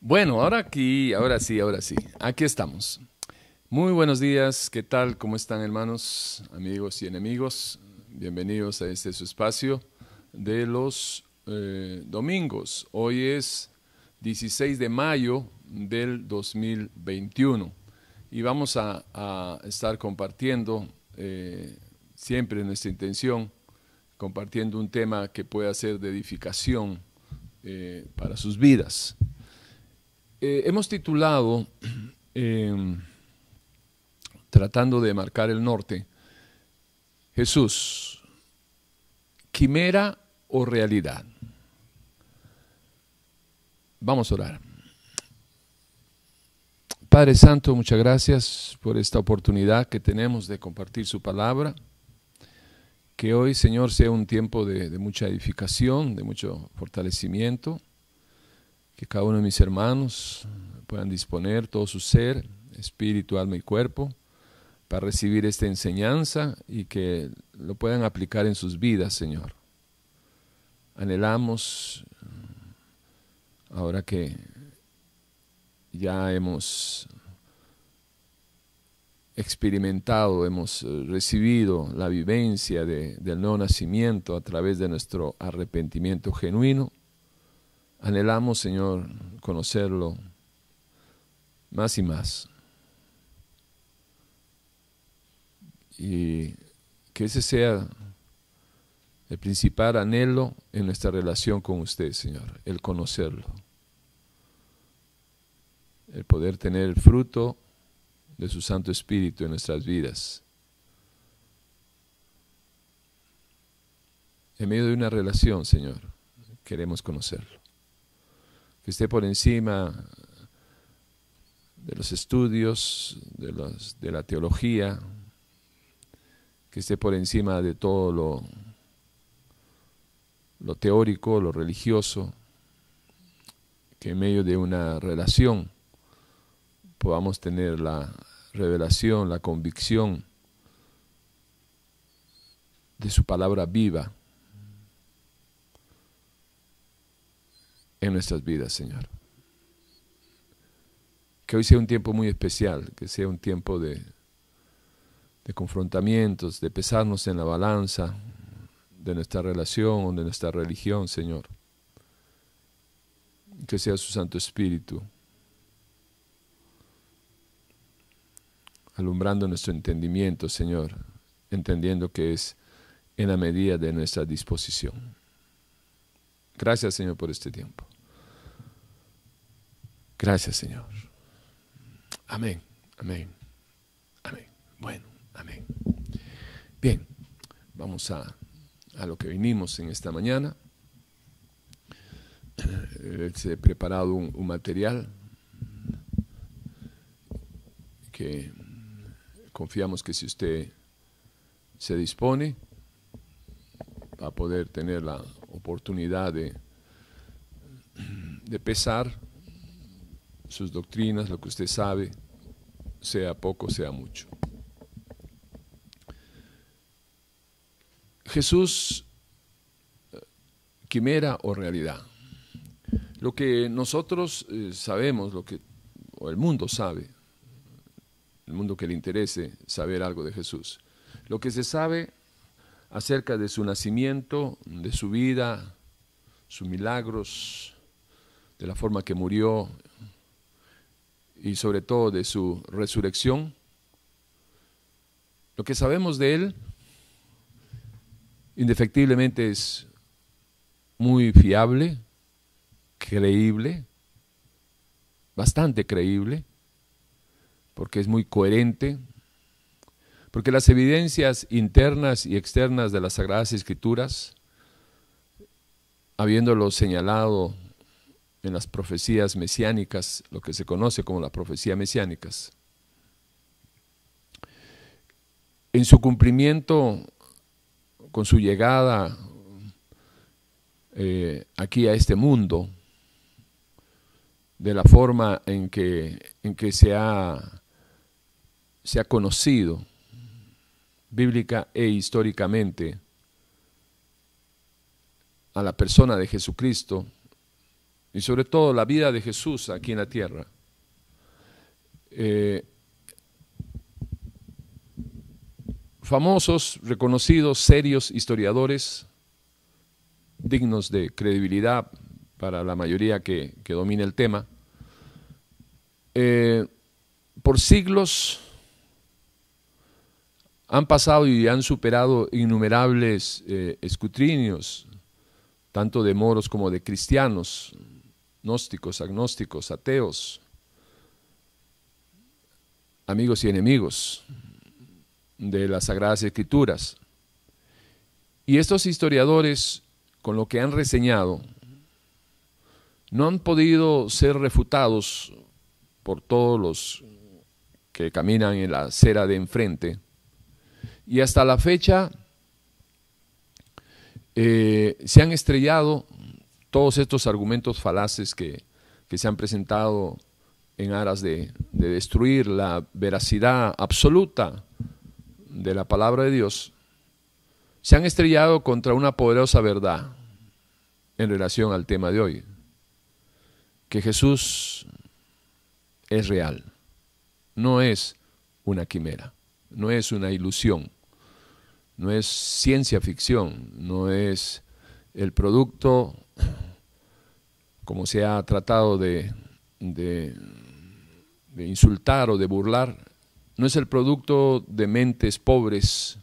Bueno, ahora aquí, ahora sí, ahora sí. Aquí estamos. Muy buenos días, ¿qué tal? ¿Cómo están hermanos, amigos y enemigos? Bienvenidos a este su espacio de los eh, domingos. Hoy es 16 de mayo del 2021 y vamos a, estar compartiendo eh, siempre nuestra intención, compartiendo un tema que pueda ser de edificación eh, para sus vidas. Eh, hemos titulado, em, tratando de marcar el norte, Jesús, quimera o realidad. Vamos a orar. Padre Santo, muchas gracias por esta oportunidad que tenemos de compartir su palabra. Que hoy, Señor, sea un tiempo de, mucha edificación, de mucho fortalecimiento que cada uno de mis hermanos puedan disponer todo su ser, espíritu, alma y cuerpo, para recibir esta enseñanza y que lo puedan aplicar en sus vidas, Señor. Anhelamos, ahora que ya hemos experimentado, hemos recibido la vivencia del nuevo nacimiento a través de nuestro arrepentimiento genuino, Anhelamos, Señor, conocerlo más y más. Y que ese sea el principal anhelo en nuestra relación con usted, Señor, el conocerlo. El poder tener el fruto de su Santo Espíritu en nuestras vidas. En medio de una relación, Señor, queremos conocerlo que esté por encima de los estudios, de, los, de la teología, que esté por encima de todo lo, lo teórico, lo religioso, que en medio de una relación podamos tener la revelación, la convicción de su palabra viva en nuestras vidas, Señor. Que hoy sea un tiempo muy especial, que sea un tiempo de, de confrontamientos, de pesarnos en la balanza de nuestra relación de nuestra religión, Señor. Que sea su Santo Espíritu alumbrando nuestro entendimiento, Señor, entendiendo que es en la medida de nuestra disposición. Gracias, Señor, por este tiempo. Gracias, Señor. Amén, amén, amén. Bueno, amén. Bien, vamos a, lo que vinimos en esta mañana. Eh, he preparado un, material que confiamos que si usted se dispone a poder tener la oportunidad de, de pesar sus doctrinas, lo que usted sabe, sea poco, sea mucho. Jesús, quimera o realidad. Lo que nosotros eh, sabemos, lo que o el mundo sabe, el mundo que le interese saber algo de Jesús. Lo que se sabe acerca de su nacimiento, de su vida, sus milagros, de la forma que murió y sobre todo de su resurrección. Lo que sabemos de él, indefectiblemente, es muy fiable, creíble, bastante creíble, porque es muy coherente, porque las evidencias internas y externas de las Sagradas Escrituras, habiéndolo señalado en las profecías mesiánicas, lo que se conoce como la profecía mesiánicas. En su cumplimiento, con su llegada eh, aquí a este mundo, de la forma en que, en que se, ha, se ha conocido bíblica e históricamente a la persona de Jesucristo y sobre todo la vida de Jesús aquí en la tierra, eh, famosos, reconocidos, serios historiadores, dignos de credibilidad para la mayoría que, que domina el tema, eh, por siglos han pasado y han superado innumerables eh, escrutrinios, tanto de moros como de cristianos, gnósticos, agnósticos, ateos, amigos y enemigos de las Sagradas Escrituras. Y estos historiadores, con lo que han reseñado, no han podido ser refutados por todos los que caminan en la acera de enfrente. Y hasta la fecha eh, se han estrellado todos estos argumentos falaces que, se han presentado en aras de, de, destruir la veracidad absoluta de la palabra de Dios, se han estrellado contra una poderosa verdad en relación al tema de hoy, que Jesús es real, no es una quimera, no es una ilusión no es ciencia ficción, no es el producto, como se ha tratado de, de, insultar o de burlar, no es el producto de mentes pobres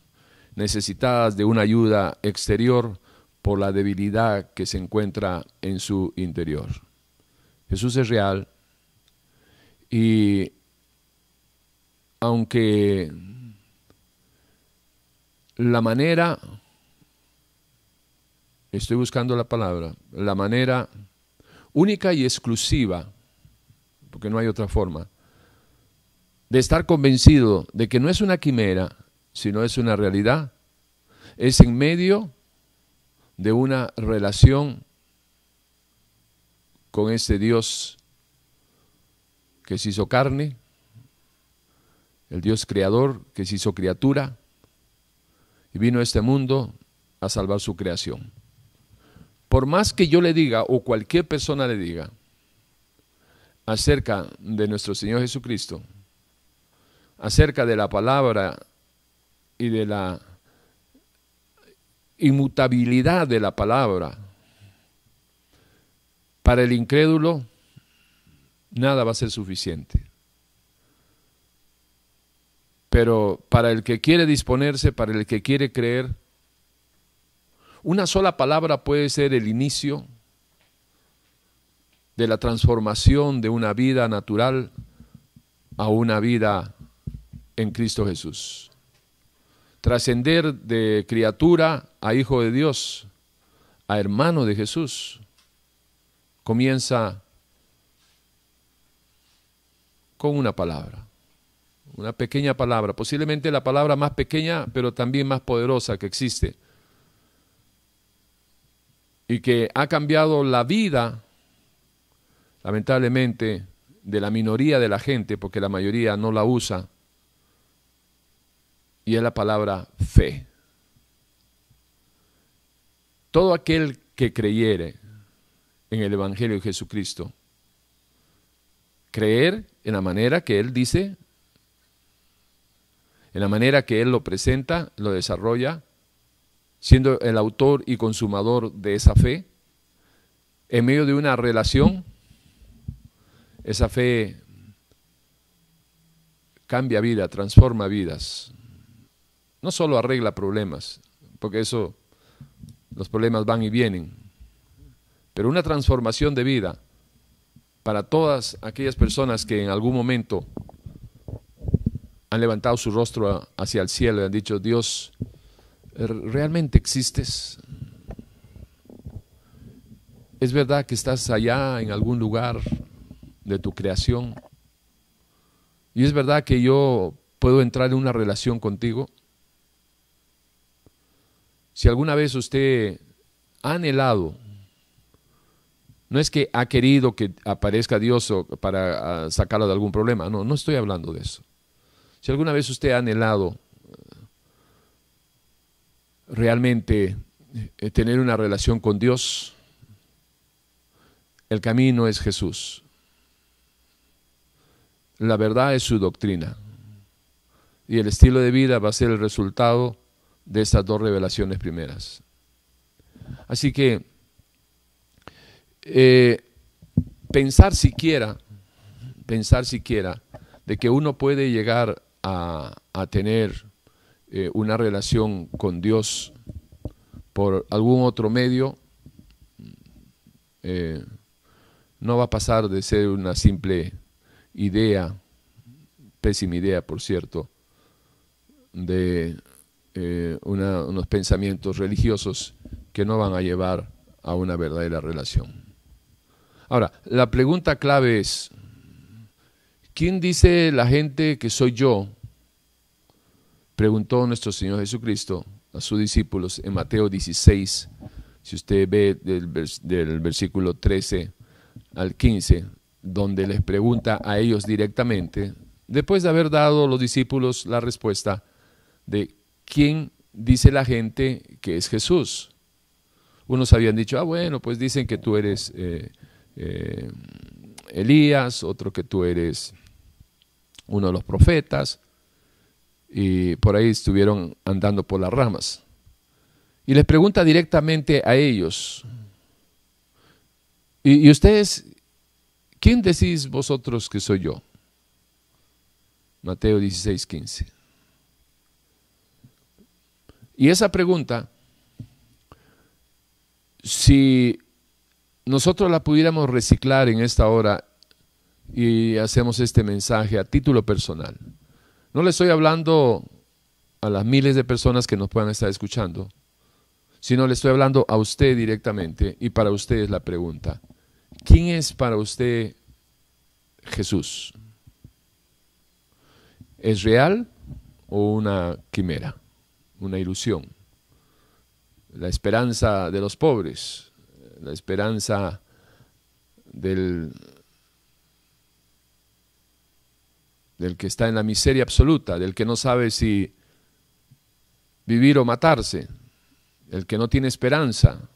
necesitadas de una ayuda exterior por la debilidad que se encuentra en su interior. Jesús es real y aunque la manera, estoy buscando la palabra, la manera única y exclusiva, porque no hay otra forma, de estar convencido de que no es una quimera, sino es una realidad, es en medio de una relación con ese Dios que se hizo carne, el Dios creador que se hizo criatura, y vino a este mundo a salvar su creación. Por más que yo le diga o cualquier persona le diga acerca de nuestro Señor Jesucristo, acerca de la palabra y de la inmutabilidad de la palabra, para el incrédulo nada va a ser suficiente. Pero para el que quiere disponerse, para el que quiere creer, una sola palabra puede ser el inicio de la transformación de una vida natural a una vida en Cristo Jesús. Trascender de criatura a hijo de Dios, a hermano de Jesús, comienza con una palabra una pequeña palabra, posiblemente la palabra más pequeña, pero también más poderosa que existe, y que ha cambiado la vida, lamentablemente, de la minoría de la gente, porque la mayoría no la usa, y es la palabra fe. Todo aquel que creyere en el Evangelio de Jesucristo, creer en la manera que Él dice en la manera que Él lo presenta, lo desarrolla, siendo el autor y consumador de esa fe, en medio de una relación, esa fe cambia vida, transforma vidas. No solo arregla problemas, porque eso, los problemas van y vienen, pero una transformación de vida para todas aquellas personas que en algún momento han levantado su rostro hacia el cielo y han dicho, Dios, ¿realmente existes? ¿Es verdad que estás allá en algún lugar de tu creación? ¿Y es verdad que yo puedo entrar en una relación contigo? Si alguna vez usted ha anhelado, no es que ha querido que aparezca Dios para ah, sacarlo de algún problema, no, no estoy hablando de eso. Si alguna vez usted ha anhelado realmente eh, tener una relación con Dios, el camino es Jesús. La verdad es su doctrina. Y el estilo de vida va a ser el resultado de estas dos revelaciones primeras. Así que eh, pensar siquiera, pensar siquiera de que uno puede llegar a, tener eh, una relación con Dios por algún otro medio, eh, no va a pasar de ser una simple idea, pésima idea por cierto, de unos pensamientos religiosos que no van a llevar a una verdadera relación. Ahora, la pregunta clave es, ¿quién dice la gente que soy yo? Preguntó nuestro Señor Jesucristo a sus discípulos en Mateo 16, si usted ve del, versículo 13 al 15, donde les pregunta a ellos directamente, después de haber dado a los discípulos la respuesta de quién dice la gente que es Jesús. Unos habían dicho, ah, bueno, pues dicen que tú eres eh, eh, Elías, otro que tú eres uno de los profetas, y por ahí estuvieron andando por las ramas. Y les pregunta directamente a ellos, ¿y, ustedes, quién decís vosotros que soy yo? Mateo 16, 15. Y esa pregunta, si nosotros la pudiéramos reciclar en esta hora y hacemos este mensaje a título personal. No le estoy hablando a las miles de personas que nos puedan estar escuchando, sino le estoy hablando a usted directamente y para usted es la pregunta. ¿Quién es para usted Jesús? ¿Es real o una quimera, una ilusión? La esperanza de los pobres, la esperanza del, del que está en la miseria absoluta, del que no sabe si vivir o matarse, el que no tiene esperanza.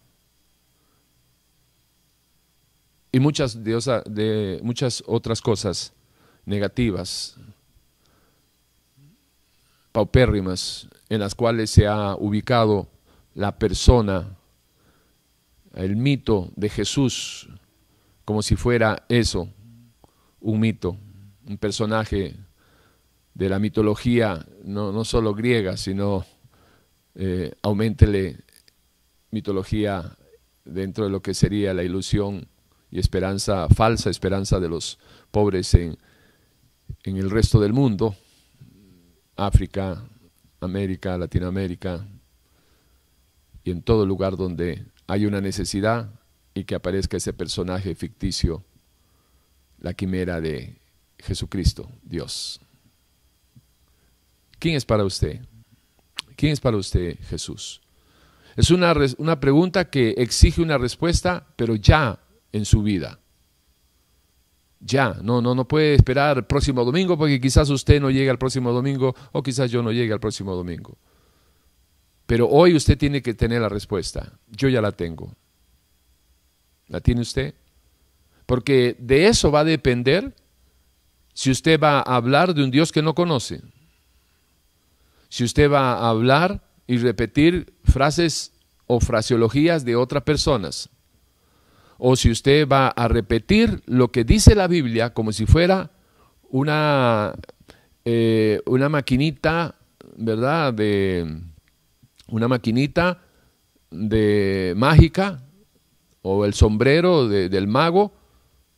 Y muchas, de, de muchas otras cosas negativas, paupérrimas, en las cuales se ha ubicado la persona el mito de Jesús como si fuera eso, un mito, un personaje de la mitología, no, no solo griega, sino eh, aumentele mitología dentro de lo que sería la ilusión y esperanza, falsa esperanza de los pobres en, en el resto del mundo, África, América, Latinoamérica, y en todo lugar donde hay una necesidad y que aparezca ese personaje ficticio, la quimera de Jesucristo, Dios. ¿Quién es para usted? ¿Quién es para usted Jesús? Es una, una pregunta que exige una respuesta, pero ya en su vida. Ya, no, no, no puede esperar el próximo domingo porque quizás usted no llegue al próximo domingo o quizás yo no llegue al próximo domingo. Pero hoy usted tiene que tener la respuesta. Yo ya la tengo. ¿La tiene usted? Porque de eso va a depender si usted va a hablar de un Dios que no conoce. Si usted va a hablar y repetir frases o fraseologías de otras personas. O si usted va a repetir lo que dice la Biblia como si fuera una, eh, una maquinita, ¿verdad? De, una maquinita de mágica o el sombrero del mago,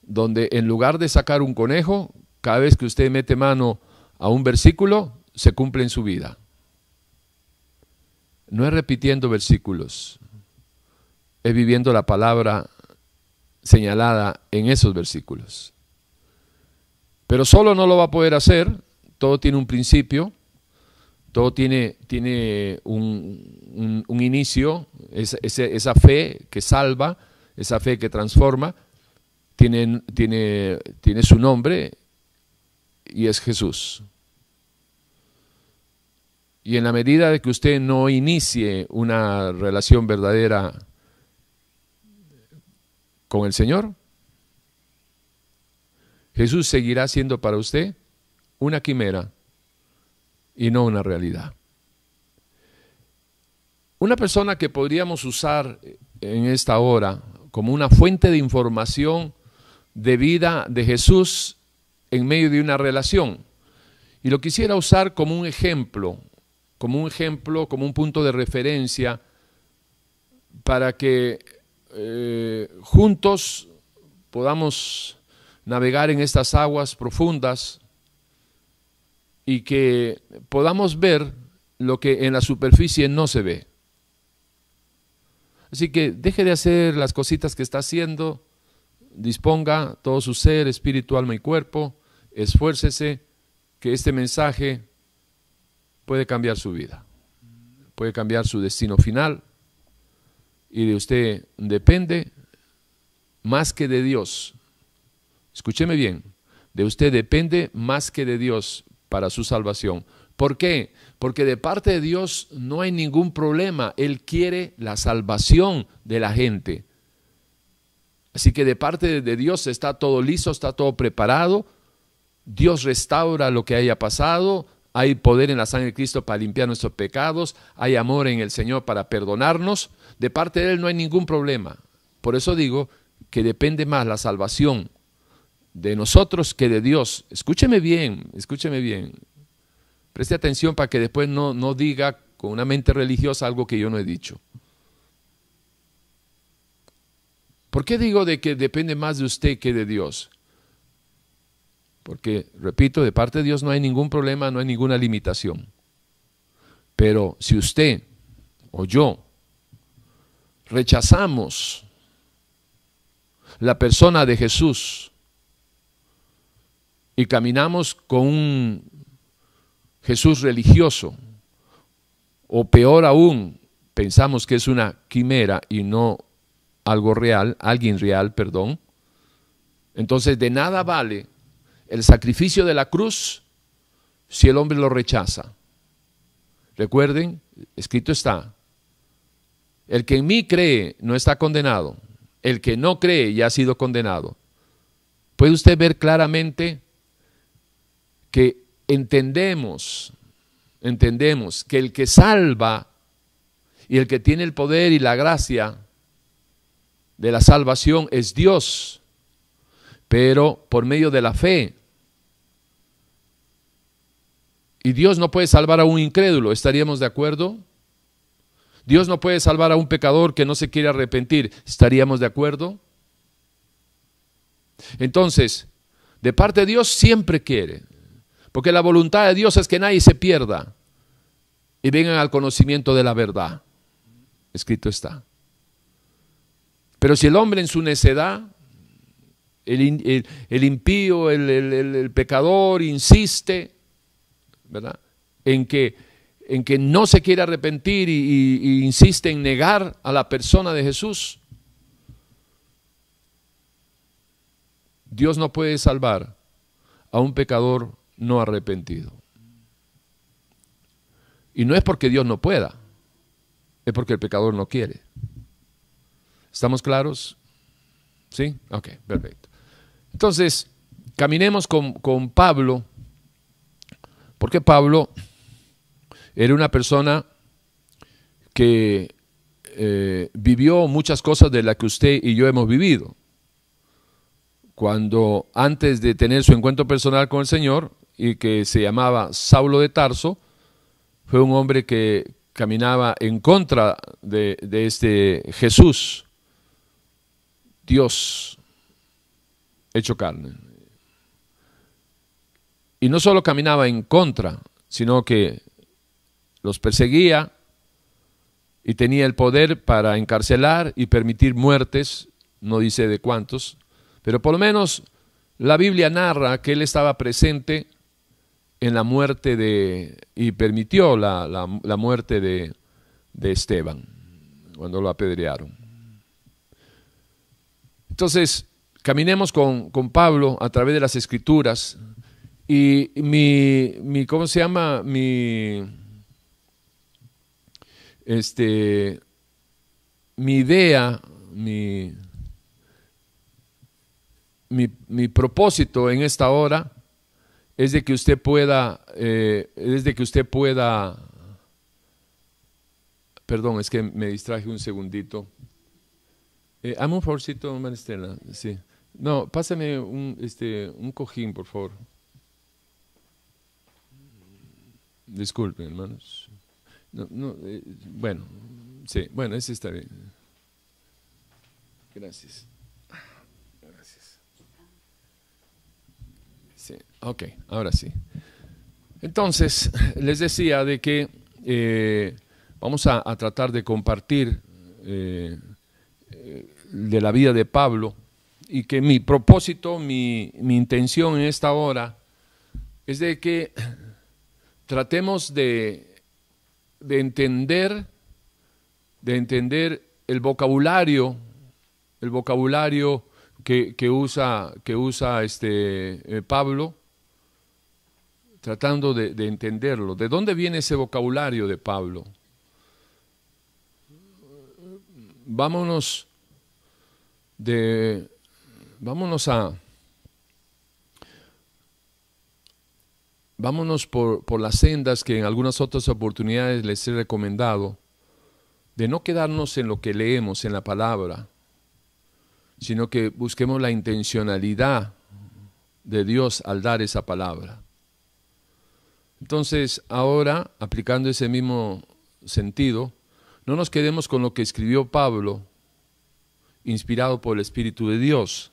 donde en lugar de sacar un conejo, cada vez que usted mete mano a un versículo, se cumple en su vida. No es repitiendo versículos, es viviendo la palabra señalada en esos versículos. Pero solo no lo va a poder hacer, todo tiene un principio, todo tiene, tiene un, inicio, esa fe que salva, esa fe que transforma, tiene, tiene, tiene su nombre y es Jesús. Y en la medida de que usted no inicie una relación verdadera con el Señor, Jesús seguirá siendo para usted una quimera y no una realidad. Una persona que podríamos usar en esta hora como una fuente de información de vida de Jesús en medio de una relación. Y lo quisiera usar como un ejemplo, como un ejemplo, como un punto de referencia para que eh, juntos podamos navegar en estas aguas profundas y que podamos ver lo que en la superficie no se ve. Así que deje de hacer las cositas que está haciendo, disponga todo su ser, espíritu, alma y cuerpo, esfuércese que este mensaje puede cambiar su vida, puede cambiar su destino final y de usted depende más que de Dios. Escúcheme bien, de usted depende más que de Dios para su salvación. ¿Por qué? Porque de parte de Dios no hay ningún problema. Él quiere la salvación de la gente. Así que de parte de Dios está todo listo, está todo preparado. Dios restaura lo que haya pasado. Hay poder en la sangre de Cristo para limpiar nuestros pecados. Hay amor en el Señor para perdonarnos. De parte de Él no hay ningún problema. Por eso digo que depende más la salvación de nosotros que de Dios. Escúcheme bien, escúcheme bien. Preste atención para que después no, no diga con una mente religiosa algo que yo no he dicho. ¿Por qué digo de que depende más de usted que de Dios? Porque, repito, de parte de Dios no hay ningún problema, no hay ninguna limitación. Pero si usted o yo rechazamos la persona de Jesús y caminamos con un Jesús religioso, o peor aún, pensamos que es una quimera y no algo real, alguien real, perdón, entonces de nada vale el sacrificio de la cruz si el hombre lo rechaza. Recuerden, escrito está, el que en mí cree no está condenado, el que no cree ya ha sido condenado. ¿Puede usted ver claramente que entendemos, entendemos que el que salva y el que tiene el poder y la gracia de la salvación es Dios, pero por medio de la fe. Y Dios no puede salvar a un incrédulo, ¿estaríamos de acuerdo? Dios no puede salvar a un pecador que no se quiere arrepentir, ¿estaríamos de acuerdo? Entonces, de parte de Dios siempre quiere, porque la voluntad de Dios es que nadie se pierda y vengan al conocimiento de la verdad. Escrito está. Pero si el hombre en su necedad, el, impío, el, pecador, insiste, ¿verdad? En que, en que no se quiere arrepentir y, insiste en negar a la persona de Jesús, Dios no puede salvar a un pecador no arrepentido. Y no es porque Dios no pueda, es porque el pecador no quiere. ¿Estamos claros? ¿Sí? Ok, perfecto. Entonces, caminemos con, Pablo, porque Pablo era una persona que eh, vivió muchas cosas de las que usted y yo hemos vivido. Cuando antes de tener su encuentro personal con el Señor, y que se llamaba Saulo de Tarso, fue un hombre que caminaba en contra de, de este Jesús, Dios hecho carne. Y no solo caminaba en contra, sino que los perseguía y tenía el poder para encarcelar y permitir muertes, no dice de cuántos, pero por lo menos la Biblia narra que él estaba presente en la muerte de, y permitió la, la, muerte de, de Esteban, cuando lo apedrearon. Entonces, caminemos con, Pablo a través de las escrituras y mi, mi ¿cómo se llama? Mi, este, mi idea, mi, mi, propósito en esta hora es de que usted pueda, eh, es de que usted pueda, perdón, es que me distraje un segundito. Eh, un favorcito, Maristela, sí. No, pásame un, este, un cojín, por favor. Disculpen, hermanos. No, eh, bueno, sí, bueno, ese está bien. Gracias. Gracias. Sí, ok, ahora sí. Entonces, les decía de que eh, vamos a, tratar de compartir eh, de la vida de Pablo y que mi propósito, mi, mi intención en esta hora es de que tratemos de, de entender, de entender el vocabulario, el vocabulario que, usa, que usa este, eh, Pablo, tratando de, de, entenderlo. ¿De dónde viene ese vocabulario de Pablo? Vámonos de, vámonos a, vámonos por, por, las sendas que en algunas otras oportunidades les he recomendado, de no quedarnos en lo que leemos en la palabra, sino que busquemos la intencionalidad de Dios al dar esa palabra. Entonces, ahora, aplicando ese mismo sentido, no nos quedemos con lo que escribió Pablo, inspirado por el Espíritu de Dios,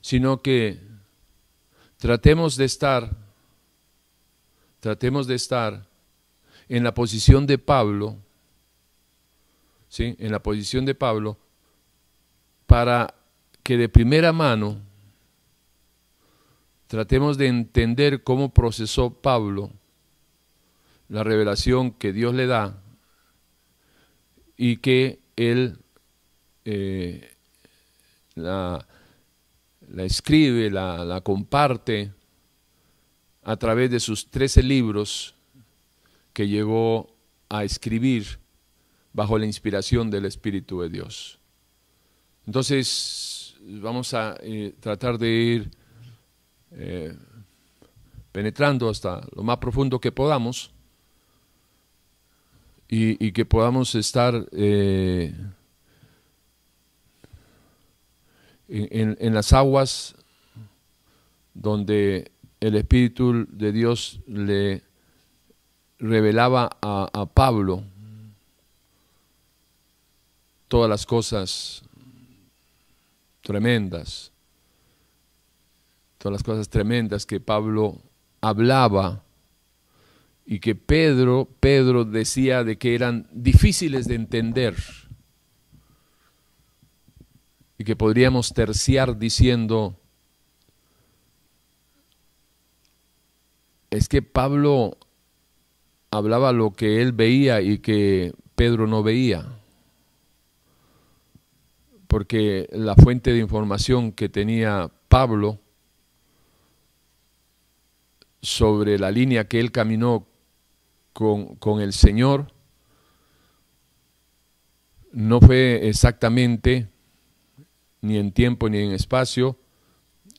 sino que tratemos de estar, tratemos de estar en la posición de Pablo, ¿sí? en la posición de Pablo, para que de primera mano tratemos de entender cómo procesó Pablo la revelación que Dios le da y que él eh, la, la, escribe, la, la comparte a través de sus trece libros que llegó a escribir bajo la inspiración del Espíritu de Dios. Entonces, vamos a eh, tratar de ir eh, penetrando hasta lo más profundo que podamos y, que podamos estar en, las aguas donde el Espíritu de Dios le revelaba a, a Pablo todas las cosas tremendas, todas las cosas tremendas que Pablo hablaba y que Pedro, Pedro decía de que eran difíciles de entender y que podríamos terciar diciendo, es que Pablo hablaba lo que él veía y que Pedro no veía, porque la fuente de información que tenía Pablo sobre la línea que él caminó con, con el Señor no fue exactamente ni en tiempo ni en espacio,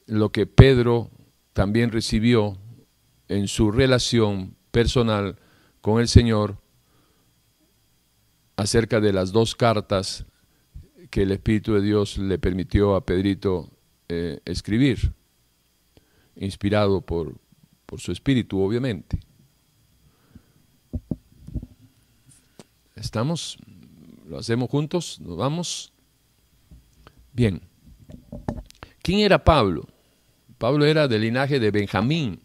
lo que Pedro también recibió en su relación personal con el Señor acerca de las dos cartas que el Espíritu de Dios le permitió a Pedrito eh, escribir, inspirado por, por su espíritu, obviamente. ¿Estamos? ¿Lo hacemos juntos? ¿Nos vamos? Bien, ¿quién era Pablo? Pablo era del linaje de Benjamín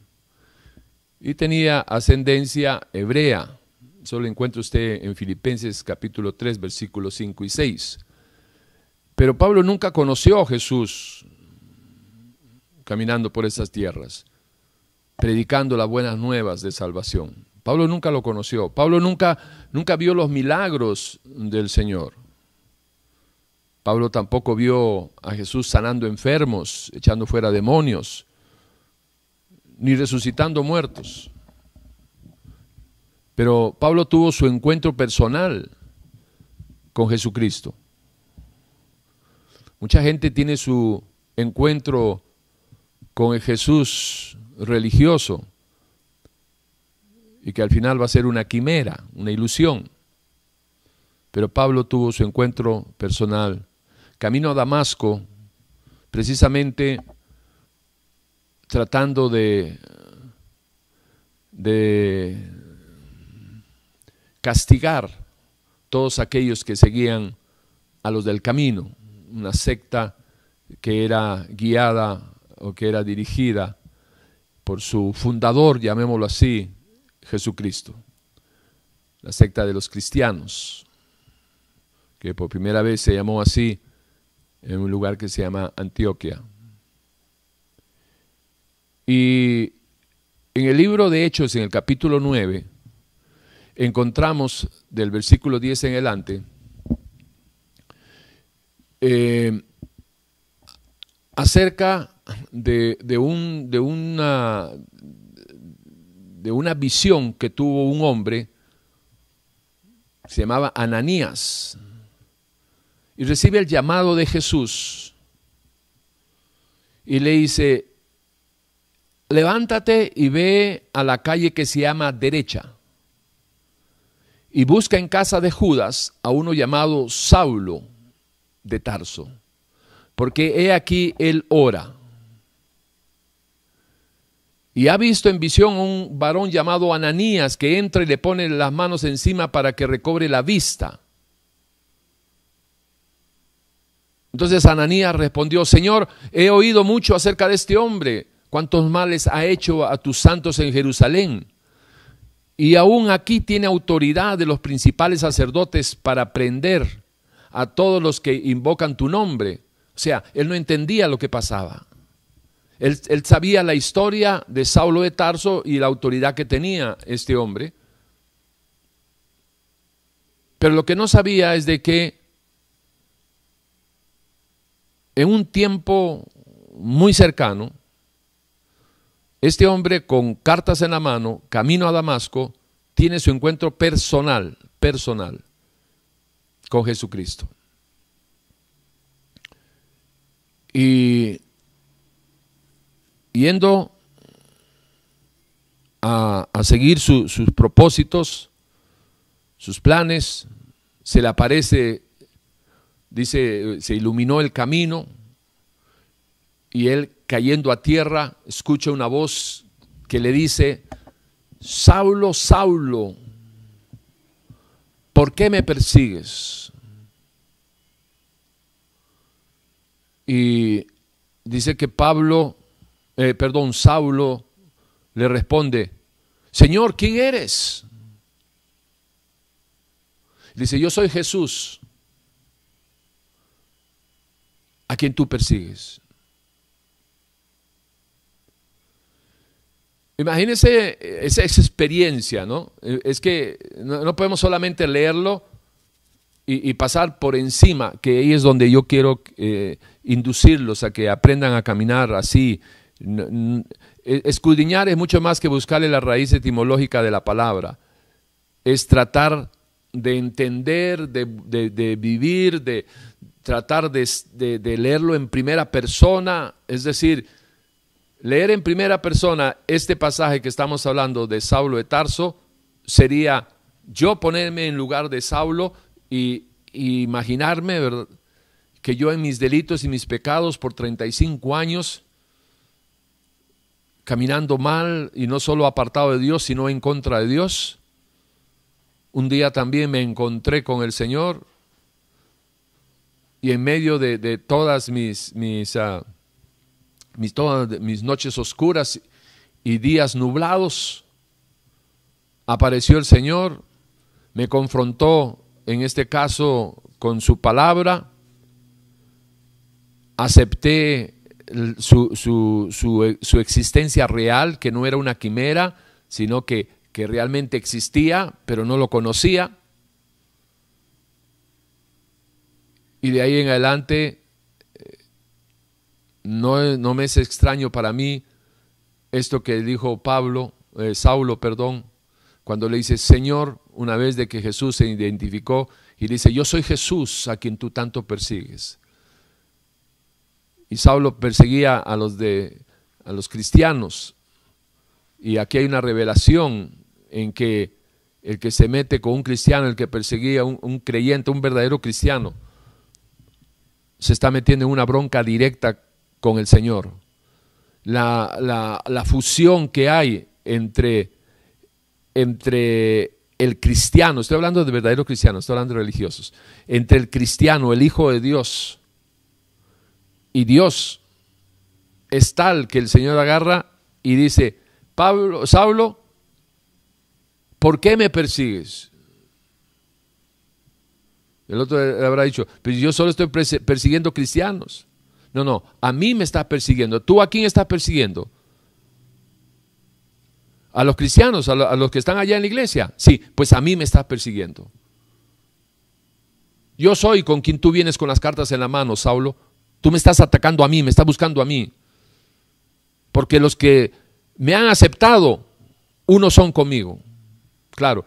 y tenía ascendencia hebrea. Eso lo encuentra usted en Filipenses capítulo 3, versículos 5 y 6. Pero Pablo nunca conoció a Jesús caminando por esas tierras, predicando las buenas nuevas de salvación. Pablo nunca lo conoció. Pablo nunca, nunca vio los milagros del Señor. Pablo tampoco vio a Jesús sanando enfermos, echando fuera demonios, ni resucitando muertos. Pero Pablo tuvo su encuentro personal con Jesucristo. Mucha gente tiene su encuentro con el Jesús religioso y que al final va a ser una quimera, una ilusión. Pero Pablo tuvo su encuentro personal. Camino a Damasco, precisamente tratando de, de castigar todos aquellos que seguían a los del camino, una secta que era guiada o que era dirigida por su fundador, llamémoslo así, Jesucristo, la secta de los cristianos, que por primera vez se llamó así en un lugar que se llama Antioquia. Y en el libro de Hechos, en el capítulo 9, encontramos del versículo 10 en adelante, eh, acerca de, un, de, una, de una visión que tuvo un hombre, se llamaba Ananías, y recibe el llamado de Jesús y le dice, levántate y ve a la calle que se llama derecha y busca en casa de Judas a uno llamado Saulo de Tarso, porque he aquí él ora. Y ha visto en visión a un varón llamado Ananías que entra y le pone las manos encima para que recobre la vista. Entonces Ananías respondió, Señor, he oído mucho acerca de este hombre, cuántos males ha hecho a tus santos en Jerusalén. Y aún aquí tiene autoridad de los principales sacerdotes para prender a todos los que invocan tu nombre. O sea, él no entendía lo que pasaba. Él, sabía la historia de Saulo de Tarso y la autoridad que tenía este hombre. Pero lo que no sabía es de que en un tiempo muy cercano, este hombre con cartas en la mano, camino a Damasco, tiene su encuentro personal, personal, con Jesucristo. Y yendo a, seguir sus propósitos, sus planes, se le aparece, dice, se iluminó el camino y él cayendo a tierra escucha una voz que le dice, Saulo, Saulo, ¿por qué me persigues? Y dice que Pablo eh, perdón, Saulo le responde, Señor, ¿quién eres? Dice, yo soy Jesús, a quien tú persigues. Imagínense esa, experiencia, ¿no? Es que no, podemos solamente leerlo y, pasar por encima, que ahí es donde yo quiero eh, inducirlos a que aprendan a caminar así, e, escudriñar es mucho más que buscarle la raíz etimológica de la palabra. Es tratar de entender, de, vivir, de tratar de, leerlo en primera persona. Es decir, leer en primera persona este pasaje que estamos hablando de Saulo de Tarso sería yo ponerme en lugar de Saulo y, imaginarme que yo en mis delitos y mis pecados por 35 años caminando mal y no solo apartado de Dios, sino en contra de Dios. Un día también me encontré con el Señor y en medio de, todas mis, mis, ah, todas mis noches oscuras y días nublados, apareció el Señor, me confrontó en este caso con su palabra, acepté su, su, su, existencia real, que no era una quimera, sino que, que realmente existía, pero no lo conocía. Y de ahí en adelante eh, no, no, me es extraño para mí esto que dijo Pablo, eh, Saulo, perdón, cuando le dice, Señor, una vez de que Jesús se identificó y dice, yo soy Jesús a quien tú tanto persigues. Y Saulo perseguía a los, de, a los cristianos. Y aquí hay una revelación en que el que se mete con un cristiano, el que perseguía a un, creyente, un verdadero cristiano, se está metiendo en una bronca directa con el Señor. La, la fusión que hay entre entre el cristiano, estoy hablando de verdaderos cristianos, estoy hablando de religiosos, entre el cristiano, el Hijo de Dios, y Dios es tal que el Señor agarra y dice, Pablo, Saulo, ¿por qué me persigues? El otro habrá dicho, pero yo solo estoy persiguiendo cristianos. No, no, a mí me estás persiguiendo. ¿Tú a quién estás persiguiendo? a los cristianos, a, los que están allá en la iglesia. Sí, pues a mí me estás persiguiendo. Yo soy con quien tú vienes con las cartas en la mano, Saulo. Tú me estás atacando a mí, me estás buscando a mí. Porque los que me han aceptado, unos son conmigo. Claro,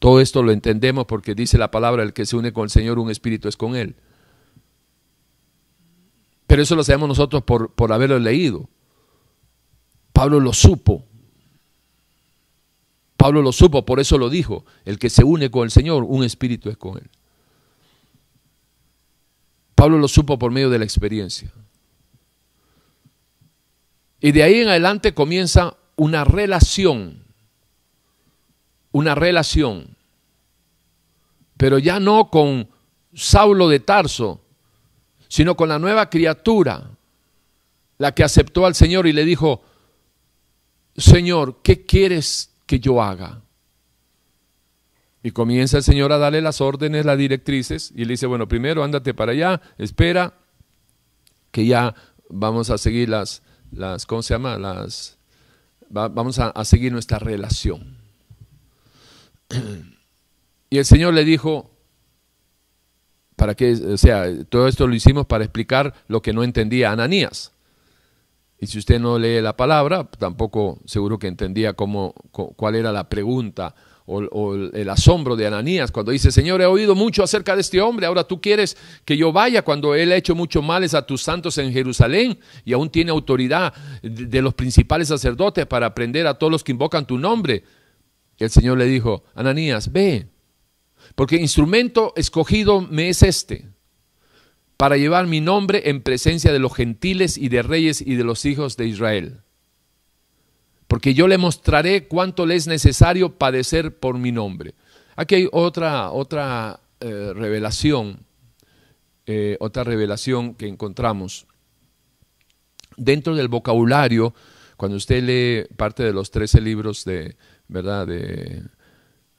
todo esto lo entendemos porque dice la palabra, el que se une con el Señor, un espíritu es con Él. Pero eso lo sabemos nosotros por, por haberlo leído. Pablo lo supo. Pablo lo supo, por eso lo dijo. El que se une con el Señor, un espíritu es con él. Pablo lo supo por medio de la experiencia. Y de ahí en adelante comienza una relación, una relación, pero ya no con Saulo de Tarso, sino con la nueva criatura, la que aceptó al Señor y le dijo, Señor, ¿qué quieres que yo haga. Y comienza el Señor a darle las órdenes, las directrices, y le dice, bueno, primero ándate para allá, espera, que ya vamos a seguir las, las ¿cómo se llama? Las, vamos a, a seguir nuestra relación. Y el Señor le dijo, para que, o sea, todo esto lo hicimos para explicar lo que no entendía Ananías. Y si usted no lee la palabra, tampoco seguro que entendía cómo, cuál era la pregunta o, el asombro de Ananías cuando dice, Señor, he oído mucho acerca de este hombre, ahora tú quieres que yo vaya cuando él ha hecho muchos males a tus santos en Jerusalén y aún tiene autoridad de los principales sacerdotes para aprender a todos los que invocan tu nombre. El Señor le dijo, Ananías, ve, porque instrumento escogido me es este para llevar mi nombre en presencia de los gentiles y de reyes y de los hijos de Israel. Porque yo le mostraré cuánto le es necesario padecer por mi nombre. Aquí hay otra, otra eh, revelación, eh, otra revelación que encontramos. Dentro del vocabulario, cuando usted lee parte de los trece libros de, ¿verdad? de,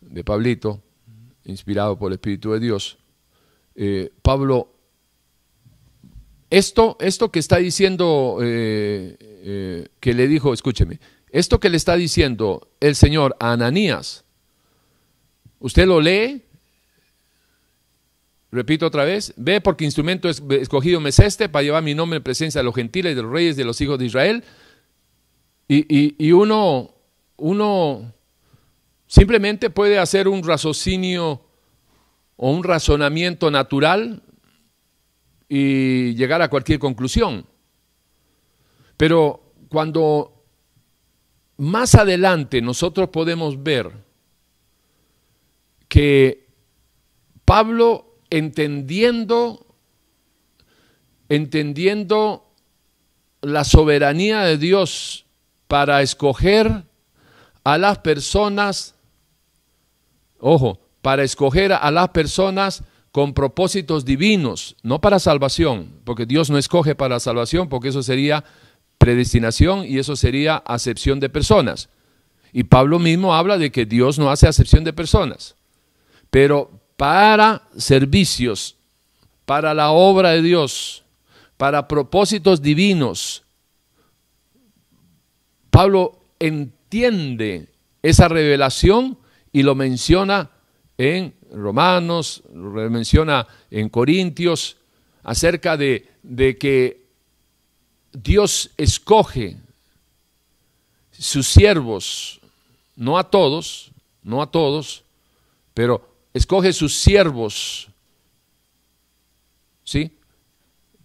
de Pablito, inspirado por el Espíritu de Dios, eh, Pablo esto, esto que está diciendo, eh, eh, que le dijo, escúcheme, esto que le está diciendo el Señor a Ananías, usted lo lee, repito otra vez, ve porque instrumento escogido me es este para llevar mi nombre en presencia de los gentiles, de los reyes, de los hijos de Israel, y, y uno, uno simplemente puede hacer un raciocinio o un razonamiento natural y llegar a cualquier conclusión. Pero cuando más adelante nosotros podemos ver que Pablo entendiendo entendiendo la soberanía de Dios para escoger a las personas, ojo, para escoger a las personas con propósitos divinos, no para salvación, porque Dios no escoge para salvación, porque eso sería predestinación y eso sería acepción de personas. Y Pablo mismo habla de que Dios no hace acepción de personas, pero para servicios, para la obra de Dios, para propósitos divinos, Pablo entiende esa revelación y lo menciona en Romanos, lo menciona en Corintios, acerca de, de que Dios escoge sus siervos, no a todos, no a todos, pero escoge sus siervos. ¿Sí?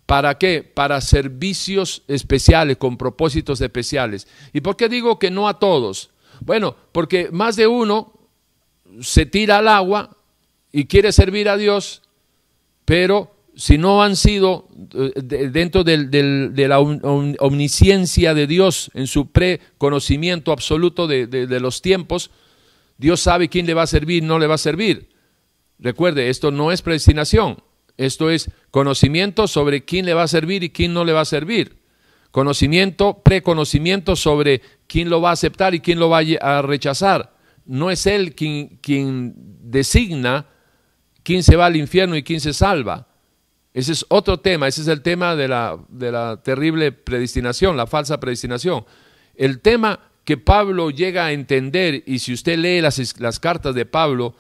¿Para qué? Para servicios especiales, con propósitos especiales. ¿Y por qué digo que no a todos? Bueno, porque más de uno se tira al agua y quiere servir a Dios, pero si no han sido eh, dentro de la omnisciencia de Dios en su preconocimiento absoluto de, los tiempos, Dios sabe quién le va a servir no le va a servir. Recuerde, esto no es predestinación, esto es conocimiento sobre quién le va a servir y quién no le va a servir. Conocimiento, preconocimiento sobre quién lo va a aceptar y quién lo va a rechazar. No es Él quien, quien designa quién se va al infierno y quién se salva. Ese es otro tema, ese es el tema de la, de la terrible predestinación, la falsa predestinación. El tema que Pablo llega a entender, y si usted lee las, las cartas de Pablo,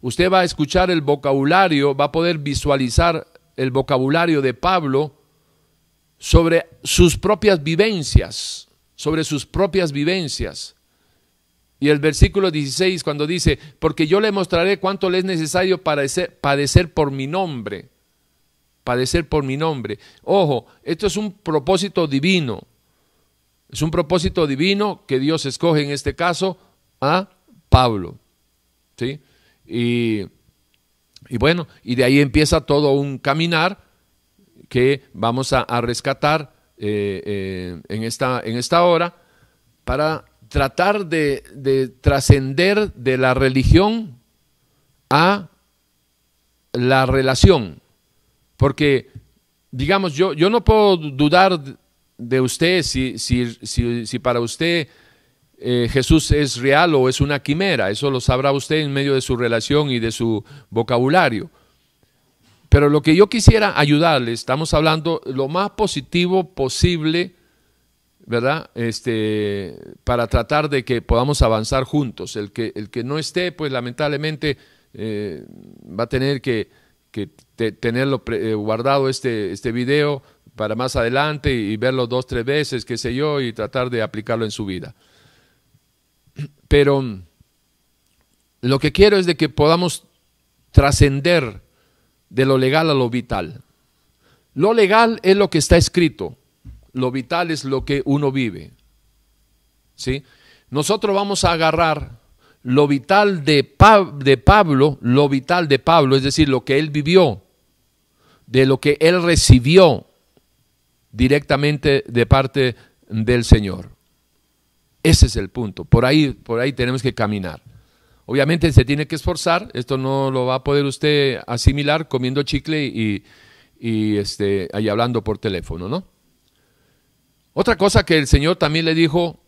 usted va a escuchar el vocabulario, va a poder visualizar el vocabulario de Pablo sobre sus propias vivencias, sobre sus propias vivencias. Y el versículo 16 cuando dice, porque yo le mostraré cuánto le es necesario padecer, padecer por mi nombre padecer por mi nombre. Ojo, esto es un propósito divino. Es un propósito divino que Dios escoge en este caso a Pablo. ¿sí? Y, y bueno, y de ahí empieza todo un caminar que vamos a, rescatar eh, eh, en, esta, en esta hora para tratar de, de trascender de la religión a la relación porque, digamos, yo, yo no puedo dudar de usted si, si, si, para usted eh, Jesús es real o es una quimera. Eso lo sabrá usted en medio de su relación y de su vocabulario. Pero lo que yo quisiera ayudarle, estamos hablando lo más positivo posible, ¿verdad? Este, para tratar de que podamos avanzar juntos. El que, el que no esté, pues lamentablemente eh, va a tener que que tenerlo eh, guardado este, este video para más adelante y verlo dos, tres veces, qué sé yo, y tratar de aplicarlo en su vida. Pero lo que quiero es de que podamos trascender de lo legal a lo vital. Lo legal es lo que está escrito, lo vital es lo que uno vive. ¿Sí? Nosotros vamos a agarrar lo vital de, de Pablo, lo vital de Pablo, es decir, lo que él vivió, de lo que él recibió directamente de parte del Señor. Ese es el punto. Por ahí, por ahí tenemos que caminar. Obviamente se tiene que esforzar. Esto no lo va a poder usted asimilar comiendo chicle y, y este, hablando por teléfono, ¿no? Otra cosa que el Señor también le dijo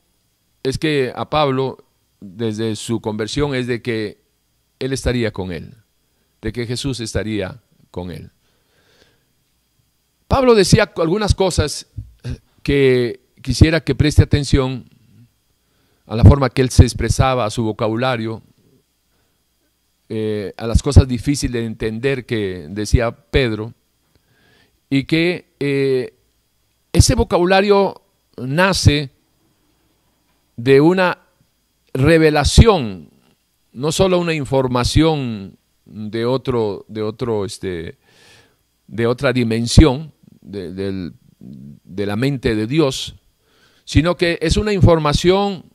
es que a Pablo desde su conversión es de que Él estaría con él, de que Jesús estaría con él. Pablo decía algunas cosas que quisiera que preste atención a la forma que él se expresaba, a su vocabulario, eh, a las cosas difíciles de entender que decía Pedro, y que eh, ese vocabulario nace de una revelación, no solo una información de otro, de otro, este, de otra dimensión de, la mente de Dios, sino que es una información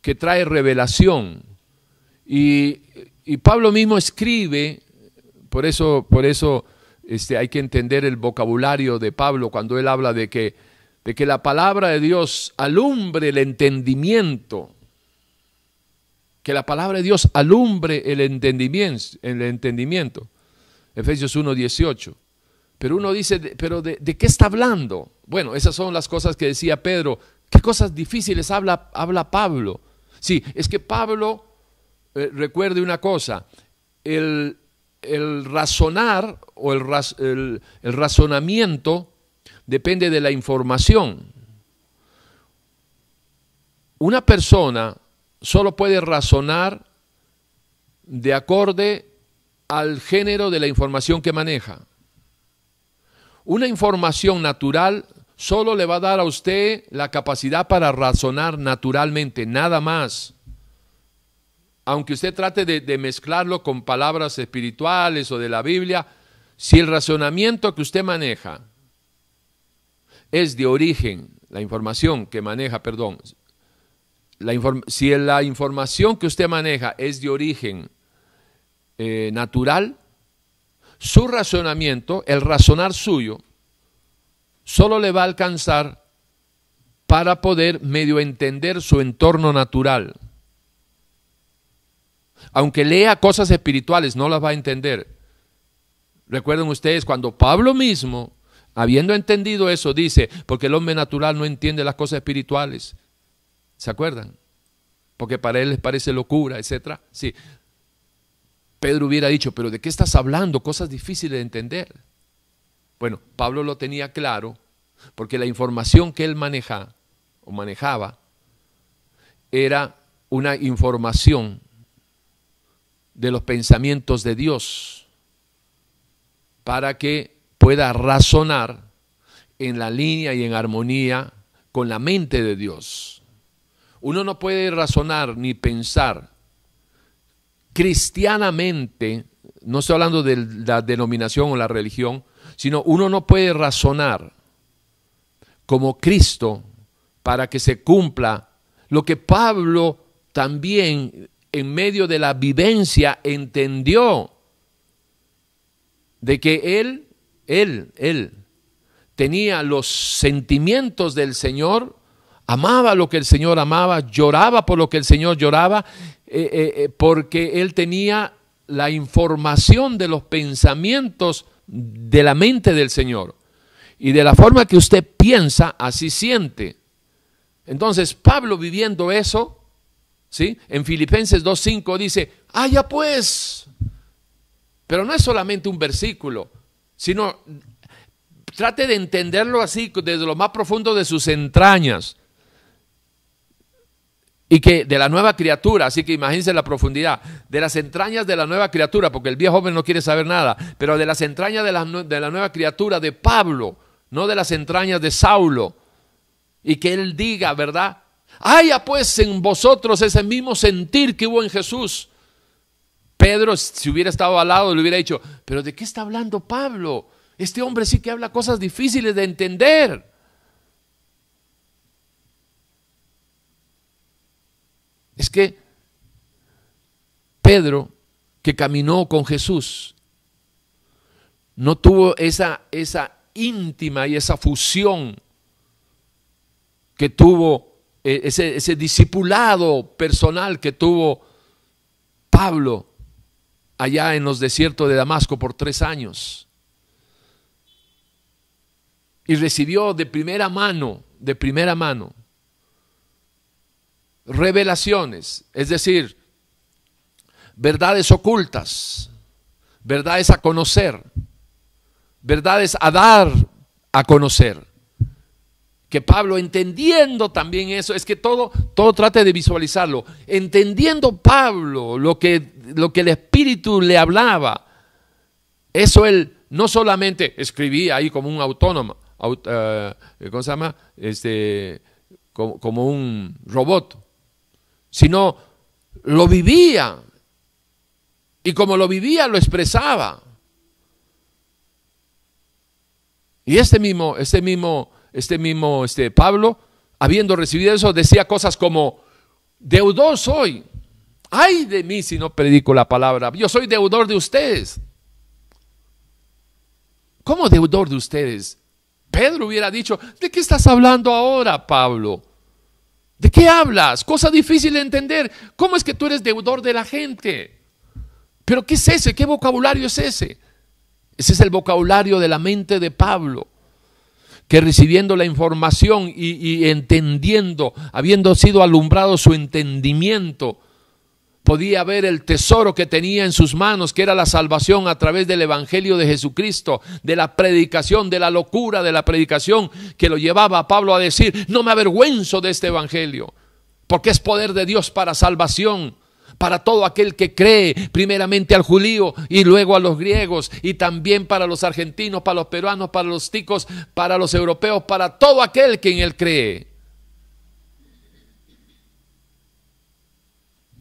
que trae revelación. Y, Pablo mismo escribe, por eso, por eso este, hay que entender el vocabulario de Pablo cuando él habla de que, de que la palabra de Dios alumbre el entendimiento que la palabra de Dios alumbre el entendimiento. El entendimiento. Efesios 1, 18. Pero uno dice, ¿pero de, qué está hablando? Bueno, esas son las cosas que decía Pedro. ¿Qué cosas difíciles habla, habla Pablo? Sí, es que Pablo, eh, recuerde una cosa, el, razonar o el, el razonamiento depende de la información. Una persona solo puede razonar de acorde al género de la información que maneja. Una información natural solo le va a dar a usted la capacidad para razonar naturalmente, nada más. Aunque usted trate de, mezclarlo con palabras espirituales o de la Biblia, si el razonamiento que usted maneja es de origen, la información que maneja, perdón, la si la información que usted maneja es de origen eh, natural, su razonamiento, el razonar suyo, solo le va a alcanzar para poder medio entender su entorno natural. Aunque lea cosas espirituales, no las va a entender. Recuerden ustedes cuando Pablo mismo, habiendo entendido eso, dice, porque el hombre natural no entiende las cosas espirituales. ¿Se acuerdan? Porque para él les parece locura, etc. Sí. Pedro hubiera dicho, pero ¿de qué estás hablando? Cosas difíciles de entender. Bueno, Pablo lo tenía claro, porque la información que él maneja o manejaba era una información de los pensamientos de Dios para que pueda razonar en la línea y en armonía con la mente de Dios. Uno no puede razonar ni pensar cristianamente, no estoy hablando de la denominación o la religión, sino uno no puede razonar como Cristo para que se cumpla lo que Pablo también en medio de la vivencia entendió de que él, él, él tenía los sentimientos del Señor, amaba lo que el Señor amaba, lloraba por lo que el Señor lloraba, eh, eh, eh, porque él tenía la información de los pensamientos de la mente del Señor. Y de la forma que usted piensa, así siente. Entonces, Pablo viviendo eso, ¿sí? En Filipenses 2.5 dice, ah, ya pues. Pero no es solamente un versículo, sino trate de entenderlo así, desde lo más profundo de sus entrañas. Y que de la nueva criatura, así que imagínense la profundidad, de las entrañas de la nueva criatura, porque el viejo joven no quiere saber nada, pero de las entrañas de la, de la nueva criatura de Pablo, no de las entrañas de Saulo. Y que él diga, ¿verdad? Haya pues en vosotros ese mismo sentir que hubo en Jesús. Pedro, si hubiera estado al lado, le hubiera dicho, pero ¿de qué está hablando Pablo? Este hombre sí que habla cosas difíciles de entender. Es que Pedro, que caminó con Jesús, no tuvo esa, esa íntima y esa fusión que tuvo ese, ese discipulado personal que tuvo Pablo allá en los desiertos de Damasco por tres años. Y recibió de primera mano, de primera mano, revelaciones, es decir, verdades ocultas, verdades a conocer, verdades a dar a conocer que Pablo, entendiendo también eso, es que todo, todo trate de visualizarlo, entendiendo Pablo lo que, lo que el Espíritu le hablaba, eso él no solamente escribía ahí como un autónomo, eh, ¿cómo se llama? Este, como, como un robot, sino lo vivía. Y como lo vivía, lo expresaba. Y este mismo, este mismo este mismo este, Pablo, habiendo recibido eso, decía cosas como, deudor soy. Ay de mí si no predico la palabra. Yo soy deudor de ustedes. ¿Cómo deudor de ustedes? Pedro hubiera dicho, ¿de qué estás hablando ahora, Pablo? ¿De qué hablas? Cosa difícil de entender. ¿Cómo es que tú eres deudor de la gente? ¿Pero qué es ese? ¿Qué vocabulario es ese? Ese es el vocabulario de la mente de Pablo que recibiendo la información y, entendiendo, habiendo sido alumbrado su entendimiento, podía ver el tesoro que tenía en sus manos, que era la salvación a través del Evangelio de Jesucristo, de la predicación, de la locura de la predicación que lo llevaba a Pablo a decir, no me avergüenzo de este Evangelio, porque es poder de Dios para salvación para todo aquel que cree, primeramente al judío y luego a los griegos, y también para los argentinos, para los peruanos, para los ticos, para los europeos, para todo aquel que en él cree.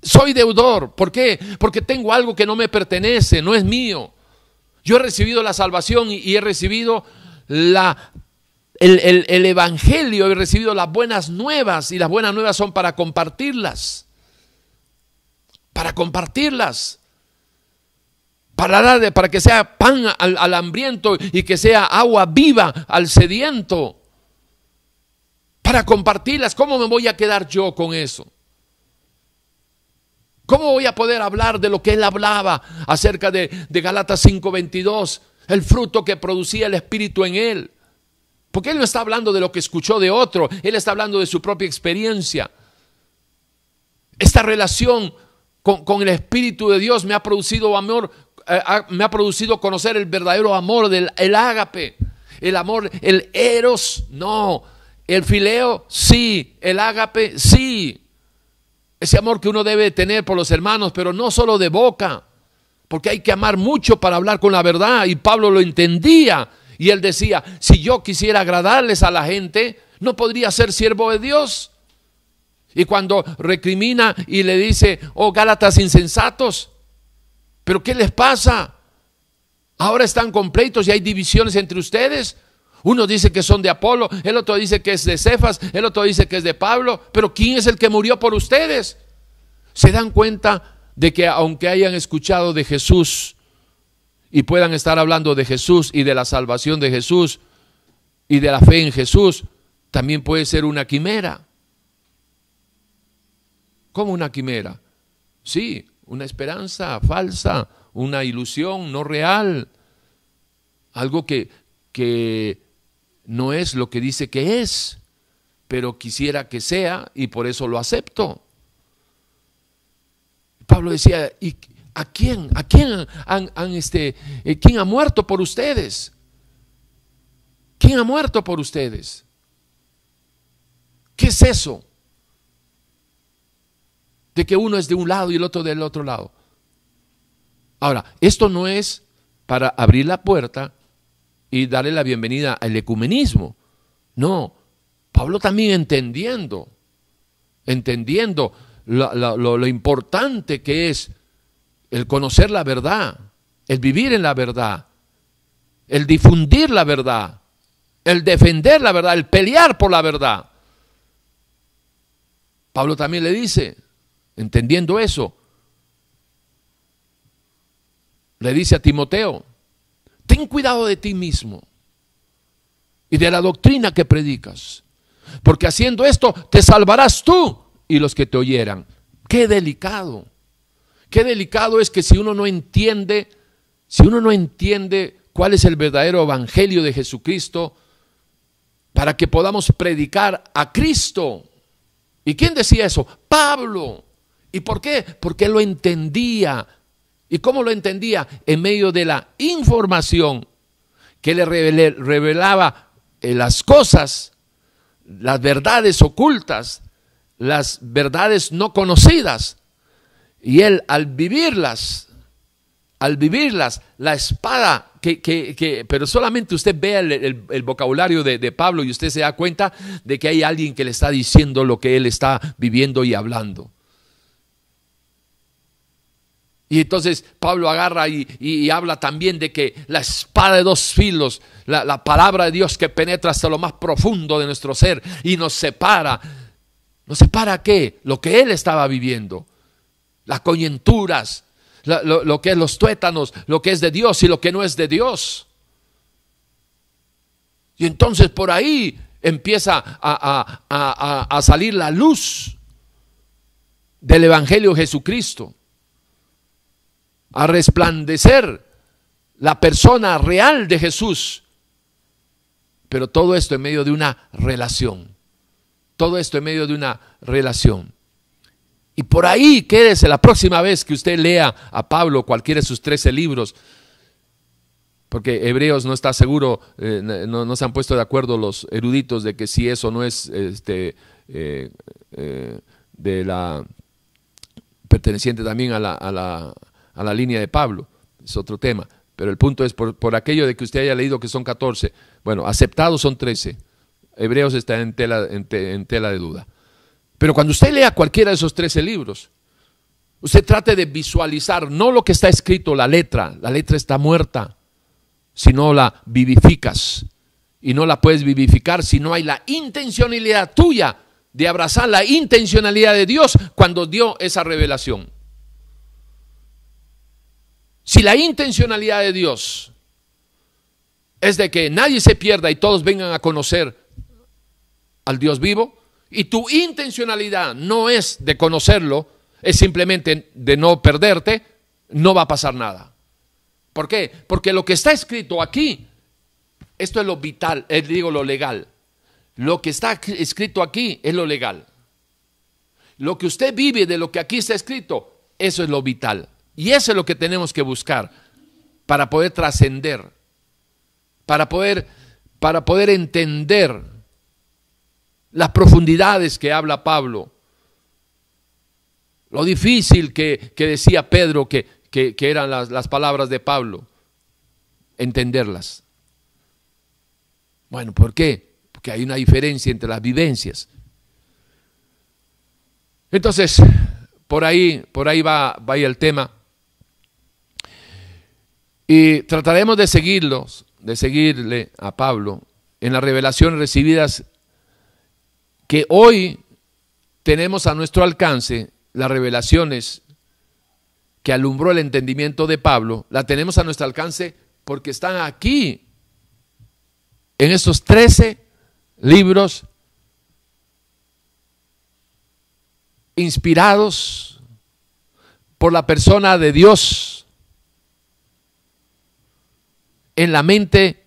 Soy deudor. ¿Por qué? Porque tengo algo que no me pertenece, no es mío. Yo he recibido la salvación y he recibido la, el, el, Evangelio, he recibido las buenas nuevas y las buenas nuevas son para compartirlas. Para compartirlas. Para, dar, para que sea pan al, al hambriento y que sea agua viva al sediento. Para compartirlas. ¿Cómo me voy a quedar yo con eso? ¿Cómo voy a poder hablar de lo que él hablaba acerca de, de Galatas 5:22? El fruto que producía el Espíritu en él. Porque él no está hablando de lo que escuchó de otro, él está hablando de su propia experiencia. Esta relación con, el Espíritu de Dios me ha producido amor, eh, me ha producido conocer el verdadero amor del el ágape, el amor, el eros, no, el fileo, sí, el ágape, sí. Ese amor que uno debe tener por los hermanos, pero no solo de boca, porque hay que amar mucho para hablar con la verdad. Y Pablo lo entendía. Y él decía, si yo quisiera agradarles a la gente, no podría ser siervo de Dios. Y cuando recrimina y le dice, oh Gálatas insensatos, pero ¿qué les pasa? Ahora están completos y hay divisiones entre ustedes. Uno dice que son de Apolo, el otro dice que es de Cefas, el otro dice que es de Pablo, pero ¿quién es el que murió por ustedes? ¿Se dan cuenta de que aunque hayan escuchado de Jesús y puedan estar hablando de Jesús y de la salvación de Jesús y de la fe en Jesús, también puede ser una quimera? ¿Cómo una quimera? Sí, una esperanza falsa, una ilusión no real, algo que, que no es lo que dice que es, pero quisiera que sea y por eso lo acepto. Pablo decía, ¿y a quién? ¿A quién han, este, eh, quién ha muerto por ustedes? ¿Quién ha muerto por ustedes? ¿Qué es eso? De que uno es de un lado y el otro del otro lado. Ahora, esto no es para abrir la puerta y darle la bienvenida al ecumenismo. No, Pablo también entendiendo, entendiendo lo, importante que es el conocer la verdad, el vivir en la verdad, el difundir la verdad, el defender la verdad, el pelear por la verdad. Pablo también le dice, entendiendo eso, le dice a Timoteo, ten cuidado de ti mismo y de la doctrina que predicas, porque haciendo esto te salvarás tú y los que te oyeran. Qué delicado, qué delicado es que si uno no entiende, si uno no entiende cuál es el verdadero evangelio de Jesucristo, para que podamos predicar a Cristo. ¿Y quién decía eso? Pablo. ¿Y por qué? Porque lo entendía ¿Y cómo lo entendía? En medio de la información que le revelaba eh, las cosas, las verdades ocultas, las verdades no conocidas. Y él al vivirlas, al vivirlas, la espada, que, que, pero solamente usted vea el, vocabulario de, de Pablo y usted se da cuenta de que hay alguien que le está diciendo lo que él está viviendo y hablando. Y entonces Pablo agarra y, habla también de que la espada de dos filos, la, la, palabra de Dios que penetra hasta lo más profundo de nuestro ser y nos separa. ¿Nos separa qué? Lo que él estaba viviendo. Las coyunturas, lo, que es los tuétanos, lo que es de Dios y lo que no es de Dios. Y entonces por ahí empieza a, salir la luz del Evangelio Jesucristo a resplandecer la persona real de Jesús. Pero todo esto en medio de una relación. Todo esto en medio de una relación. Y por ahí quédese la próxima vez que usted lea a Pablo cualquiera de sus trece libros, porque Hebreos no está seguro, eh, no, se han puesto de acuerdo los eruditos de que si eso no es este, eh, eh, de la perteneciente también a la a la línea de Pablo, es otro tema. Pero el punto es, por, aquello de que usted haya leído que son 14, bueno, aceptados son 13. Hebreos está en tela, en, tela de duda. Pero cuando usted lea cualquiera de esos 13 libros, Usted trate de visualizar no lo que está escrito, la letra, la letra está muerta, si no la vivificas. Y no la puedes vivificar si no hay la intencionalidad tuya de abrazar la intencionalidad de Dios cuando dio esa revelación. Si la intencionalidad de Dios es de que nadie se pierda y todos vengan a conocer al Dios vivo, y tu intencionalidad no es de conocerlo, es simplemente de no perderte, no va a pasar nada. ¿Por qué? Porque lo que está escrito aquí, esto es lo vital, es, digo lo legal. Lo que está escrito aquí es lo legal. Lo que usted vive de lo que aquí está escrito, eso es lo vital. Y eso es lo que tenemos que buscar para poder trascender, para poder, para poder entender las profundidades que habla Pablo, lo difícil que, decía Pedro que, que, eran las, las palabras de Pablo, entenderlas. Bueno, ¿por qué? Porque hay una diferencia entre las vivencias. Entonces, por ahí, por ahí va, va el tema. Y trataremos de seguirlos, de seguirle a Pablo en las revelaciones recibidas que hoy tenemos a nuestro alcance, las revelaciones que alumbró el entendimiento de Pablo, la tenemos a nuestro alcance porque están aquí, en estos 13 libros inspirados por la persona de Dios en la mente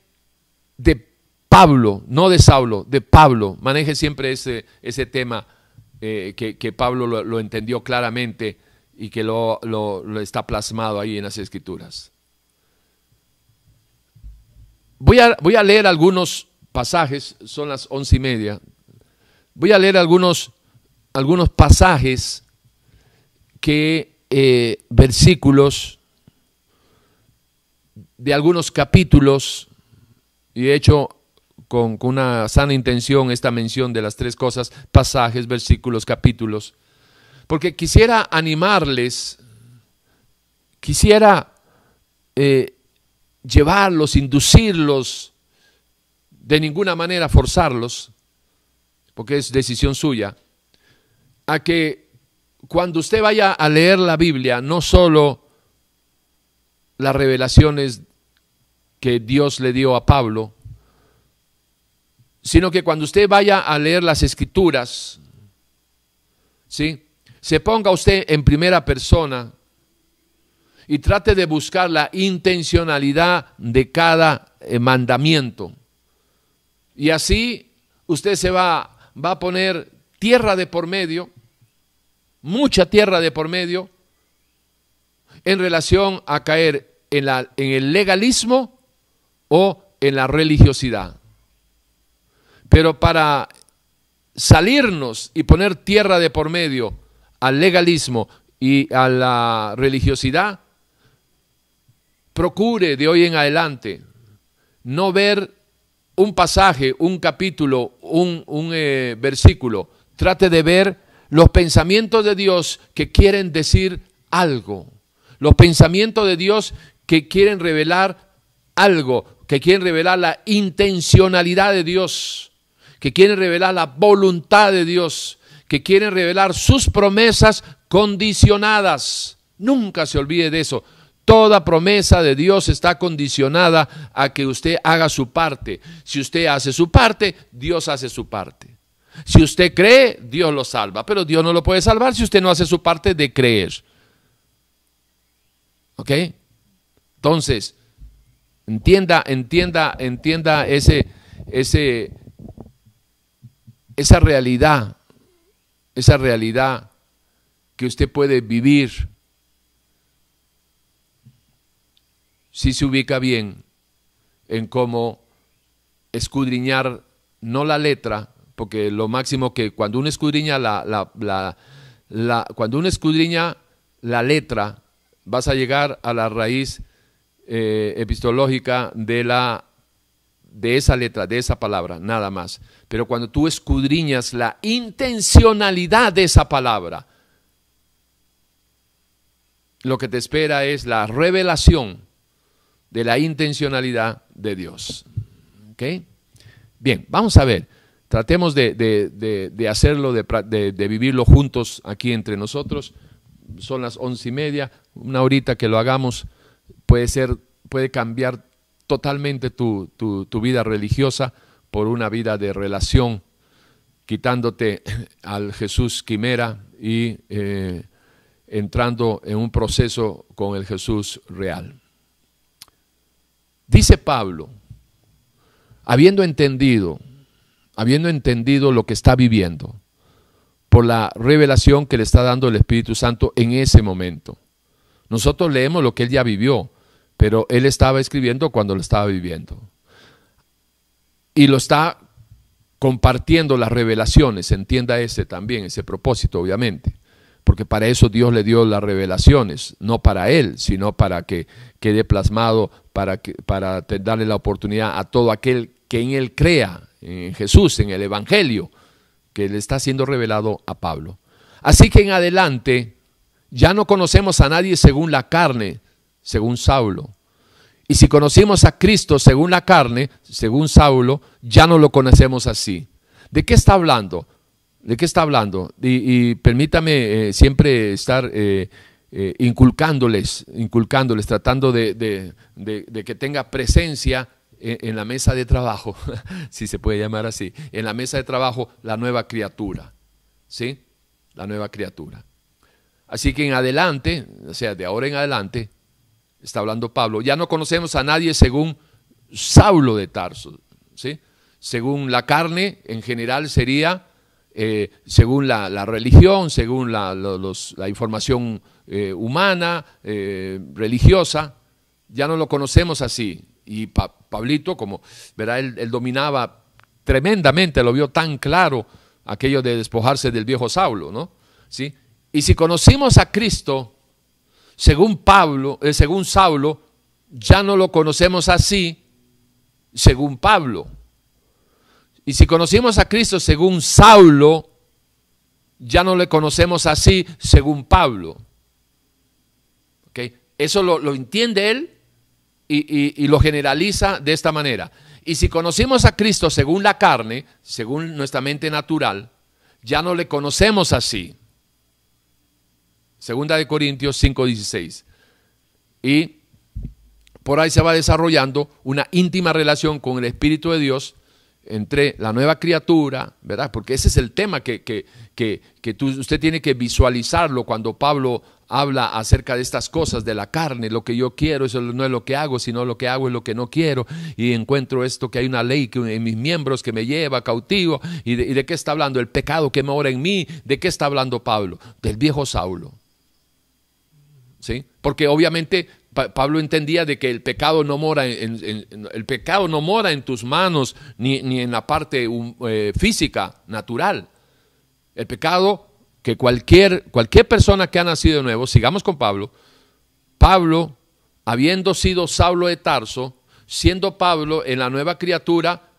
de Pablo, no de Saulo, de Pablo. Maneje siempre ese, ese tema eh, que, Pablo lo, entendió claramente y que lo, lo, está plasmado ahí en las escrituras. Voy a, voy a leer algunos pasajes, son las once y media. Voy a leer algunos, algunos pasajes que, eh, versículos de algunos capítulos, y de hecho con, una sana intención esta mención de las tres cosas, pasajes, versículos, capítulos, porque quisiera animarles, quisiera eh, llevarlos, inducirlos, de ninguna manera forzarlos, porque es decisión suya, a que cuando usted vaya a leer la Biblia, no solo las revelaciones que Dios le dio a Pablo, sino que cuando usted vaya a leer las escrituras, ¿sí? se ponga usted en primera persona y trate de buscar la intencionalidad de cada eh, mandamiento. Y así usted se va, va a poner tierra de por medio, mucha tierra de por medio, en relación a caer en, la, en el legalismo o en la religiosidad. Pero para salirnos y poner tierra de por medio al legalismo y a la religiosidad, procure de hoy en adelante no ver un pasaje, un capítulo, un, eh, versículo. Trate de ver los pensamientos de Dios que quieren decir algo. Los pensamientos de Dios que quieren revelar algo, que quieren revelar la intencionalidad de Dios que quieren revelar la voluntad de Dios, que quieren revelar sus promesas condicionadas. Nunca se olvide de eso. Toda promesa de Dios está condicionada a que usted haga su parte. Si usted hace su parte, Dios hace su parte. Si usted cree, Dios lo salva, pero Dios no lo puede salvar si usted no hace su parte de creer. ¿Ok? Entonces, entienda, entienda, entienda ese, ese, esa realidad, esa realidad que usted puede vivir. Si se ubica bien en cómo escudriñar no la letra, porque lo máximo que cuando uno escudriña la, la, la, cuando uno escudriña la letra, vas a llegar a la raíz eh, epistológica de la de esa letra, de esa palabra, nada más. Pero cuando tú escudriñas la intencionalidad de esa palabra, lo que te espera es la revelación de la intencionalidad de Dios. Bien, vamos a ver. Tratemos de, hacerlo, de, vivirlo juntos aquí entre nosotros. Son las once y media, una horita que lo hagamos puede ser, puede cambiar totalmente tu, vida religiosa por una vida de relación, quitándote al Jesús quimera y eh, entrando en un proceso con el Jesús real. Dice Pablo, habiendo entendido, habiendo entendido lo que está viviendo, por la revelación que le está dando el Espíritu Santo en ese momento. Nosotros leemos lo que él ya vivió, pero él estaba escribiendo cuando lo estaba viviendo. Y lo está compartiendo las revelaciones, entienda ese también, ese propósito, obviamente porque para eso Dios le dio las revelaciones, no para él, sino para que quede plasmado, para, para darle la oportunidad a todo aquel que en él crea, en Jesús, en el Evangelio, que le está siendo revelado a Pablo. Así que en adelante ya no conocemos a nadie según la carne, según Saulo. Y si conocimos a Cristo según la carne, según Saulo, ya no lo conocemos así. ¿De qué está hablando? ¿De qué está hablando? Y, permítame eh, siempre estar eh, eh, inculcándoles, inculcándoles, tratando de, que tenga presencia en, la mesa de trabajo, si se puede llamar así, en la mesa de trabajo la nueva criatura, ¿sí? La nueva criatura. Así que en adelante, o sea, de ahora en adelante, está hablando Pablo, ya no conocemos a nadie según Saulo de Tarso, ¿sí? Según la carne, en general sería eh, según la, religión, según la, información eh, humana, eh, religiosa, ya no lo conocemos así. Y Pablito, como verá, él, dominaba tremendamente, lo vio tan claro aquello de despojarse del viejo Saulo, ¿no? ¿Sí? Y si conocimos a Cristo, según Pablo, según Saulo, ya no lo conocemos así, según Pablo. Y si conocimos a Cristo según Saulo, ya no le conocemos así según Pablo. Eso lo, entiende él y, y lo generaliza de esta manera. Y si conocimos a Cristo según la carne, según nuestra mente natural, ya no le conocemos así. Segunda de Corintios 5:16. Y por ahí se va desarrollando una íntima relación con el Espíritu de Dios entre la nueva criatura, ¿verdad? Porque ese es el tema que, que, que, usted tiene que visualizarlo cuando Pablo habla acerca de estas cosas de la carne, lo que yo quiero, eso no es lo que hago, sino lo que hago es lo que no quiero, y encuentro esto que hay una ley en mis miembros que me lleva cautivo, y de, y de qué está hablando, el pecado que mora en mí, ¿de qué está hablando Pablo? Del viejo Saulo. ¿Sí? Porque obviamente Pablo entendía de que el pecado no mora en, el pecado no mora en tus manos ni, en la parte eh, física, natural. El pecado que cualquier, cualquier persona que ha nacido de nuevo, sigamos con Pablo, Pablo, habiendo sido Saulo de Tarso, siendo Pablo en la nueva criatura,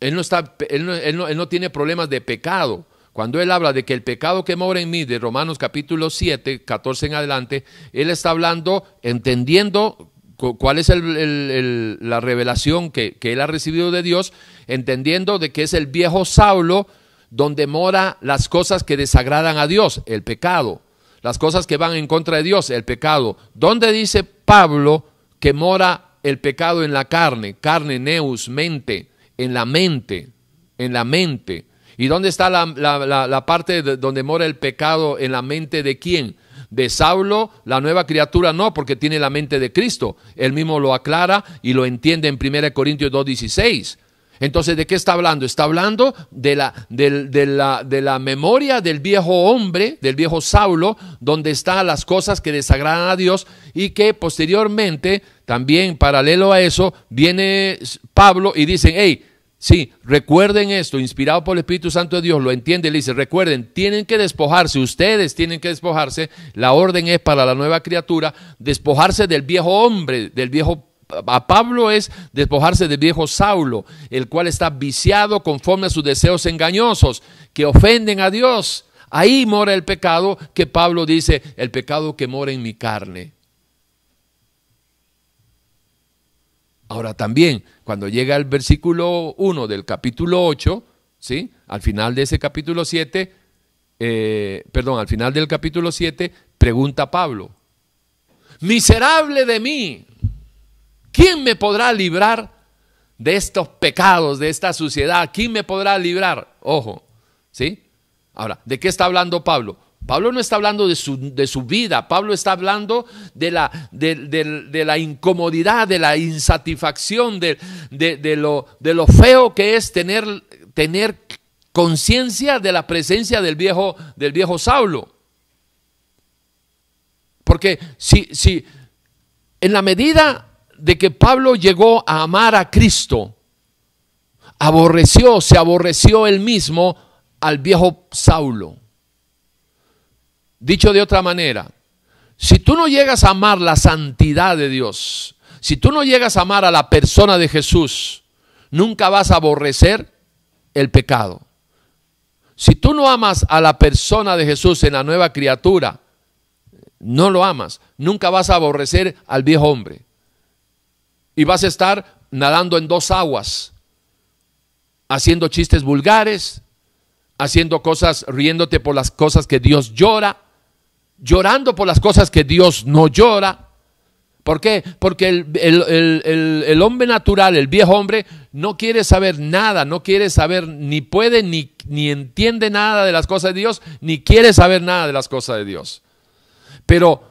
él no, está, él él no tiene problemas de pecado. Cuando él habla de que el pecado que mora en mí, de Romanos capítulo 7, 14 en adelante, él está hablando, entendiendo cuál es la revelación que, él ha recibido de Dios, entendiendo de que es el viejo Saulo donde mora las cosas que desagradan a Dios, el pecado, las cosas que van en contra de Dios, el pecado. ¿Dónde dice Pablo que mora el pecado en la carne? Carne, neus, mente, en la mente, en la mente. ¿Y dónde está la, parte donde mora el pecado en la mente de quién? De Saulo, la nueva criatura no, porque tiene la mente de Cristo. Él mismo lo aclara y lo entiende en 1 Corintios 2.16. Entonces, ¿de qué está hablando? Está hablando de la, de, la, de la, memoria del viejo hombre, del viejo Saulo, donde están las cosas que desagradan a Dios y que posteriormente, también paralelo a eso, viene Pablo y dice, hey, Sí, recuerden esto, inspirado por el Espíritu Santo de Dios, lo entiende, le dice, recuerden, tienen que despojarse, ustedes tienen que despojarse, la orden es para la nueva criatura, despojarse del viejo hombre, del viejo a Pablo es despojarse del viejo Saulo, el cual está viciado conforme a sus deseos engañosos, que ofenden a Dios, Ahí mora el pecado que Pablo dice, el pecado que mora en mi carne. Ahora también, cuando llega el versículo 1 del capítulo 8, ¿sí? al final de ese capítulo 7, eh, perdón, al final del capítulo 7, pregunta Pablo, miserable de mí, ¿quién me podrá librar de estos pecados, de esta suciedad? ¿Quién me podrá librar? Ojo, ¿sí? Ahora, ¿de qué está hablando Pablo? Pablo no está hablando de su, de su vida, Pablo está hablando de la, de, la incomodidad, de la insatisfacción, de, lo, de lo feo que es tener, tener conciencia de la presencia del viejo, del viejo Saulo. Porque si, si en la medida de que Pablo llegó a amar a Cristo, aborreció, se aborreció él mismo al viejo Saulo. Dicho de otra manera, si tú no llegas a amar la santidad de Dios, si tú no llegas a amar a la persona de Jesús, nunca vas a aborrecer el pecado. Si tú no amas a la persona de Jesús en la nueva criatura, no lo amas, nunca vas a aborrecer al viejo hombre. Y vas a estar nadando en dos aguas, haciendo chistes vulgares, haciendo cosas, riéndote por las cosas que Dios llora, llorando por las cosas que Dios no llora. ¿Por qué? Porque el, hombre natural, el viejo hombre, no quiere saber nada, no quiere saber, ni puede, ni, ni entiende nada de las cosas de Dios, ni quiere saber nada de las cosas de Dios. Pero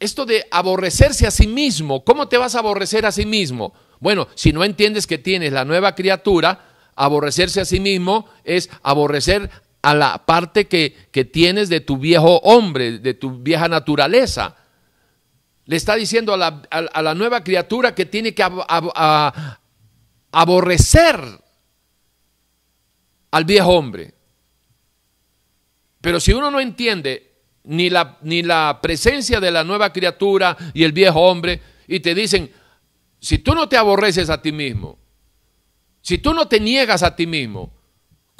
esto de aborrecerse a sí mismo, ¿cómo te vas a aborrecer a sí mismo? Bueno, si no entiendes que tienes la nueva criatura, aborrecerse a sí mismo es aborrecer a la parte que, tienes de tu viejo hombre, de tu vieja naturaleza. Le está diciendo a la, nueva criatura que tiene que aborrecer al viejo hombre. Pero si uno no entiende ni la, ni la presencia de la nueva criatura y el viejo hombre, y te dicen, si tú no te aborreces a ti mismo, si tú no te niegas a ti mismo,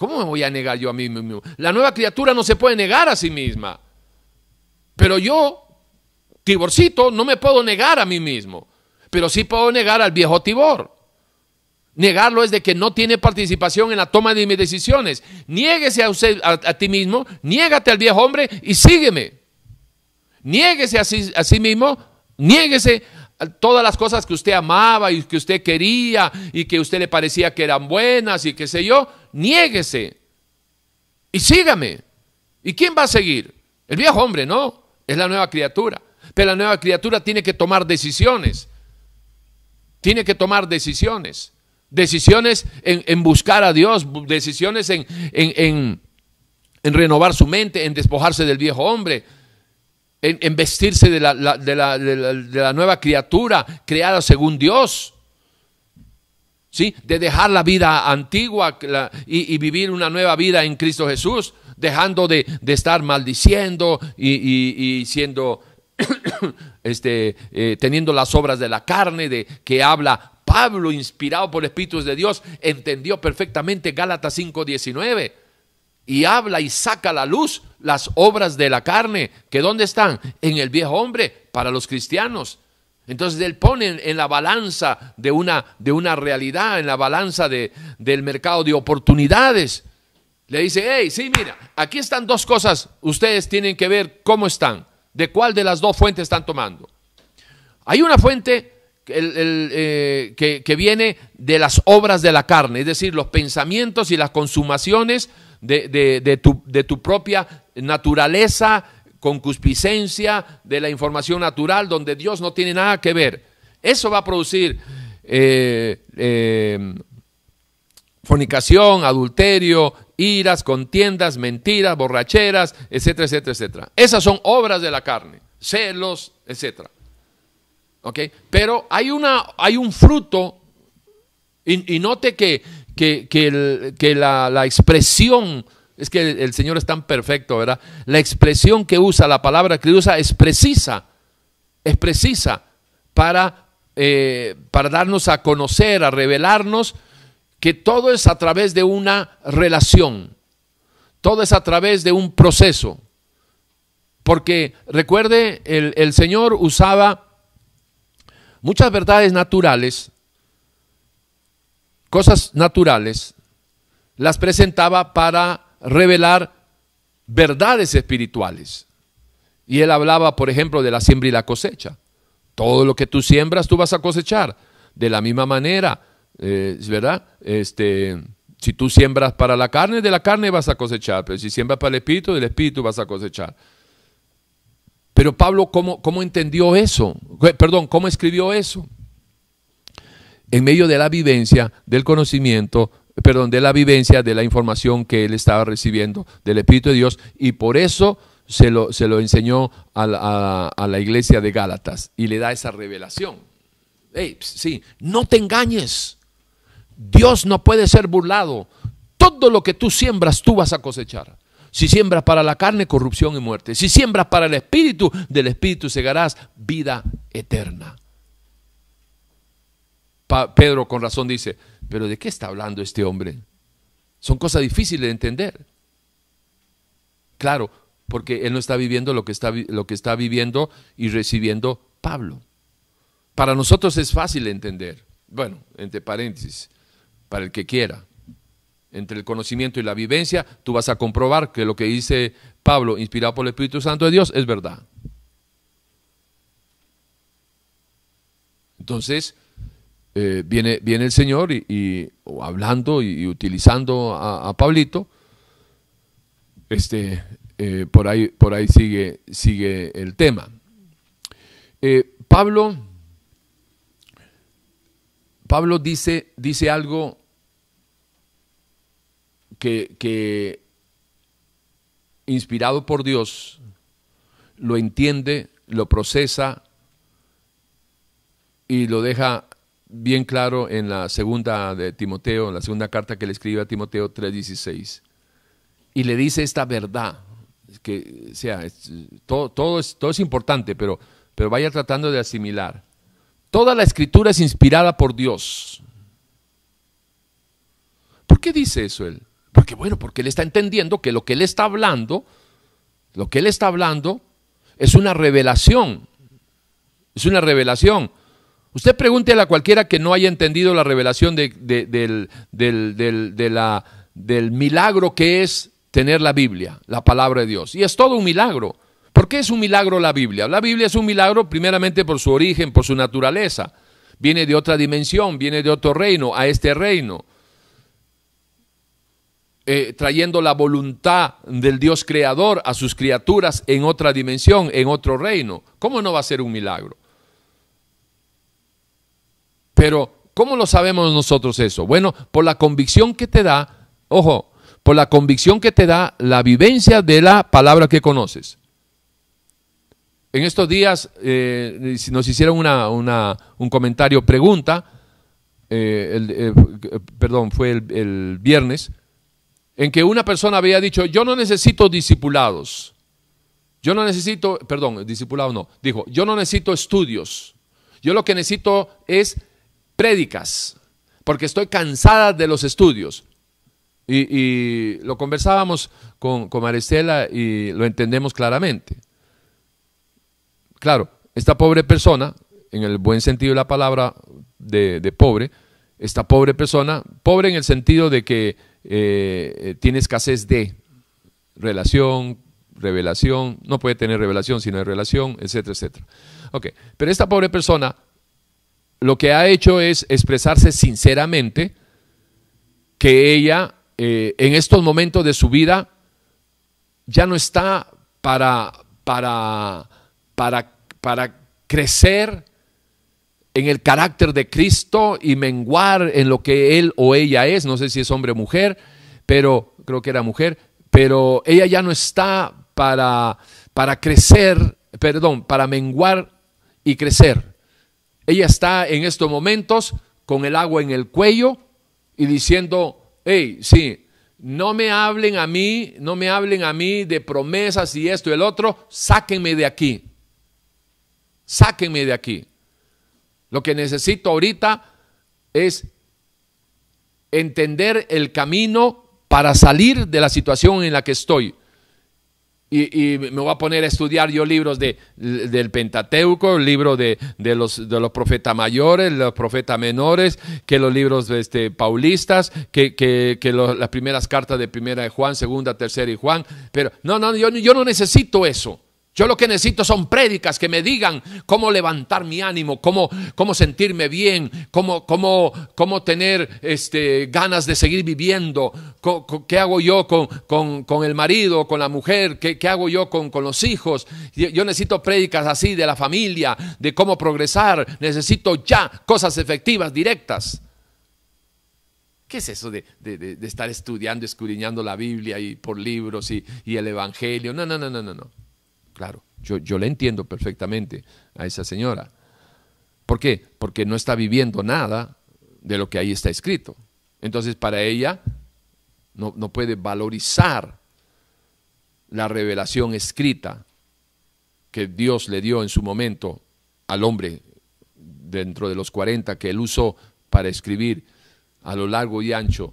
¿Cómo me voy a negar yo a mí mismo? La nueva criatura no se puede negar a sí misma. Pero yo, Tiborcito, no me puedo negar a mí mismo. Pero sí puedo negar al viejo Tibor. Negarlo es de que no tiene participación en la toma de mis decisiones. Niéguese a, usted, a, ti mismo, niégate al viejo hombre y sígueme. Niéguese a sí, a sí mismo, niéguese todas las cosas que usted amaba y que usted quería y que usted le parecía que eran buenas y qué sé yo, niéguese y sígame. ¿Y quién va a seguir? El viejo hombre, no, es la nueva criatura. Pero la nueva criatura tiene que tomar decisiones. Tiene que tomar decisiones. Decisiones en, buscar a Dios, decisiones en, en renovar su mente, en despojarse del viejo hombre en, vestirse de la, de, la, nueva criatura creada según Dios. ¿Sí? De dejar la vida antigua y, vivir una nueva vida en Cristo Jesús, dejando de, estar maldiciendo y, siendo, este, eh, teniendo las obras de la carne, de que habla Pablo, inspirado por Espíritus de Dios, entendió perfectamente Gálatas 5:19 y habla y saca a la luz las obras de la carne, que ¿dónde están? En el viejo hombre, para los cristianos. Entonces él pone en la balanza de una, de una realidad, en la balanza de, del mercado de oportunidades. Le dice, hey, sí, mira, aquí están dos cosas, ustedes tienen que ver cómo están, de cuál de las dos fuentes están tomando. Hay una fuente eh, que, que viene de las obras de la carne, es decir, los pensamientos y las consumaciones de, tu, de tu propia naturaleza, concupiscencia, de la información natural, donde Dios no tiene nada que ver. Eso va a producir eh, eh, fornicación, adulterio, iras, contiendas, mentiras, borracheras, etcétera, etcétera, etcétera. Esas son obras de la carne, celos, etcétera. ¿Ok? Pero hay, una, hay un fruto, y note que que, la, expresión, es que el, Señor es tan perfecto, ¿verdad? La expresión que usa, la palabra que usa es precisa, es precisa para, eh, para darnos a conocer, a revelarnos que todo es a través de una relación. todo es a través de un proceso. Porque recuerde, el, el Señor usaba muchas verdades naturales, cosas naturales, las presentaba para revelar verdades espirituales. Y él hablaba, por ejemplo, de la siembra y la cosecha. Todo lo que tú siembras, tú vas a cosechar. De la misma manera, eh, ¿verdad? Este, si tú siembras para la carne, de la carne vas a cosechar. Pero si siembras para el espíritu, del espíritu vas a cosechar. Pero Pablo, ¿cómo, cómo entendió eso? Perdón, ¿cómo escribió eso? En medio de la vivencia, del conocimiento, perdón, de la vivencia, de la información que él estaba recibiendo del Espíritu de Dios, y por eso se lo, se lo enseñó a la, a la, iglesia de Gálatas y le da esa revelación. Hey, sí, no te engañes. Dios no puede ser burlado. Todo lo que tú siembras, tú vas a cosechar. Si siembras para la carne, corrupción y muerte. Si siembras para el espíritu, del espíritu segarás vida eterna. Pedro con razón dice, pero ¿de qué está hablando este hombre? Son cosas difíciles de entender. Claro, porque él no está viviendo lo que está, lo que está viviendo y recibiendo Pablo. Para nosotros es fácil de entender. Bueno, entre paréntesis, para el que quiera. Entre el conocimiento y la vivencia, tú vas a comprobar que lo que dice Pablo, inspirado por el Espíritu Santo de Dios, es verdad. Entonces, eh, viene, viene el Señor y, hablando y, utilizando a, Pablito, este, eh, por ahí, por ahí sigue, sigue el tema. Eh, Pablo, Pablo dice, dice algo que, que inspirado por Dios, lo entiende, lo procesa y lo deja bien claro en la segunda de Timoteo, en la segunda carta que le escribe a Timoteo 3:16. Y le dice esta verdad, que sea, todo, todo, es, todo es importante, pero, pero vaya tratando de asimilar. Toda la escritura es inspirada por Dios. ¿Por qué dice eso él? Porque bueno, porque él está entendiendo que lo que él está hablando, lo que él está hablando es una revelación. Es una revelación. Usted pregúntele a cualquiera que no haya entendido la revelación de, del, del, de la, del milagro que es tener la Biblia, la palabra de Dios. Y es todo un milagro. ¿Por qué es un milagro la Biblia? La Biblia es un milagro primeramente por su origen, por su naturaleza. Viene de otra dimensión, viene de otro reino, a este reino. Eh, trayendo la voluntad del Dios creador a sus criaturas en otra dimensión, en otro reino. ¿Cómo no va a ser un milagro? Pero, ¿cómo lo sabemos nosotros eso? Bueno, por la convicción que te da, ojo, por la convicción que te da la vivencia de la palabra que conoces. En estos días eh, nos hicieron una, un comentario, pregunta, eh, eh, perdón, fue el, viernes, en que una persona había dicho, yo no necesito discipulados, yo no necesito, perdón, discipulado no, dijo, yo no necesito estudios, yo lo que necesito es prédicas, porque estoy cansada de los estudios. Y, lo conversábamos con, con, Maristela y lo entendemos claramente. Claro, esta pobre persona, en el buen sentido de la palabra de, pobre, esta pobre persona, pobre en el sentido de que eh, tiene escasez de relación, revelación, no puede tener revelación sino de relación, etcétera, etcétera. Ok, pero esta pobre persona lo que ha hecho es expresarse sinceramente que ella eh, en estos momentos de su vida ya no está para, para, para, para crecer en el carácter de Cristo y menguar en lo que él o ella es, no sé si es hombre o mujer, pero creo que era mujer, pero ella ya no está para, para crecer, perdón, para menguar y crecer. Ella está en estos momentos con el agua en el cuello y diciendo, hey, sí, no me hablen a mí, no me hablen a mí de promesas y esto y el otro, sáquenme de aquí. Sáquenme de aquí. Lo que necesito ahorita es entender el camino para salir de la situación en la que estoy. Y, me voy a poner a estudiar yo libros de, del Pentateuco, el libro de, de, los, de los profetas mayores, los profetas menores, que los libros este, paulistas, que, que, que las primeras cartas de primera de Juan, segunda, tercera y Juan. Pero no, no, yo, yo no necesito eso. Yo lo que necesito son prédicas que me digan cómo levantar mi ánimo, cómo, cómo sentirme bien, cómo, cómo, cómo tener este, ganas de seguir viviendo, qué hago yo con, con, el marido, con la mujer, qué, qué hago yo con, con, los hijos. Yo necesito prédicas así de la familia, de cómo progresar. Necesito ya cosas efectivas, directas. ¿Qué es eso de, de, de estar estudiando, escudriñando la Biblia y por libros y, y el Evangelio? No, no, no, no, no. no. Claro, yo, yo le entiendo perfectamente a esa señora. ¿Por qué? Porque no está viviendo nada de lo que ahí está escrito. Entonces, para ella no, no puede valorizar la revelación escrita que Dios le dio en su momento al hombre dentro de los 40 que él usó para escribir a lo largo y ancho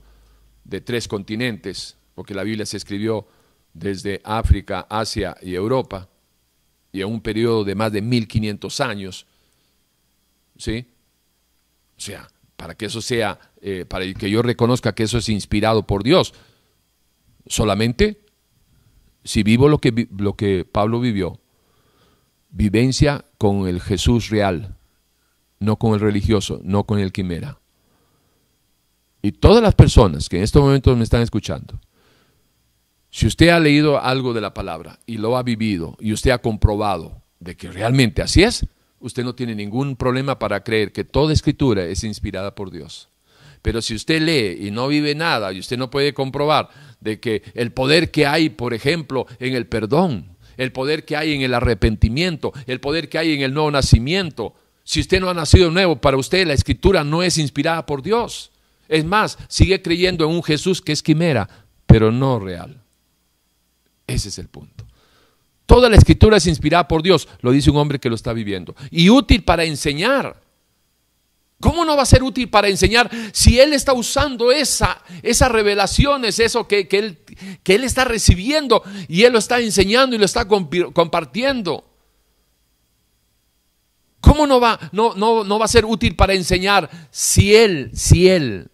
de tres continentes, porque la Biblia se escribió desde África, Asia y Europa, y en un periodo de más de 1500 años. ¿Sí? O sea, para que eso sea, eh, para que yo reconozca que eso es inspirado por Dios, solamente si vivo lo que, lo que Pablo vivió, vivencia con el Jesús real, no con el religioso, no con el quimera. Y todas las personas que en estos momentos me están escuchando, si usted ha leído algo de la palabra y lo ha vivido y usted ha comprobado de que realmente así es, usted no tiene ningún problema para creer que toda escritura es inspirada por Dios. Pero si usted lee y no vive nada y usted no puede comprobar de que el poder que hay, por ejemplo, en el perdón, el poder que hay en el arrepentimiento, el poder que hay en el nuevo nacimiento, si usted no ha nacido nuevo, para usted la escritura no es inspirada por Dios. Es más, sigue creyendo en un Jesús que es quimera, pero no real. Ese es el punto. Toda la escritura es inspirada por Dios, lo dice un hombre que lo está viviendo. Y útil para enseñar. ¿Cómo no va a ser útil para enseñar si Él está usando esa, esas revelaciones, eso que, él, que Él está recibiendo y Él lo está enseñando y lo está compartiendo? ¿Cómo no va, no, no, no va a ser útil para enseñar si Él, si Él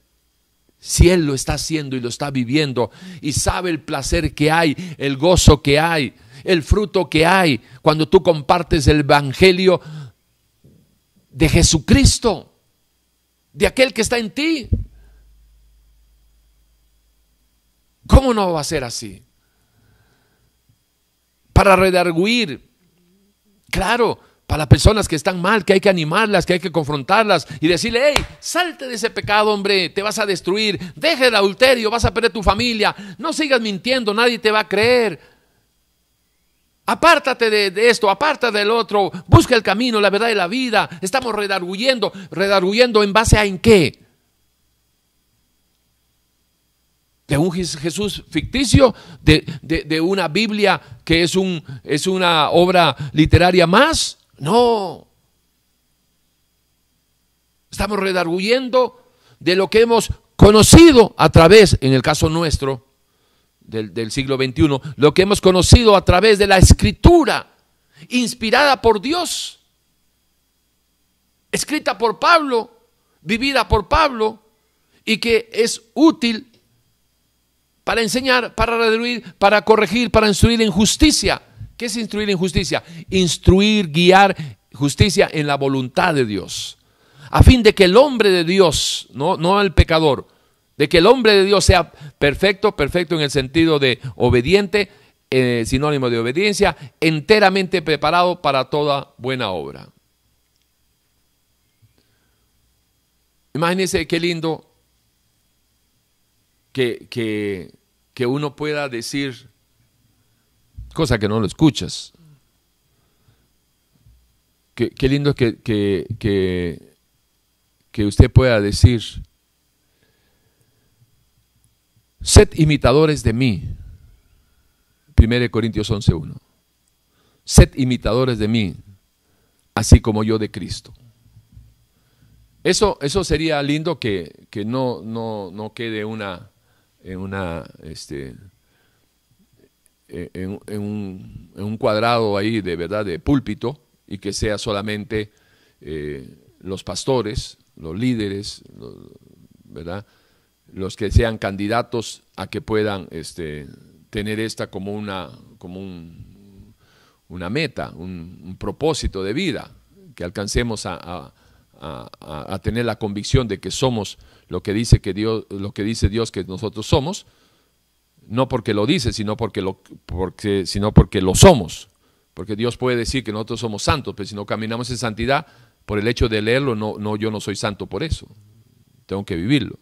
si Él lo está haciendo y lo está viviendo y sabe el placer que hay, el gozo que hay, el fruto que hay cuando tú compartes el Evangelio de Jesucristo, de aquel que está en ti. ¿Cómo no va a ser así? Para redarguir, claro, para las personas que están mal, que hay que animarlas, que hay que confrontarlas y decirle, hey, salte de ese pecado, hombre, te vas a destruir, deje el adulterio, vas a perder tu familia, no sigas mintiendo, nadie te va a creer. Apártate de, esto, apártate del otro, busca el camino, la verdad y la vida. Estamos redarguyendo, redarguyendo en base a en qué? de un Jesús ficticio, de, de, una Biblia que es, un, es una obra literaria más. No. Estamos redarguyendo de lo que hemos conocido a través, en el caso nuestro, del, siglo XXI, lo que hemos conocido a través de la escritura, inspirada por Dios, escrita por Pablo, vivida por Pablo, y que es útil para enseñar, para redarguir, para corregir, para instruir en justicia ¿Qué es instruir en justicia? Instruir, guiar justicia en la voluntad de Dios. A fin de que el hombre de Dios, no, no el pecador, de que el hombre de Dios sea perfecto, perfecto en el sentido de obediente, eh, sinónimo de obediencia, enteramente preparado para toda buena obra. Imagínense qué lindo que, que, que uno pueda decir, cosa que no lo escuchas. Qué, lindo que, que, que, usted pueda decir, sed imitadores de mí. 1 Corintios 11.1. Sed imitadores de mí, así como yo de Cristo. Eso, eso sería lindo que, no, no, no, quede una, una este, en, un, cuadrado ahí de verdad de púlpito y que sea solamente eh, los pastores, los líderes, ¿verdad? los que sean candidatos a que puedan este, tener esta como una, como una meta, un, propósito de vida, que alcancemos a, tener la convicción de que somos lo que dice que Dios, lo que dice Dios que nosotros somos, no porque lo dice, sino porque lo, porque, sino porque lo somos. Porque Dios puede decir que nosotros somos santos, pero si no caminamos en santidad, por el hecho de leerlo, no, no, yo no soy santo por eso. Tengo que vivirlo.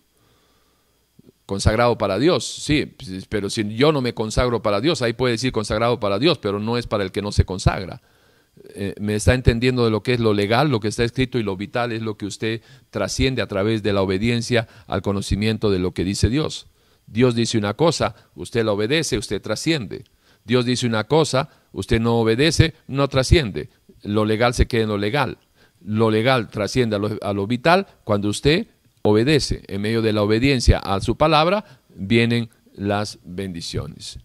Consagrado para Dios, sí, pero si yo no me consagro para Dios, ahí puede decir consagrado para Dios, pero no es para el que no se consagra. Eh, me está entendiendo de lo que es lo legal, lo que está escrito y lo vital es lo que usted trasciende a través de la obediencia al conocimiento de lo que dice Dios. Dios dice una cosa, usted la obedece, usted trasciende. Dios dice una cosa, usted no obedece, no trasciende. Lo legal se queda en lo legal. Lo legal trasciende a lo, vital cuando usted obedece. En medio de la obediencia a su palabra vienen las bendiciones.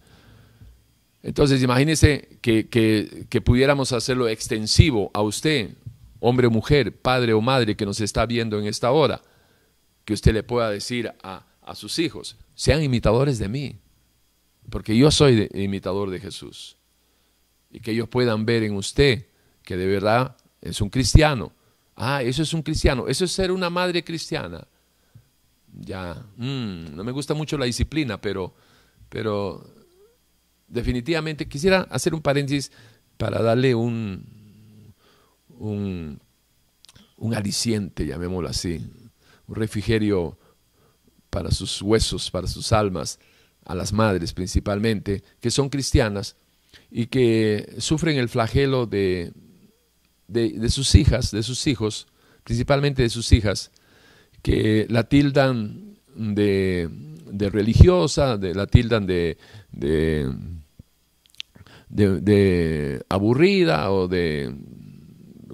Entonces imagínese que, que, pudiéramos hacerlo extensivo a usted, hombre o mujer, padre o madre que nos está viendo en esta hora, que usted le pueda decir a, a sus hijos, sean imitadores de mí, porque yo soy imitador de Jesús. Y que ellos puedan ver en usted que de verdad es un cristiano. Ah, eso es un cristiano, eso es ser una madre cristiana. Ya, mm, no me gusta mucho la disciplina, pero, pero definitivamente quisiera hacer un paréntesis para darle un, un, un aliciente, llamémoslo así, un refrigerio para sus huesos, para sus almas, a las madres principalmente, que son cristianas y que sufren el flagelo de, de, sus hijas, de sus hijos, principalmente de sus hijas, que la tildan de, religiosa, de, la tildan de, de, de, aburrida o de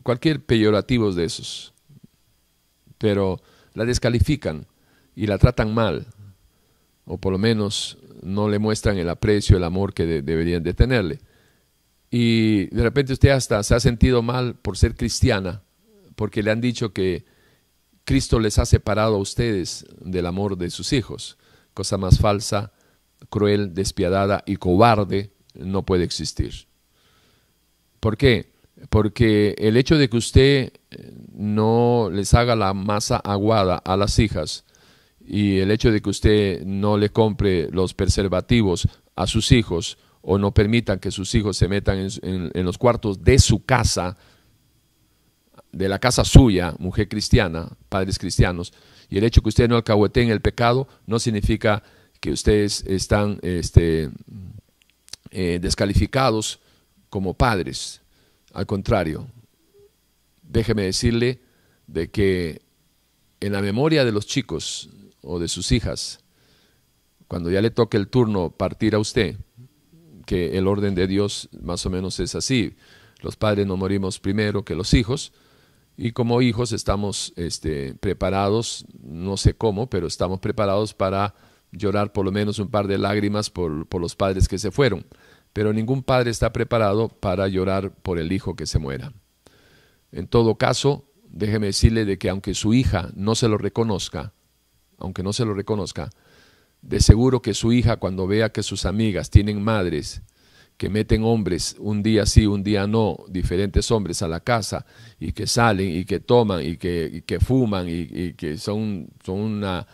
cualquier peyorativo de esos. Pero la descalifican y la tratan mal, o por lo menos no le muestran el aprecio, el amor que deberían de tenerle. Y de repente usted hasta se ha sentido mal por ser cristiana, porque le han dicho que Cristo les ha separado a ustedes del amor de sus hijos. Cosa más falsa, cruel, despiadada y cobarde no puede existir. ¿Por qué? Porque el hecho de que usted no les haga la masa aguada a las hijas y el hecho de que usted no le compre los preservativos a sus hijos o no permitan que sus hijos se metan en, los cuartos de su casa, de la casa suya, mujer cristiana, padres cristianos, y el hecho que usted no alcahueteen el pecado no significa que ustedes están este, eh, descalificados como padres. Al contrario, déjeme decirle de que en la memoria de los chicos o de sus hijas, cuando ya le toque el turno partir a usted, que el orden de Dios más o menos es así, los padres no morimos primero que los hijos, y como hijos estamos este, preparados, no sé cómo, pero estamos preparados para llorar por lo menos un par de lágrimas por, por los padres que se fueron, pero ningún padre está preparado para llorar por el hijo que se muera. En todo caso, déjeme decirle de que aunque su hija no se lo reconozca, aunque no se lo reconozca, de seguro que su hija cuando vea que sus amigas tienen madres que meten hombres un día sí, un día no, diferentes hombres a la casa y que salen y que toman y que, que fuman y, que son, son una,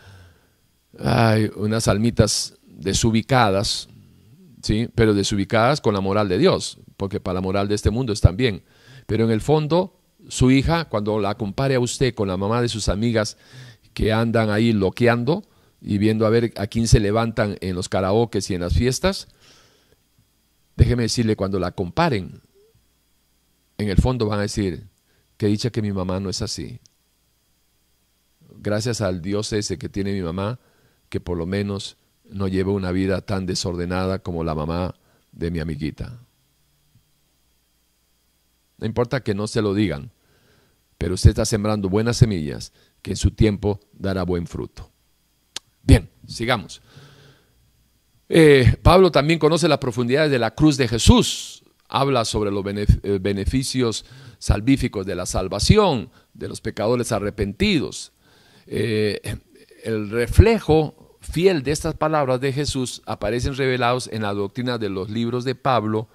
unas almitas desubicadas, ¿sí? pero desubicadas con la moral de Dios, porque para la moral de este mundo están bien. Pero en el fondo, su hija, cuando la compare a usted con la mamá de sus amigas que andan ahí loqueando y viendo a ver a quién se levantan en los karaokes y en las fiestas, déjeme decirle, cuando la comparen, en el fondo van a decir, que dicha que mi mamá no es así. Gracias al Dios ese que tiene mi mamá, que por lo menos no lleva una vida tan desordenada como la mamá de mi amiguita. No importa que no se lo digan, pero usted está sembrando buenas semillas que en su tiempo dará buen fruto. Bien, sigamos. Eh, Pablo también conoce las profundidades de la cruz de Jesús. Habla sobre los eh, beneficios salvíficos de la salvación, de los pecadores arrepentidos. Eh, el reflejo fiel de estas palabras de Jesús aparecen revelados en la doctrina de los libros de Pablo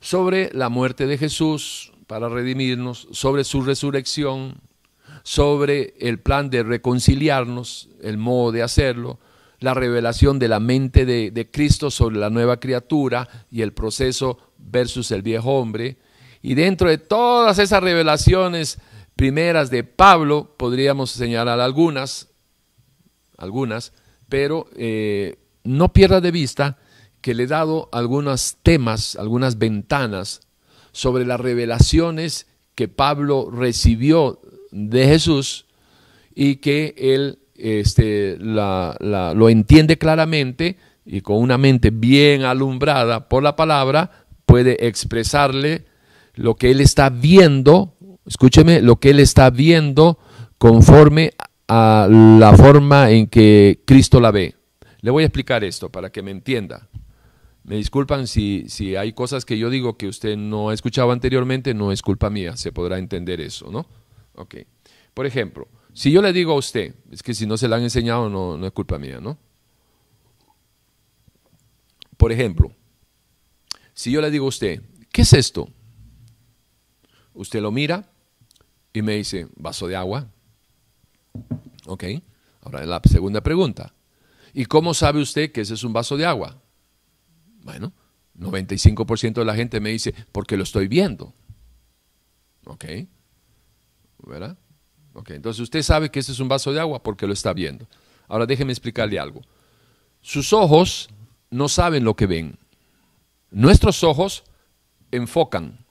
sobre la muerte de Jesús para redimirnos, sobre su resurrección, sobre el plan de reconciliarnos, el modo de hacerlo, la revelación de la mente de, Cristo sobre la nueva criatura y el proceso versus el viejo hombre. Y dentro de todas esas revelaciones primeras de Pablo, podríamos señalar algunas, algunas, pero eh, no pierda de vista que le he dado algunos temas, algunas ventanas sobre las revelaciones que Pablo recibió de Jesús y que él este, lo entiende claramente y con una mente bien alumbrada por la palabra puede expresarle lo que él está viendo, escúcheme, lo que él está viendo conforme a la forma en que Cristo la ve. Le voy a explicar esto para que me entienda. Me disculpan si, si hay cosas que yo digo que usted no ha escuchado anteriormente, no es culpa mía, se podrá entender eso, ¿no? Ok. Por ejemplo, si yo le digo a usted, es que si no se le han enseñado no, no es culpa mía, ¿no? Por ejemplo, si yo le digo a usted, ¿qué es esto? Usted lo mira y me dice, vaso de agua. Ok, ahora la segunda pregunta. ¿Y cómo sabe usted que ese es un vaso de agua? Bueno, 95% de la gente me dice, porque lo estoy viendo. Ok, ¿verdad? entonces usted sabe que ese es un vaso de agua porque lo está viendo. Ahora déjeme explicarle algo. Sus ojos no saben lo que ven. Nuestros ojos enfocan.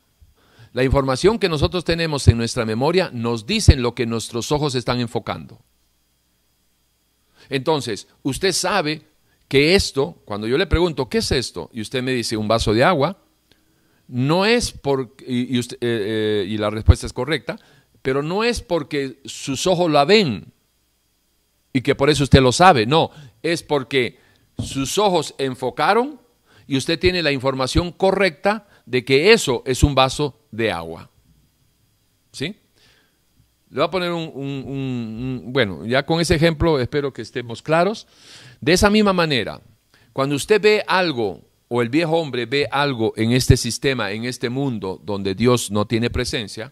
La información que nosotros tenemos en nuestra memoria nos dicen lo que nuestros ojos están enfocando. Entonces, usted sabe que esto, cuando yo le pregunto, ¿qué es esto? Y usted me dice, un vaso de agua, no es por, y, eh, eh, y la respuesta es correcta, pero no es porque sus ojos la ven y que por eso usted lo sabe, no, es porque sus ojos enfocaron y usted tiene la información correcta de que eso es un vaso de agua. ¿Sí? Le voy a poner un, bueno, ya con ese ejemplo espero que estemos claros. De esa misma manera, cuando usted ve algo o el viejo hombre ve algo en este sistema, en este mundo donde Dios no tiene presencia,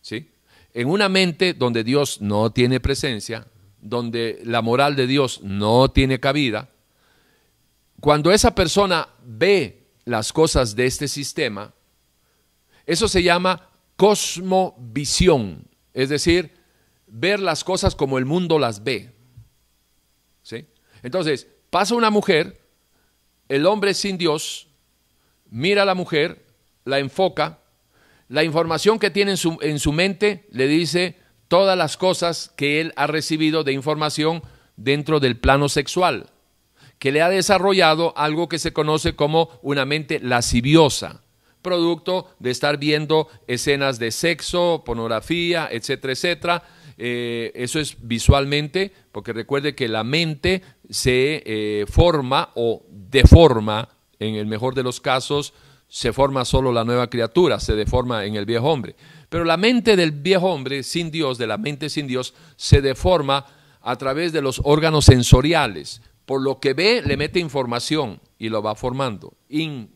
¿sí? En una mente donde Dios no tiene presencia, donde la moral de Dios no tiene cabida, cuando esa persona ve las cosas de este sistema, eso se llama cosmovisión, es decir, ver las cosas como el mundo las ve. Entonces, pasa una mujer, el hombre sin Dios, mira a la mujer, la enfoca, la información que tiene en su, en su mente le dice todas las cosas que él ha recibido de información dentro del plano sexual, que le ha desarrollado algo que se conoce como una mente lasciviosa, producto de estar viendo escenas de sexo, pornografía, etcétera, etcétera. Eh, eso es visualmente, porque recuerde que la mente se eh, forma o deforma, en el mejor de los casos, se forma solo la nueva criatura, se deforma en el viejo hombre. Pero la mente del viejo hombre sin Dios, de la mente sin Dios, se deforma a través de los órganos sensoriales. Por lo que ve, le mete información y lo va formando. In,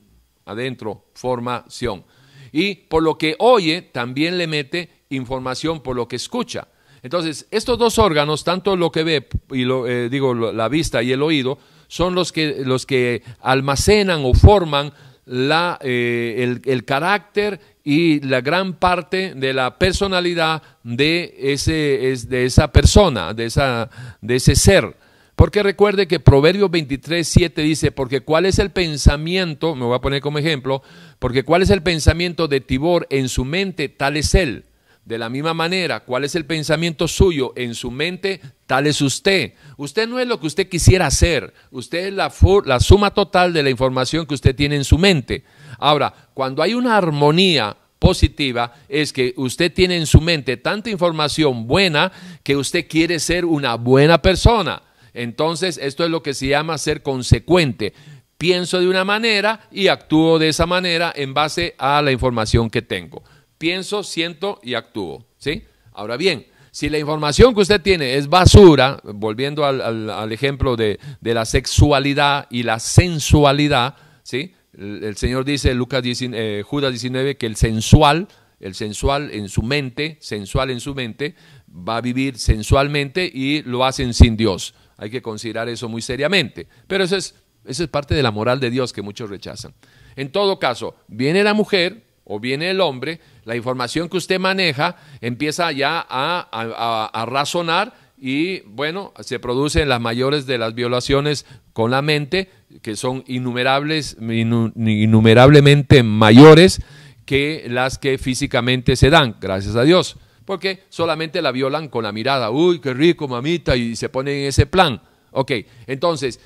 adentro, formación. Y por lo que oye, también le mete información por lo que escucha. Entonces, estos dos órganos, tanto lo que ve, y lo, eh, digo, la vista y el oído, son los que, los que almacenan o forman la, eh, el, carácter y la gran parte de la personalidad de, ese, de esa persona, de, esa, de ese ser. Porque recuerde que Proverbios 23, 7 dice, porque cuál es el pensamiento, me voy a poner como ejemplo, porque cuál es el pensamiento de Tibor en su mente, tal es él. De la misma manera, ¿cuál es el pensamiento suyo en su mente? Tal es usted. Usted no es lo que usted quisiera hacer. Usted es la, la, suma total de la información que usted tiene en su mente. Ahora, cuando hay una armonía positiva, es que usted tiene en su mente tanta información buena que usted quiere ser una buena persona. Entonces, esto es lo que se llama ser consecuente. Pienso de una manera y actúo de esa manera en base a la información que tengo. Pienso, siento y actúo. ¿sí? Ahora bien, si la información que usted tiene es basura, volviendo al, ejemplo de, la sexualidad y la sensualidad, ¿sí? el, Señor dice Lucas eh, Judas 19 que el sensual, el sensual en su mente, sensual en su mente, va a vivir sensualmente y lo hacen sin Dios. Hay que considerar eso muy seriamente. Pero eso es, eso es parte de la moral de Dios que muchos rechazan. En todo caso, viene la mujer o viene el hombre, la información que usted maneja empieza ya a, razonar y bueno, se producen las mayores de las violaciones con la mente, que son innumerables, innumerablemente mayores que las que físicamente se dan, gracias a Dios, porque solamente la violan con la mirada, uy, qué rico, mamita, y se ponen en ese plan. Ok, entonces,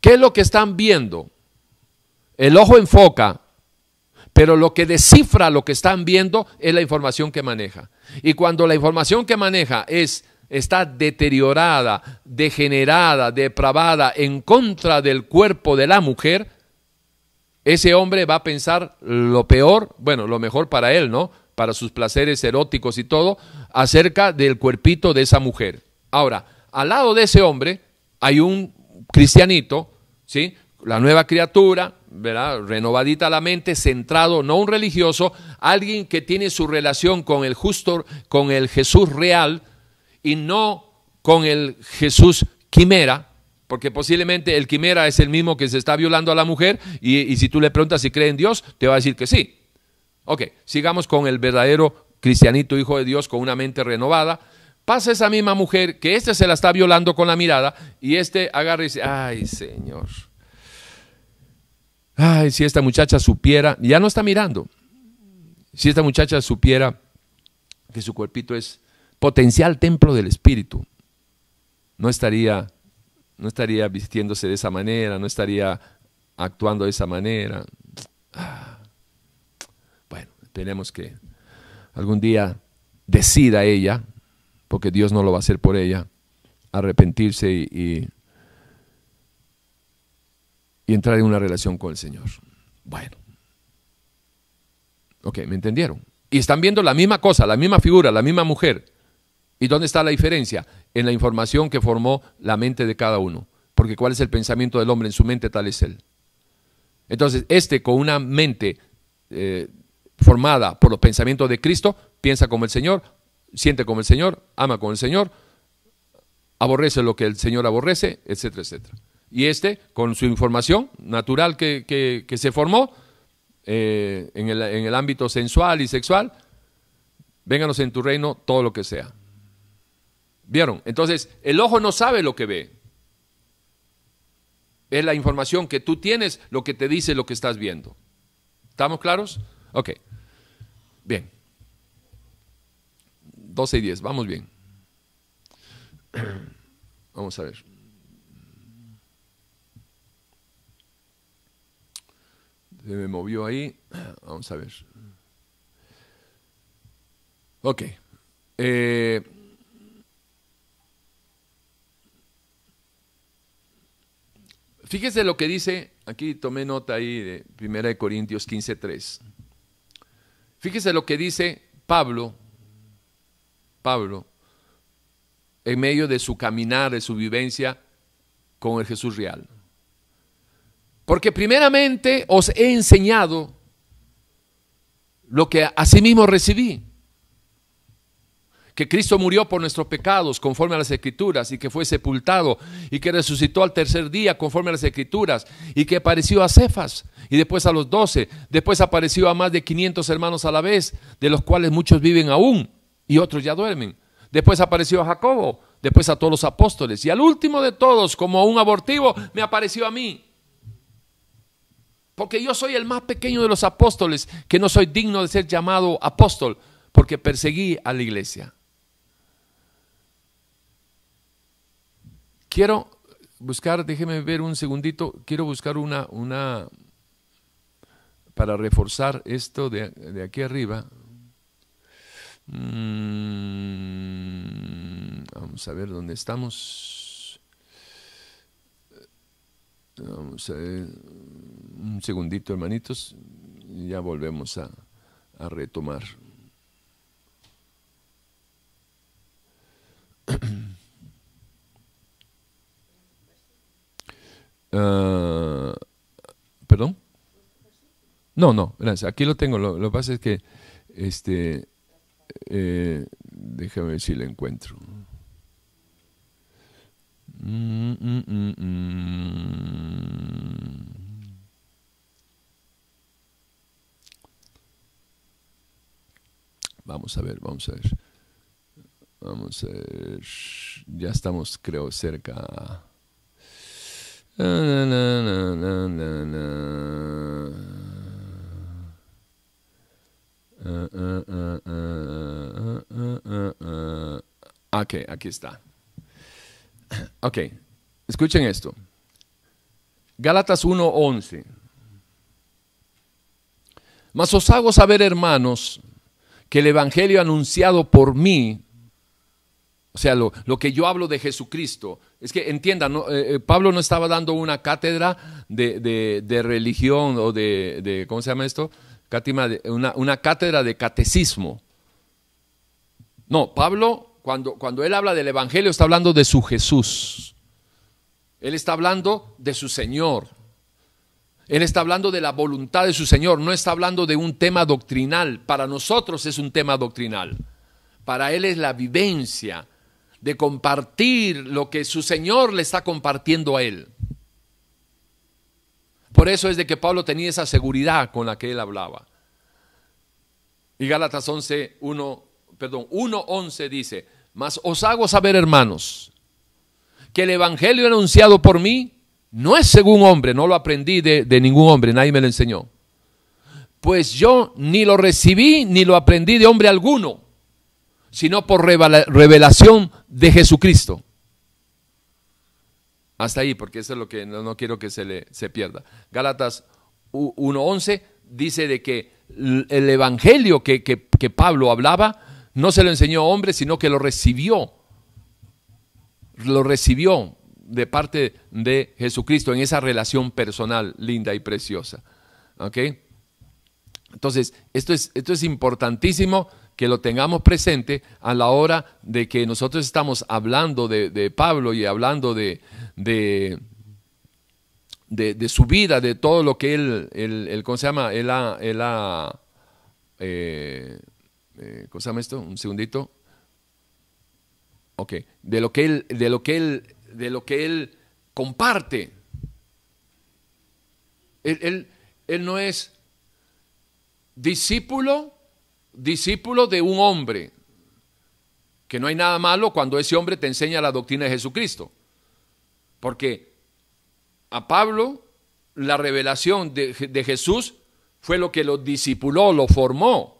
¿qué es lo que están viendo? El ojo enfoca, pero lo que descifra lo que están viendo es la información que maneja. Y cuando la información que maneja es está deteriorada, degenerada, depravada en contra del cuerpo de la mujer, ese hombre va a pensar lo peor, bueno, lo mejor para él, ¿no? Para sus placeres eróticos y todo, acerca del cuerpito de esa mujer. Ahora, al lado de ese hombre hay un cristianito, ¿sí? La nueva criatura, ¿verdad? renovadita la mente, centrado, no un religioso, alguien que tiene su relación con el justo, con el Jesús real y no con el Jesús quimera, porque posiblemente el quimera es el mismo que se está violando a la mujer y, y si tú le preguntas si cree en Dios, te va a decir que sí. Ok, sigamos con el verdadero cristianito, hijo de Dios, con una mente renovada. Pasa esa misma mujer que éste se la está violando con la mirada y este agarra y dice, ay Señor, Ay, si esta muchacha supiera, ya no está mirando. Si esta muchacha supiera que su cuerpito es potencial templo del Espíritu, no estaría, no estaría vistiéndose de esa manera, no estaría actuando de esa manera. Bueno, esperemos que algún día decida ella, porque Dios no lo va a hacer por ella, arrepentirse y y entrar en una relación con el Señor. Bueno. Ok, ¿me entendieron? Y están viendo la misma cosa, la misma figura, la misma mujer. ¿Y dónde está la diferencia? En la información que formó la mente de cada uno. Porque cuál es el pensamiento del hombre en su mente, tal es él. Entonces, este con una mente eh, formada por los pensamientos de Cristo, piensa como el Señor, siente como el Señor, ama como el Señor, aborrece lo que el Señor aborrece, etcétera, etcétera. Y este, con su información natural que, se formó eh, en, el, en el ámbito sensual y sexual, vénganos en tu reino todo lo que sea. ¿Vieron? Entonces, el ojo no sabe lo que ve. Es la información que tú tienes lo que te dice lo que estás viendo. ¿Estamos claros? Ok. Bien. 12 y 10, vamos bien. Vamos a ver. Se me movió ahí. Vamos a ver. Ok. Eh, fíjese lo que dice, aquí tomé nota ahí de 1 Corintios 15.3. Fíjese lo que dice Pablo, Pablo, en medio de su caminar, de su vivencia con el Jesús real. Porque primeramente os he enseñado lo que asimismo recibí. Que Cristo murió por nuestros pecados conforme a las escrituras y que fue sepultado y que resucitó al tercer día conforme a las escrituras y que apareció a Cefas y después a los doce, después apareció a más de 500 hermanos a la vez, de los cuales muchos viven aún y otros ya duermen. Después apareció a Jacobo, después a todos los apóstoles y al último de todos, como un abortivo, me apareció a mí. Porque yo soy el más pequeño de los apóstoles, que no soy digno de ser llamado apóstol, porque perseguí a la iglesia. Quiero buscar, déjeme ver un segundito, quiero buscar una, una para reforzar esto de, aquí arriba. Mm, vamos a ver dónde estamos. Vamos a ver. Un segundito, hermanitos. Y ya volvemos a, a retomar. Ah, ¿Perdón? No, no, gracias. Aquí lo tengo. Lo, lo que pasa es que, este, eh, déjame ver si lo encuentro. Vamos a ver, vamos a ver. Vamos a ver. Ya estamos, creo, cerca. Na, na, na, ah, ah. Ok, aquí está. Ok, escuchen esto. Gálatas 1:11. Mas os hago saber, hermanos, que el Evangelio anunciado por mí, o sea, lo, lo que yo hablo de Jesucristo, es que entiendan. Eh, eh, Pablo no estaba dando una cátedra de, de- religión o de, de- ¿cómo se llama esto? Una, una cátedra de catecismo. No, Pablo, cuando, cuando él habla del Evangelio, está hablando de su Jesús. Él está hablando de su Señor. Él está hablando de la voluntad de su Señor, no está hablando de un tema doctrinal. Para nosotros es un tema doctrinal. Para Él es la vivencia de compartir lo que su Señor le está compartiendo a Él. Por eso es de que Pablo tenía esa seguridad con la que él hablaba. Y Gálatas 11, 1, perdón, 1.11 dice, mas os hago saber, hermanos, que el Evangelio anunciado por mí no es según hombre, no lo aprendí de, ningún hombre, nadie me lo enseñó. Pues yo ni lo recibí ni lo aprendí de hombre alguno, sino por revela- revelación de Jesucristo. Hasta ahí, porque eso es lo que no, no quiero que se le se pierda. Gálatas u- 1.11 dice de que el evangelio que- que Pablo hablaba no se lo enseñó a hombre, sino que lo recibió. Lo recibió de parte de Jesucristo en esa relación personal linda y preciosa. ¿Ok? Entonces, esto es, esto es importantísimo que lo tengamos presente a la hora de que nosotros estamos hablando de, Pablo y hablando de, de, de- su vida, de todo lo que él, él, él- ¿cómo se llama? Él él eh, eh, ¿cómo se llama esto? Un segundito. Ok, de lo que él, de lo que él, de lo que él comparte. Él, él- él no es discípulo, discípulo de un hombre. Que no hay nada malo cuando ese hombre te enseña la doctrina de Jesucristo. Porque a Pablo la revelación de, de Jesús fue lo que lo discipuló, lo formó.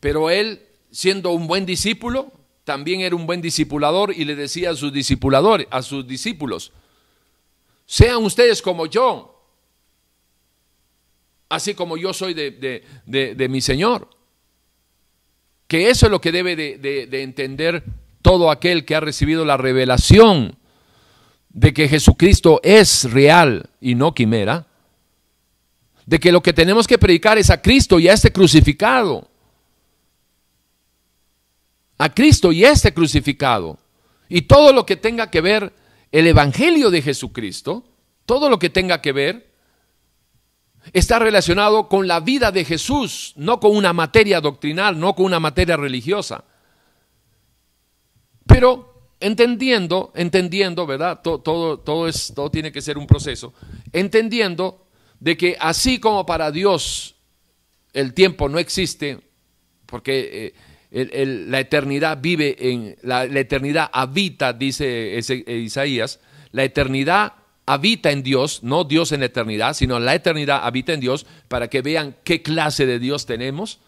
Pero él, siendo un buen discípulo, también era un buen discipulador y le decía a sus discipuladores, a sus discípulos, sean ustedes como yo, así como yo soy de, de- de- de mi Señor. Que eso es lo que debe de, de- de entender todo aquel que ha recibido la revelación de que Jesucristo es real y no quimera. De que lo que tenemos que predicar es a Cristo y a este crucificado. A Cristo y este crucificado. Y todo lo que tenga que ver el Evangelio de Jesucristo, todo lo que tenga que ver está relacionado con la vida de Jesús, no con una materia doctrinal, no con una materia religiosa. Pero entendiendo, entendiendo, ¿verdad? To- Todo, todo, es, todo tiene que ser un proceso. Entendiendo de que así como para Dios el tiempo no existe, porque eh, la eternidad vive en, la, eternidad habita, dice eh, Isaías, la eternidad habita en Dios, no Dios en la eternidad, sino la eternidad habita en Dios, para que vean qué clase de Dios tenemos,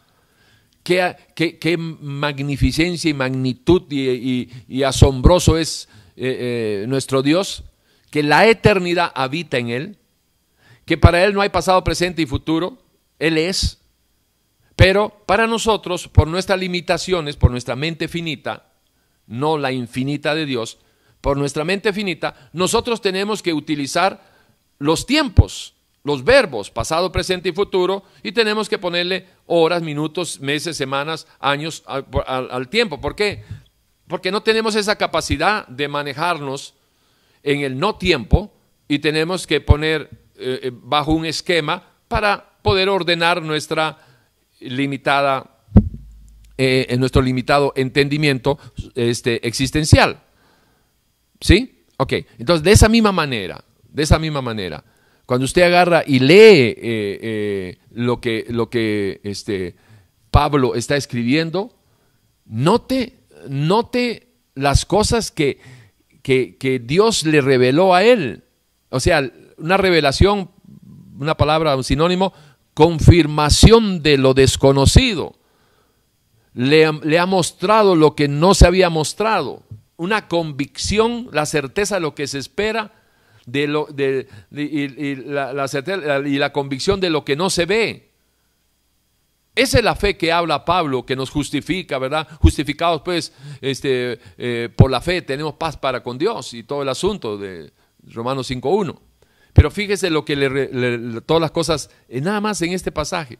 qué, magnificencia y magnitud y asombroso es eh, eh, nuestro Dios, que la eternidad habita en Él, que para Él no hay pasado, presente y futuro, Él es, pero para nosotros, por nuestras limitaciones, por nuestra mente finita, no la infinita de Dios, por nuestra mente finita, nosotros tenemos que utilizar los tiempos, los verbos, pasado, presente y futuro, y tenemos que ponerle horas, minutos, meses, semanas, años al, tiempo. ¿Por qué? Porque no tenemos esa capacidad de manejarnos en el no tiempo y tenemos que poner eh, eh, bajo un esquema para poder ordenar nuestra limitada, eh, nuestro limitado entendimiento este, existencial. ¿Sí? Ok, entonces de esa misma manera, de esa misma manera, cuando usted agarra y lee eh, eh, lo que, lo que este, Pablo está escribiendo, note, note las cosas que, que, que Dios le reveló a él. O sea, una revelación, una palabra, un sinónimo, confirmación de lo desconocido. Le, ha mostrado lo que no se había mostrado. Una convicción, la certeza de lo que se espera de lo, de, y, la, y la convicción de lo que no se ve. Esa es la fe que habla Pablo, que nos justifica, ¿verdad? Justificados pues este, eh, por la fe, tenemos paz para con Dios y todo el asunto de Romanos 5.1. Pero fíjese lo que le, todas las cosas, eh, nada más en este pasaje.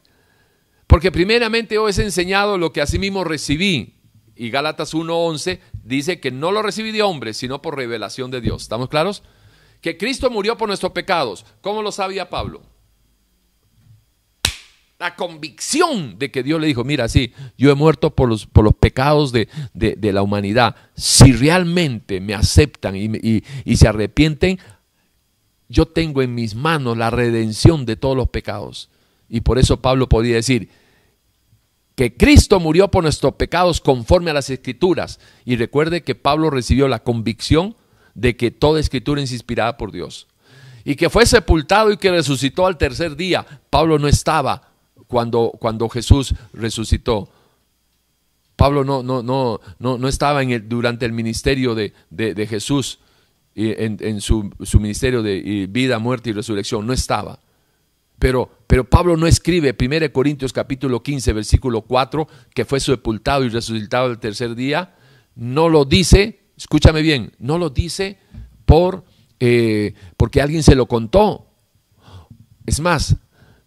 Porque primeramente os he enseñado lo que asimismo recibí. Y Gálatas 1.11 dice que no lo recibí de hombres, sino por revelación de Dios. ¿Estamos claros? que Cristo murió por nuestros pecados. ¿Cómo lo sabía Pablo? La convicción de que Dios le dijo, mira, sí, yo he muerto por los, por los pecados de, la humanidad. Si realmente me aceptan y, y se arrepienten, yo tengo en mis manos la redención de todos los pecados. Y por eso Pablo podía decir, que Cristo murió por nuestros pecados conforme a las escrituras. Y recuerde que Pablo recibió la convicción de que toda escritura es inspirada por Dios. Y que fue sepultado y que resucitó al tercer día. Pablo no estaba cuando, cuando Jesús resucitó. Pablo no, no, no, no, no estaba en el, durante el ministerio de, de, Jesús, en, su, ministerio de vida, muerte y resurrección. No estaba. Pero, pero, Pablo no escribe 1 Corintios capítulo 15, versículo 4, que fue sepultado y resucitado el tercer día. No lo dice escúchame bien, no lo dice por, eh, porque alguien se lo contó. Es más,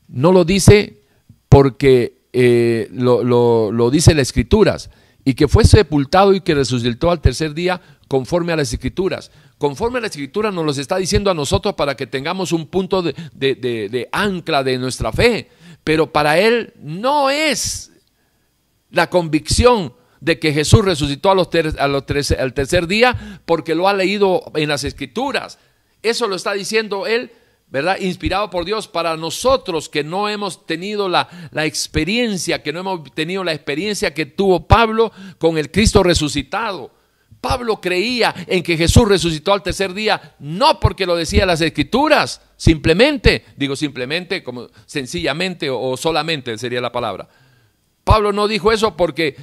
no lo dice porque eh, lo, lo, dice las escrituras y que fue sepultado y que resucitó al tercer día conforme a las escrituras. Conforme a las escrituras nos lo está diciendo a nosotros para que tengamos un punto de, ancla de nuestra fe. Pero para él no es la convicción de que Jesús resucitó a los, los al tercer día porque lo ha leído en las escrituras. Eso lo está diciendo él, ¿verdad? Inspirado por Dios para nosotros que no hemos tenido la, la experiencia, que no hemos tenido la experiencia que tuvo Pablo con el Cristo resucitado. Pablo creía en que Jesús resucitó al tercer día, no porque lo decía las escrituras, simplemente, digo simplemente, como sencillamente o solamente sería la palabra. Pablo no dijo eso porque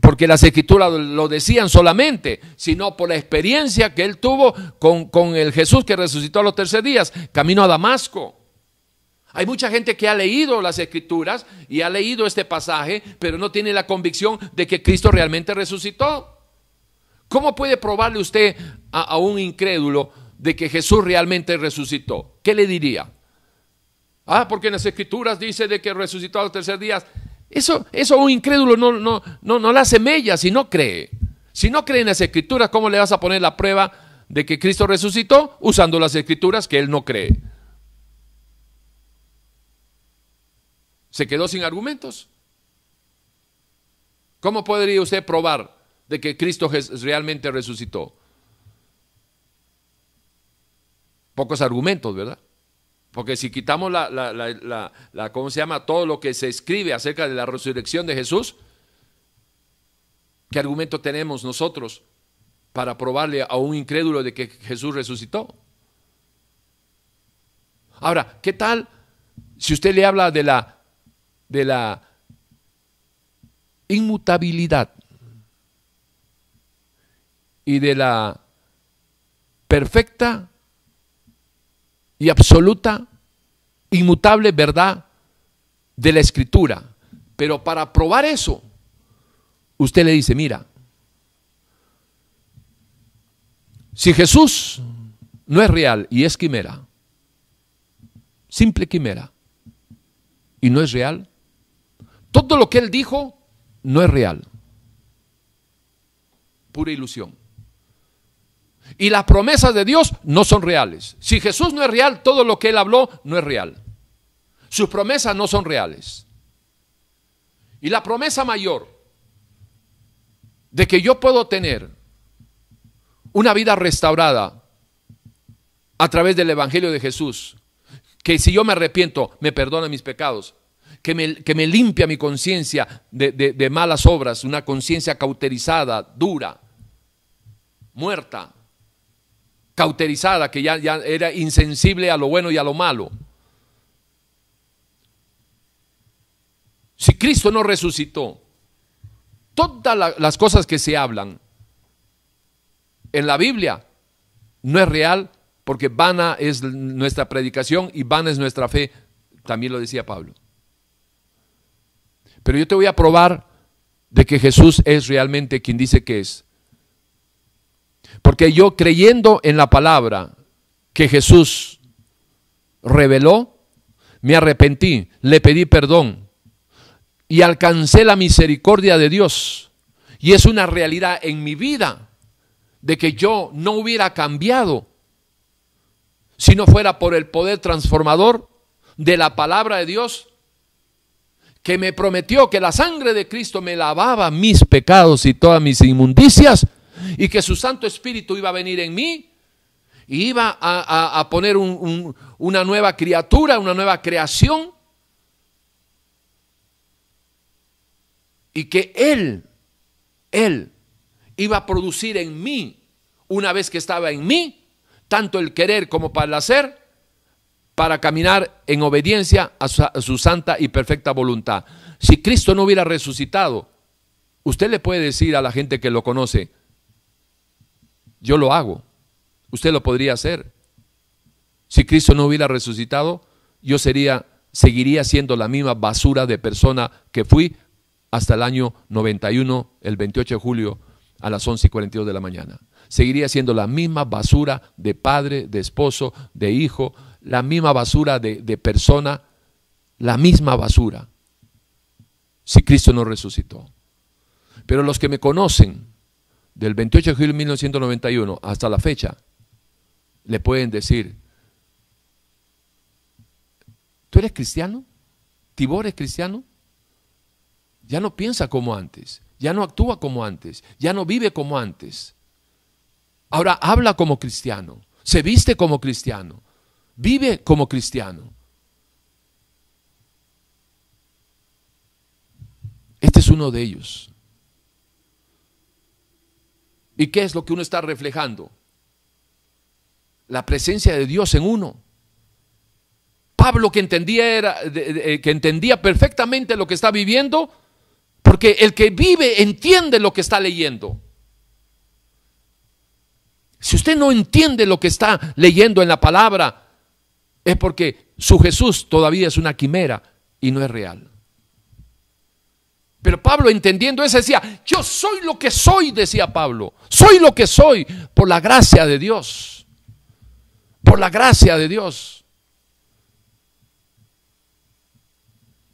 porque las escrituras lo decían solamente, sino por la experiencia que él tuvo con, el Jesús que resucitó a los tercer días, camino a Damasco. Hay mucha gente que ha leído las escrituras y ha leído este pasaje, pero no tiene la convicción de que Cristo realmente resucitó. ¿Cómo puede probarle usted a, un incrédulo de que Jesús realmente resucitó? ¿Qué le diría? Ah, porque en las escrituras dice de que resucitó a los tercer días. Eso, eso a un incrédulo no, no, no, no le hace mella si no cree. Si no cree en las escrituras, ¿cómo le vas a poner la prueba de que Cristo resucitó? Usando las escrituras que él no cree. Se quedó sin argumentos. ¿Cómo podría usted probar de que Cristo realmente resucitó? Pocos argumentos, ¿verdad? Porque si quitamos la, la, ¿cómo se llama? Todo lo que se escribe acerca de la resurrección de Jesús, ¿qué argumento tenemos nosotros para probarle a un incrédulo de que Jesús resucitó? Ahora, ¿qué tal si usted le habla de la, de la inmutabilidad y de la perfecta y absoluta, inmutable verdad de la escritura. Pero para probar eso, usted le dice, mira, Si Jesús no es real y es quimera, simple quimera, y no es real, todo lo que él dijo no es real, pura ilusión. Y las promesas de Dios no son reales. Si Jesús no es real, todo lo que él habló no es real. Sus promesas no son reales. Y la promesa mayor de que yo puedo tener una vida restaurada a través del Evangelio de Jesús, que si yo me arrepiento, me perdona mis pecados, que me, que me limpia mi conciencia de, de malas obras, una conciencia cauterizada, dura, muerta, cauterizada, que ya, ya era insensible a lo bueno y a lo malo. Si Cristo no resucitó, todas las cosas que se hablan en la Biblia no es real porque vana es nuestra predicación y vana es nuestra fe, también lo decía Pablo. Pero yo te voy a probar de que Jesús es realmente quien dice que es. Porque yo creyendo en la palabra que Jesús reveló, me arrepentí, le pedí perdón y alcancé la misericordia de Dios. Y es una realidad en mi vida de que yo no hubiera cambiado si no fuera por el poder transformador de la palabra de Dios que me prometió que la sangre de Cristo me lavaba mis pecados y todas mis inmundicias y que su Santo Espíritu iba a venir en mí y iba a, poner una nueva criatura, una nueva creación. Y que Él, Él iba a producir en mí, una vez que estaba en mí, tanto el querer como para el hacer, para caminar en obediencia a a su, santa y perfecta voluntad. Si Cristo no hubiera resucitado, usted le puede decir a la gente que lo conoce, yo lo hago. Usted lo podría hacer. Si Cristo no hubiera resucitado, yo sería, seguiría siendo la misma basura de persona que fui hasta el año 91, el 28 de julio, a las 11 y 42 de la mañana. Seguiría siendo la misma basura de padre, de esposo, de hijo, la misma basura de, de persona, la misma basura, si Cristo no resucitó. Pero los que me conocen, del 28 de julio de 1991 hasta la fecha, le pueden decir, ¿tú eres cristiano? ¿Tibor es cristiano? Ya no piensa como antes, ya no actúa como antes, ya no vive como antes. Ahora habla como cristiano, se viste como cristiano, vive como cristiano. Este es uno de ellos. ¿Y qué es lo que uno está reflejando? La presencia de Dios en uno. Pablo que entendía, era, que entendía perfectamente lo que está viviendo, porque el que vive entiende lo que está leyendo. Si usted no entiende lo que está leyendo en la palabra, es porque su Jesús todavía es una quimera y no es real. Pero Pablo entendiendo eso decía, yo soy lo que soy, decía Pablo. Soy lo que soy por la gracia de Dios. Por la gracia de Dios.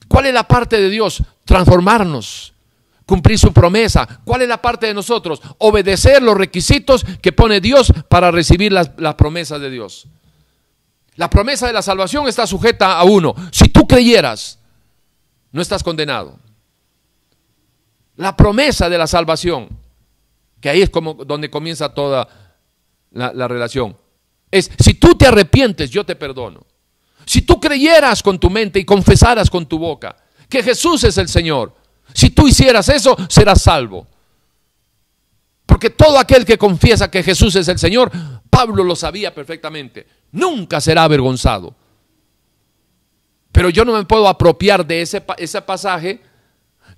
¿Cuál es la parte de Dios? Transformarnos, cumplir su promesa. ¿Cuál es la parte de nosotros? Obedecer los requisitos que pone Dios para recibir las, promesas de Dios. La promesa de la salvación está sujeta a uno. Si tú creyeras, no estás condenado la promesa de la salvación, que ahí es como donde comienza toda la, la relación. Es, si tú te arrepientes, yo te perdono. Si tú creyeras con tu mente y confesaras con tu boca que Jesús es el Señor, si tú hicieras eso, serás salvo. Porque todo aquel que confiesa que Jesús es el Señor, Pablo lo sabía perfectamente, nunca será avergonzado. Pero yo no me puedo apropiar de ese, ese pasaje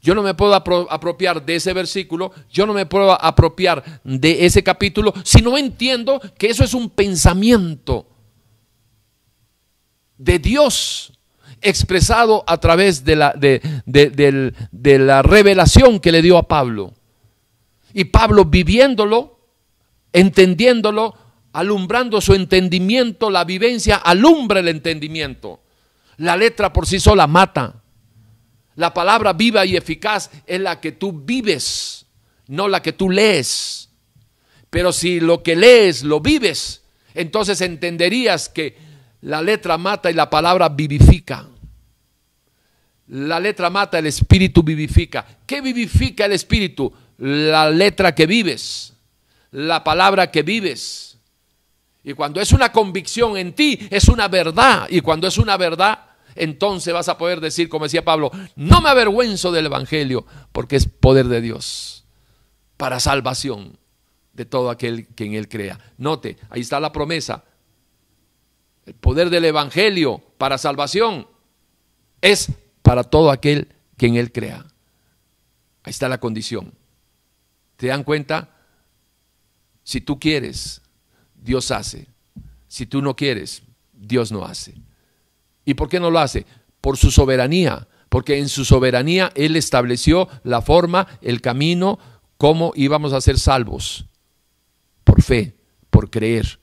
yo no me puedo apropiar de ese versículo, yo no me puedo apropiar de ese capítulo si no entiendo que eso es un pensamiento de Dios expresado a través de la, de, la revelación que le dio a Pablo. Y Pablo viviéndolo, entendiéndolo, alumbrando su entendimiento, la vivencia alumbra el entendimiento. La letra por sí sola mata. La palabra viva y eficaz es la que tú vives, no la que tú lees. Pero si lo que lees lo vives, entonces entenderías que la letra mata y la palabra vivifica. La letra mata, el espíritu vivifica. ¿Qué vivifica el espíritu? La letra que vives, la palabra que vives. Y cuando es una convicción en ti, es una verdad. Y cuando es una verdad, entonces vas a poder decir, como decía Pablo, no me avergüenzo del Evangelio, porque es poder de Dios para salvación de todo aquel que en él crea. Note, ahí está la promesa. El poder del Evangelio para salvación es para todo aquel que en Él crea. Ahí está la condición. ¿Te dan cuenta? Si tú quieres, Dios hace. Si tú no quieres, Dios no hace. ¿Y por qué no lo hace? Por su soberanía. Porque en su soberanía Él estableció la forma, el camino, cómo íbamos a ser salvos. Por fe, por creer.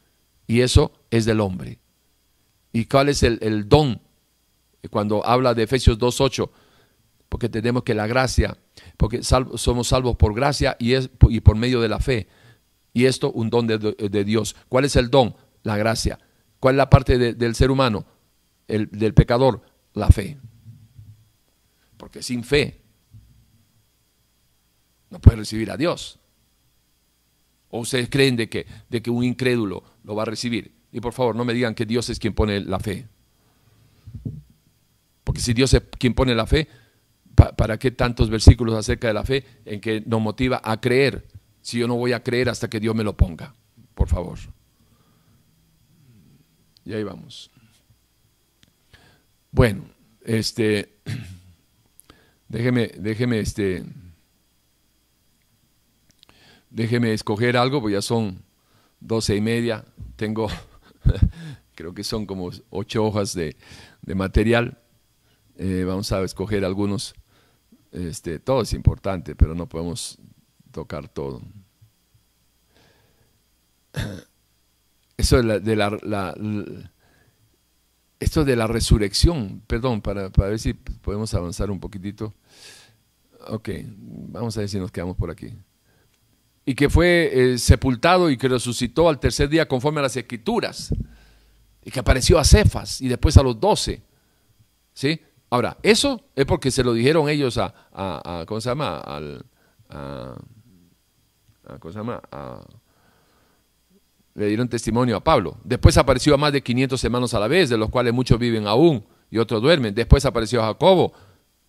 Y eso es del hombre. ¿Y cuál es el, don cuando habla de Efesios 2.8, porque tenemos que la gracia, porque somos salvos por gracia y, es, y por medio de la fe. Y esto un don de, Dios. ¿Cuál es el don? La gracia. ¿Cuál es la parte del ser humano? El, del pecador, la fe. Porque sin fe no puede recibir a Dios. ¿O ustedes creen de que, de que un incrédulo lo va a recibir? Y por favor, no me digan que Dios es quien pone la fe. Porque si Dios es quien pone la fe, ¿para qué tantos versículos acerca de la fe en que nos motiva a creer si yo no voy a creer hasta que Dios me lo ponga? Por favor. Y ahí vamos. Bueno, este, déjeme, déjeme, este, déjeme escoger algo, porque ya son doce y media. Tengo, creo que son como ocho hojas de, de material. Eh, vamos a escoger algunos. Este, todo es importante, pero no podemos tocar todo. Eso de la, esto de la resurrección, perdón, para, para, ver si podemos avanzar un poquitito. Ok, vamos a ver si nos quedamos por aquí. Y que fue eh, sepultado y que resucitó al tercer día conforme a las escrituras. Y que apareció a Cefas y después a los doce. ¿Sí? Ahora, eso es porque se lo dijeron ellos a, a, ¿cómo se llama? Al, a, ¿Cómo se llama? Le dieron testimonio a Pablo. Después apareció a más de 500 hermanos a la vez, de los cuales muchos viven aún y otros duermen. Después apareció a Jacobo.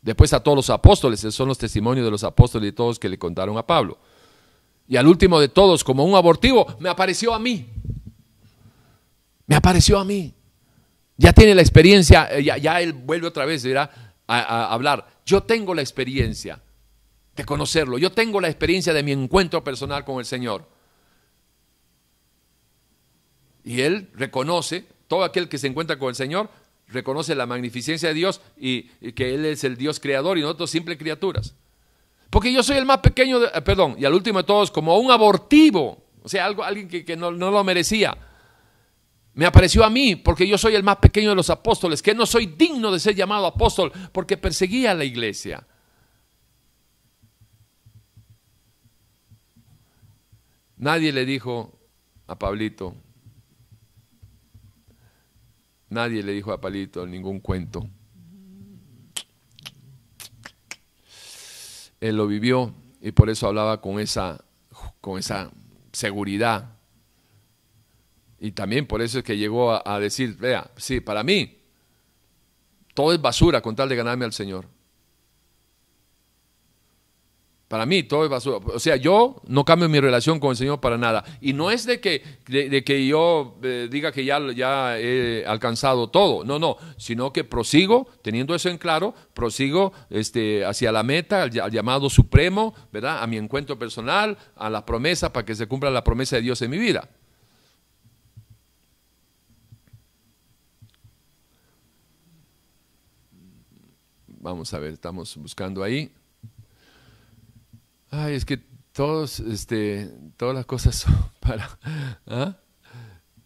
Después a todos los apóstoles. Esos son los testimonios de los apóstoles y todos que le contaron a Pablo. Y al último de todos, como un abortivo, me apareció a mí. Me apareció a mí. Ya tiene la experiencia, eh, ya, él vuelve otra vez a, a hablar. Yo tengo la experiencia de conocerlo, yo tengo la experiencia de mi encuentro personal con el Señor. Y él reconoce, todo aquel que se encuentra con el Señor, reconoce la magnificencia de Dios y, que Él es el Dios creador y nosotros simples criaturas. Porque yo soy el más pequeño, de, eh, perdón, y al último de todos, como un abortivo, o sea, algo, alguien que, no, no lo merecía me apareció a mí porque yo soy el más pequeño de los apóstoles, que no soy digno de ser llamado apóstol porque perseguía a la iglesia. Nadie le dijo a Pablito, nadie le dijo a Pablito ningún cuento. Él lo vivió y por eso hablaba con esa, con esa seguridad y también por eso es que llegó a, decir, vea, sí, para mí, todo es basura con tal de ganarme al Señor. Para mí todo es basura. O sea, yo no cambio mi relación con el Señor para nada. Y no es de que, de, que yo eh, diga que ya, ya he alcanzado todo. No, no. Sino que prosigo, teniendo eso en claro, prosigo este, hacia la meta, al, llamado supremo, ¿verdad? A mi encuentro personal, a la promesa, para que se cumpla la promesa de Dios en mi vida. Vamos a ver, estamos buscando ahí. Ay, es que todos, este, todas las cosas son para... ¿ah?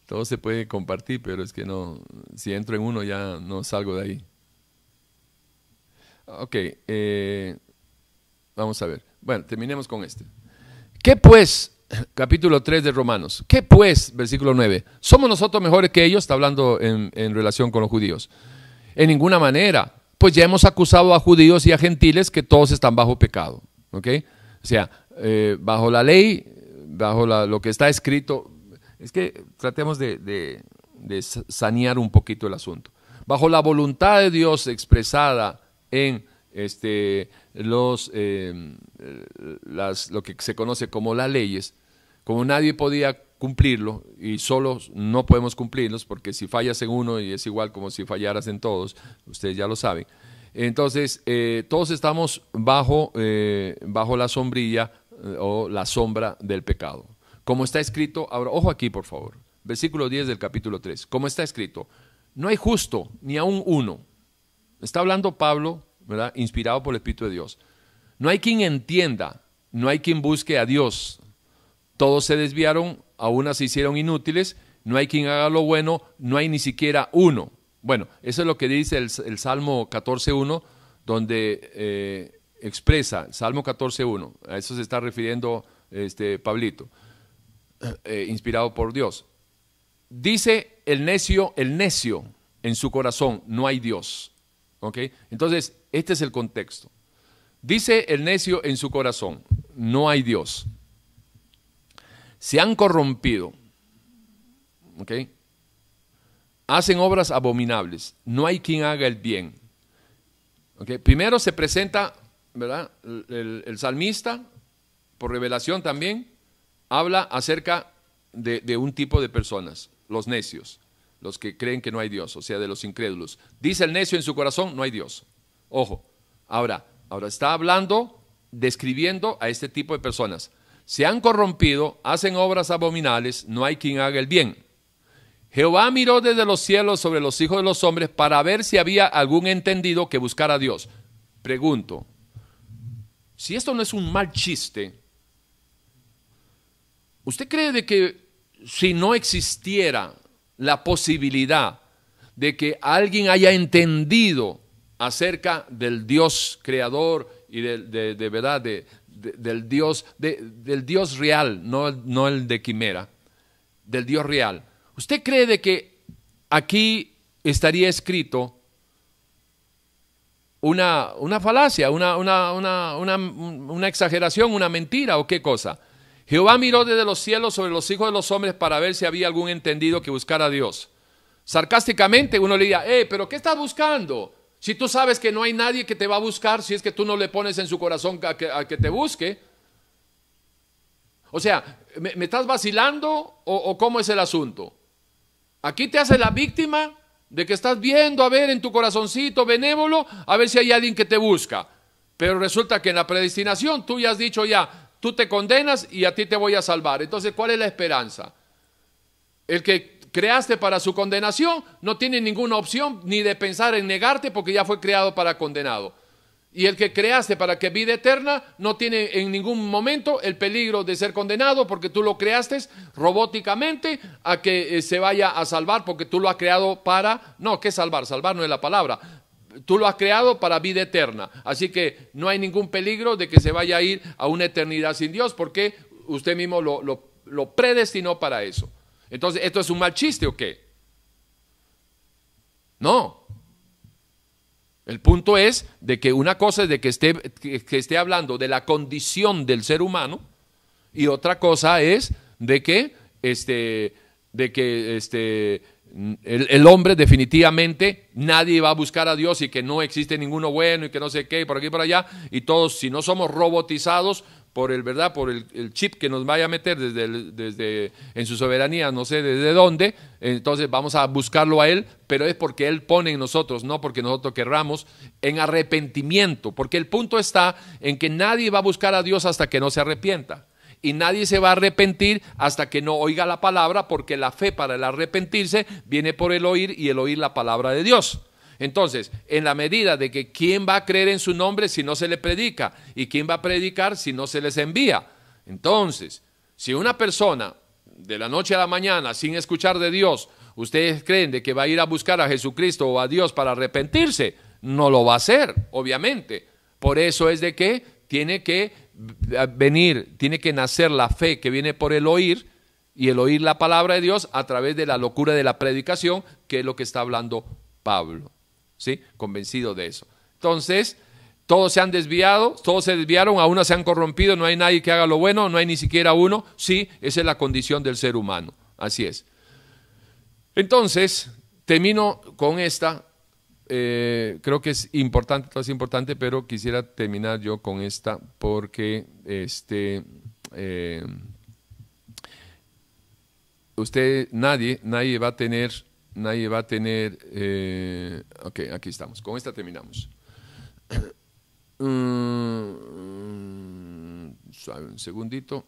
Todo se puede compartir, pero es que no, si entro en uno ya no salgo de ahí. Ok, eh, vamos a ver. Bueno, terminemos con este. ¿Qué pues, capítulo 3 de Romanos, qué pues, versículo 9, somos nosotros mejores que ellos? Está hablando en, en relación con los judíos. En ninguna manera, pues ya hemos acusado a judíos y a gentiles que todos están bajo pecado. ¿Ok? Sea, eh, bajo la ley, bajo lo que está escrito, es que tratemos de, sanear un poquito el asunto. Bajo la voluntad de Dios expresada en este, los, eh, las, lo que se conoce como las leyes, como nadie podía cumplirlo y solo no podemos cumplirlos porque si fallas en uno y es igual como si fallaras en todos, ustedes ya lo saben. Entonces, eh, todos estamos bajo, bajo la sombrilla o la sombra del pecado. Como está escrito, ahora, ojo aquí por favor, versículo 10 del capítulo 3, como está escrito, no hay justo ni aún uno. Está hablando Pablo, ¿verdad? Inspirado por el Espíritu de Dios. No hay quien entienda, no hay quien busque a Dios. Todos se desviaron, aún se hicieron inútiles, no hay quien haga lo bueno, no hay ni siquiera uno. Bueno, eso es lo que dice el, Salmo 14.1, donde eh, expresa, Salmo 14.1, a eso se está refiriendo este Pablito, eh, inspirado por Dios. Dice el necio, el necio en su corazón, no hay Dios. ¿Ok? Entonces, este es el contexto. Dice el necio en su corazón, no hay Dios. Se han corrompido. ¿Ok? Hacen obras abominables. No hay quien haga el bien. Primero se presenta ¿verdad? El, salmista, por revelación también, habla acerca de, un tipo de personas, los necios, los que creen que no hay Dios, o sea, de los incrédulos. Dice el necio en su corazón, no hay Dios. Ojo, ahora, ahora está hablando, describiendo a este tipo de personas. Se han corrompido, hacen obras abominables, no hay quien haga el bien. Jehová miró desde los cielos sobre los hijos de los hombres para ver si había algún entendido que buscara a Dios. Pregunto, si esto no es un mal chiste, ¿usted cree de que si no existiera la posibilidad de que alguien haya entendido acerca del Dios creador y de, verdad del Dios del Dios real, no, no el de quimera, del Dios real. ¿Usted cree de que aquí estaría escrito una, una falacia, una, una, una, exageración, una mentira o qué cosa. Jehová miró desde los cielos sobre los hijos de los hombres para ver si había algún entendido que buscara a Dios. Sarcásticamente uno le diría, eh, pero ¿qué estás buscando? Si tú sabes que no hay nadie que te va a buscar, si es que tú no le pones en su corazón a que, te busque. O sea, ¿me, estás vacilando o, o cómo es el asunto? Aquí te hace la víctima de que estás viendo a ver en tu corazoncito benévolo, a ver si hay alguien que te busca. Pero resulta que en la predestinación tú ya has dicho ya, tú te condenas y a ti te voy a salvar. Entonces, ¿cuál es la esperanza? El que creaste para su condenación no tiene ninguna opción ni de pensar en negarte porque ya fue creado para condenado. Y el que creaste para que vida eterna no tiene en ningún momento el peligro de ser condenado porque tú lo creaste robóticamente a que eh, se vaya a salvar porque tú lo has creado para... No, ¿qué salvar? Salvar no es la palabra. Tú lo has creado para vida eterna. Así que no hay ningún peligro de que se vaya a ir a una eternidad sin Dios porque usted mismo lo, lo predestinó para eso. Entonces, ¿esto es un mal chiste o qué? No, el punto es de que una cosa es de que esté, que esté hablando de la condición del ser humano y otra cosa es de que, este, de que este, el, hombre definitivamente nadie va a buscar a Dios y que no existe ninguno bueno y que no sé qué, por aquí y por allá, y todos, si no somos robotizados, por el verdad, por el, chip que nos vaya a meter desde, desde en su soberanía, no sé desde dónde, entonces vamos a buscarlo a él, pero es porque él pone en nosotros, no porque nosotros querramos, en arrepentimiento, porque el punto está en que nadie va a buscar a Dios hasta que no se arrepienta. Y nadie se va a arrepentir hasta que no oiga la palabra, porque la fe para el arrepentirse viene por el oír y el oír la palabra de Dios. Entonces, en la medida de que quién va a creer en su nombre si no se le predica y quién va a predicar si no se les envía. Entonces, si una persona de la noche a la mañana, sin escuchar de Dios, ustedes creen de que va a ir a buscar a Jesucristo o a Dios para arrepentirse, no lo va a hacer, obviamente. Por eso es de que tiene que venir, tiene que nacer la fe que viene por el oír y el oír la palabra de Dios a través de la locura de la predicación, que es lo que está hablando Pablo. ¿Sí? Convencido de eso. Entonces, todos se han desviado, todos se desviaron, aún se han corrompido, no hay nadie que haga lo bueno, no hay ni siquiera uno. Sí, esa es la condición del ser humano. Así es. Entonces, termino con esta. Eh, creo que es importante, es importante, pero quisiera terminar yo con esta porque este, eh, usted, nadie, nadie va a tener, nadie va a tener, eh, ok, aquí estamos, con esta terminamos. Mm, un segundito.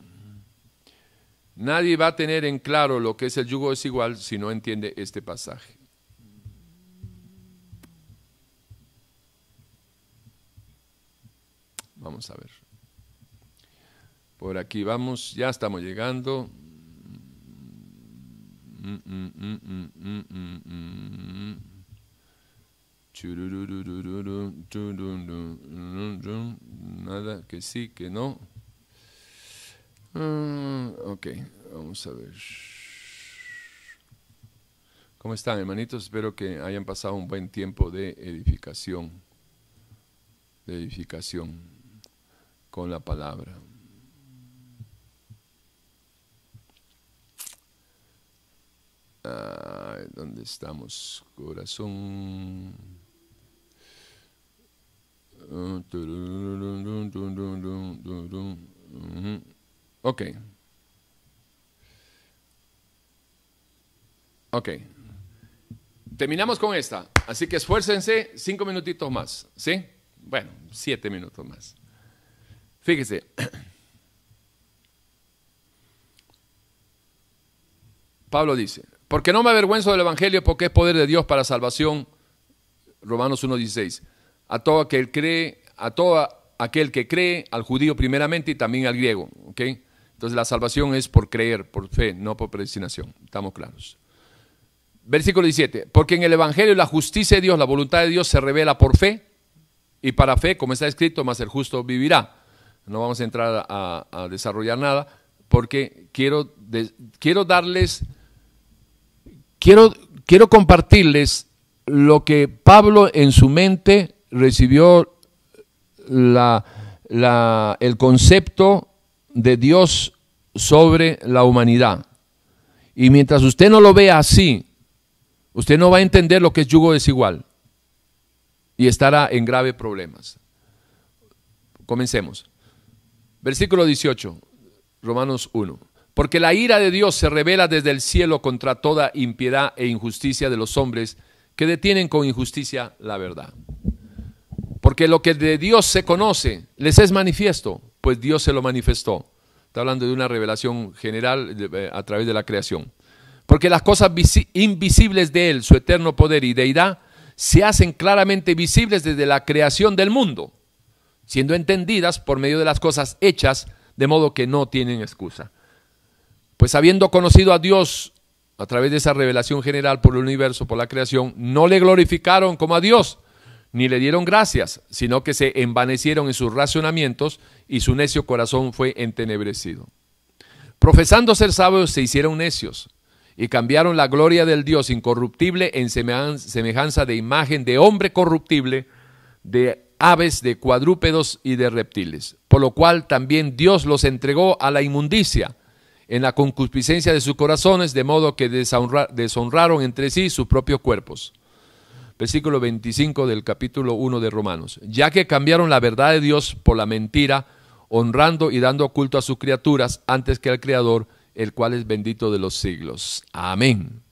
Nadie va a tener en claro lo que es el yugo desigual si no entiende este pasaje. Vamos a ver. Por aquí vamos, ya estamos llegando. Nada, que sí, que no. ok, vamos a ver. ¿Cómo están, hermanitos? Espero que hayan pasado un buen tiempo de edificación. De edificación con la palabra. ¿Dónde estamos? Corazón. Ok. Ok. Terminamos con esta. Así que esfuércense cinco minutitos más. ¿Sí? Bueno, siete minutos más. Fíjese. Pablo dice, porque no me avergüenzo del Evangelio porque es poder de Dios para salvación. Romanos 1.16. A todo aquel cree, a todo aquel que cree, al judío primeramente y también al griego. ¿okay? Entonces la salvación es por creer, por fe, no por predestinación. Estamos claros. Versículo 17. Porque en el Evangelio la justicia de Dios, la voluntad de Dios se revela por fe y para fe, como está escrito, más el justo vivirá. No vamos a entrar a, desarrollar nada porque quiero, quiero darles quiero, quiero compartirles lo que Pablo en su mente recibió la, el concepto de Dios sobre la humanidad. Y mientras usted no lo vea así, usted no va a entender lo que es yugo desigual y estará en graves problemas. Comencemos. Versículo 18, Romanos 1. Porque la ira de Dios se revela desde el cielo contra toda impiedad e injusticia de los hombres que detienen con injusticia la verdad. Porque lo que de Dios se conoce les es manifiesto, pues Dios se lo manifestó. Está hablando de una revelación general eh, a través de la creación. Porque las cosas invisibles de Él, su eterno poder y deidad, se hacen claramente visibles desde la creación del mundo, siendo entendidas por medio de las cosas hechas, de modo que no tienen excusa. Pues habiendo conocido a Dios a través de esa revelación general por el universo, por la creación, no le glorificaron como a Dios, ni le dieron gracias, sino que se envanecieron en sus racionamientos y su necio corazón fue entenebrecido. Profesando ser sabios, se hicieron necios y cambiaron la gloria del Dios incorruptible en semejanza de imagen de hombre corruptible, de aves, de cuadrúpedos y de reptiles, por lo cual también Dios los entregó a la inmundicia en la concupiscencia de sus corazones, de modo que deshonraron entre sí sus propios cuerpos. Versículo 25 del capítulo 1 de Romanos. Ya que cambiaron la verdad de Dios por la mentira, honrando y dando culto a sus criaturas antes que al Creador, el cual es bendito de los siglos. Amén.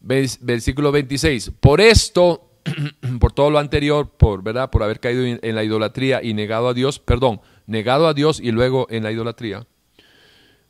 Versículo 26. Por esto, por todo lo anterior, por, ¿verdad? por haber caído en la idolatría y negado a Dios, perdón, negado a Dios y luego en la idolatría,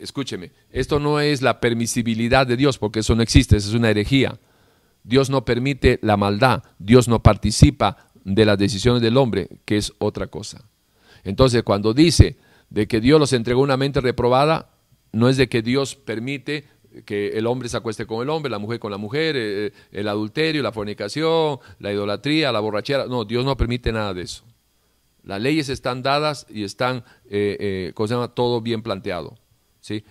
Escúcheme, esto no es la permisibilidad de Dios, porque eso no existe, eso es una herejía. Dios no permite la maldad, Dios no participa de las decisiones del hombre, que es otra cosa. Entonces, cuando dice de que Dios los entregó una mente reprobada, no es de que Dios permite que el hombre se acueste con el hombre, la mujer con la mujer, eh, eh, el adulterio, la fornicación, la idolatría, la borrachera. No, Dios no permite nada de eso. Las leyes están dadas y están, eh, ¿cómo se llama? Todo bien planteado.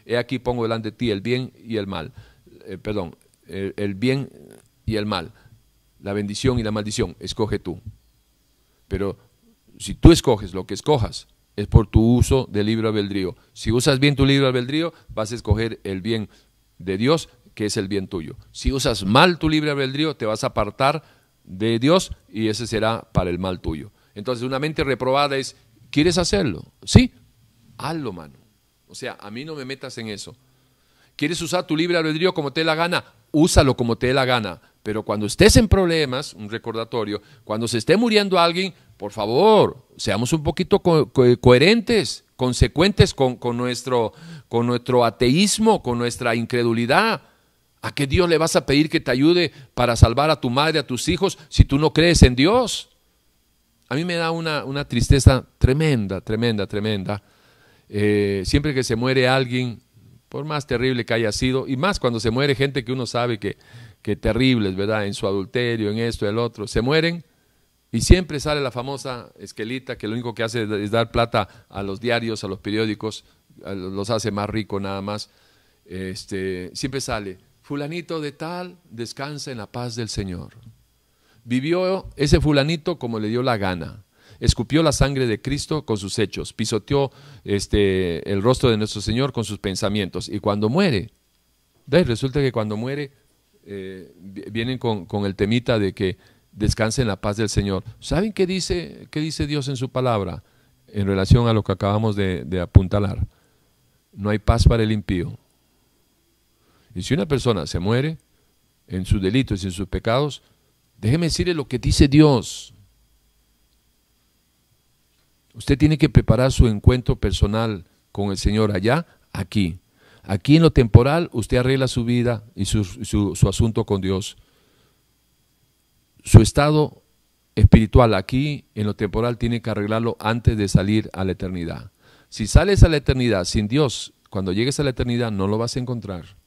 He aquí pongo delante de ti el bien y el mal. perdón, el bien y el mal. La bendición y la maldición. Escoge tú. Pero si tú escoges lo que escojas, es por tu uso del libre albedrío. Si usas bien tu libre albedrío, vas a escoger el bien de Dios, que es el bien tuyo. Si usas mal tu libre albedrío, te vas a apartar de Dios y ese será para el mal tuyo. Entonces, una mente reprobada es, ¿quieres hacerlo? Sí, hazlo, mano. O sea, a mí no me metas en eso. ¿Quieres usar tu libre albedrío como te dé la gana? Úsalo como te dé la gana. Pero cuando estés en problemas, un recordatorio, cuando se esté muriendo alguien, por favor, seamos un poquito coherentes, consecuentes con, nuestro, con nuestro ateísmo, con nuestra incredulidad. ¿A qué Dios le vas a pedir que te ayude para salvar a tu madre, a tus hijos, si tú no crees en Dios? A mí me da una, tristeza tremenda, tremenda, tremenda. Eh, siempre que se muere alguien, por más terrible que haya sido, y más cuando se muere gente que uno sabe que, que terribles, ¿verdad? En su adulterio, en esto, y el otro, se mueren y siempre sale la famosa esquelita que lo único que hace es dar plata a los diarios, a los periódicos, los hace más ricos nada más. Este, siempre sale, fulanito de tal, descansa en la paz del Señor. Vivió ese fulanito como le dio la gana. Escupió la sangre de Cristo con sus hechos, pisoteó este, el rostro de nuestro Señor con sus pensamientos. Y cuando muere, resulta que cuando muere eh, vienen con, con, el temita de que descanse en la paz del Señor. ¿Saben qué dice, qué dice Dios en su palabra en relación a lo que acabamos de, de apuntalar? No hay paz para el impío. Y si una persona se muere en sus delitos y en sus pecados, déjeme decirle lo que dice Dios. Usted tiene que preparar su encuentro personal con el Señor allá, aquí. Aquí en lo temporal usted arregla su vida y su, su, asunto con Dios. Su estado espiritual aquí en lo temporal tiene que arreglarlo antes de salir a la eternidad. Si sales a la eternidad sin Dios, cuando llegues a la eternidad no lo vas a encontrar.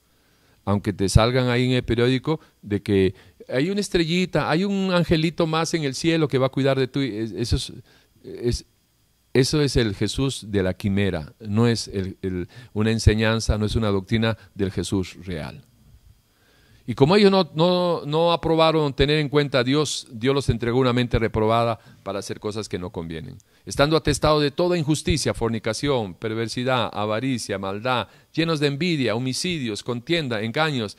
Aunque te salgan ahí en el periódico de que hay una estrellita, hay un angelito más en el cielo que va a cuidar de tú. Eso es, eso es el Jesús de la quimera, no es una enseñanza, no es una doctrina del Jesús real. Y como ellos no, no, aprobaron tener en cuenta a Dios, Dios los entregó una mente reprobada para hacer cosas que no convienen. Estando atestado de toda injusticia, fornicación, perversidad, avaricia, maldad, llenos de envidia, homicidios, contienda, engaños,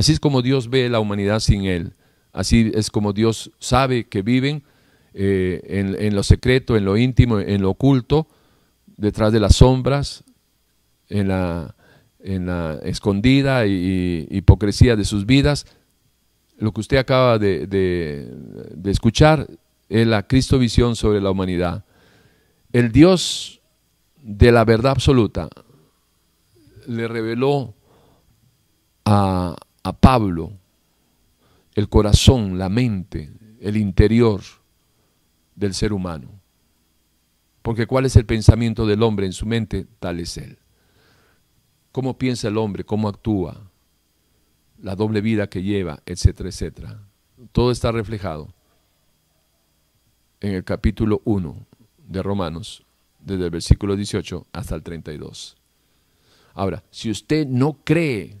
Así es como Dios ve la humanidad sin Él. Así es como Dios sabe que viven eh, en, lo secreto, en lo íntimo, en lo oculto, detrás de las sombras, en la, escondida y, hipocresía de sus vidas. Lo que usted acaba de, de, escuchar es la Cristovisión sobre la humanidad. El Dios de la verdad absoluta le reveló a, a Pablo el corazón, la mente, el interior del ser humano. Porque cuál es el pensamiento del hombre en su mente, tal es él cómo piensa el hombre, cómo actúa, la doble vida que lleva, etcétera, etcétera. Todo está reflejado en el capítulo 1 de Romanos, desde el versículo 18 hasta el 32. Ahora, si usted no cree,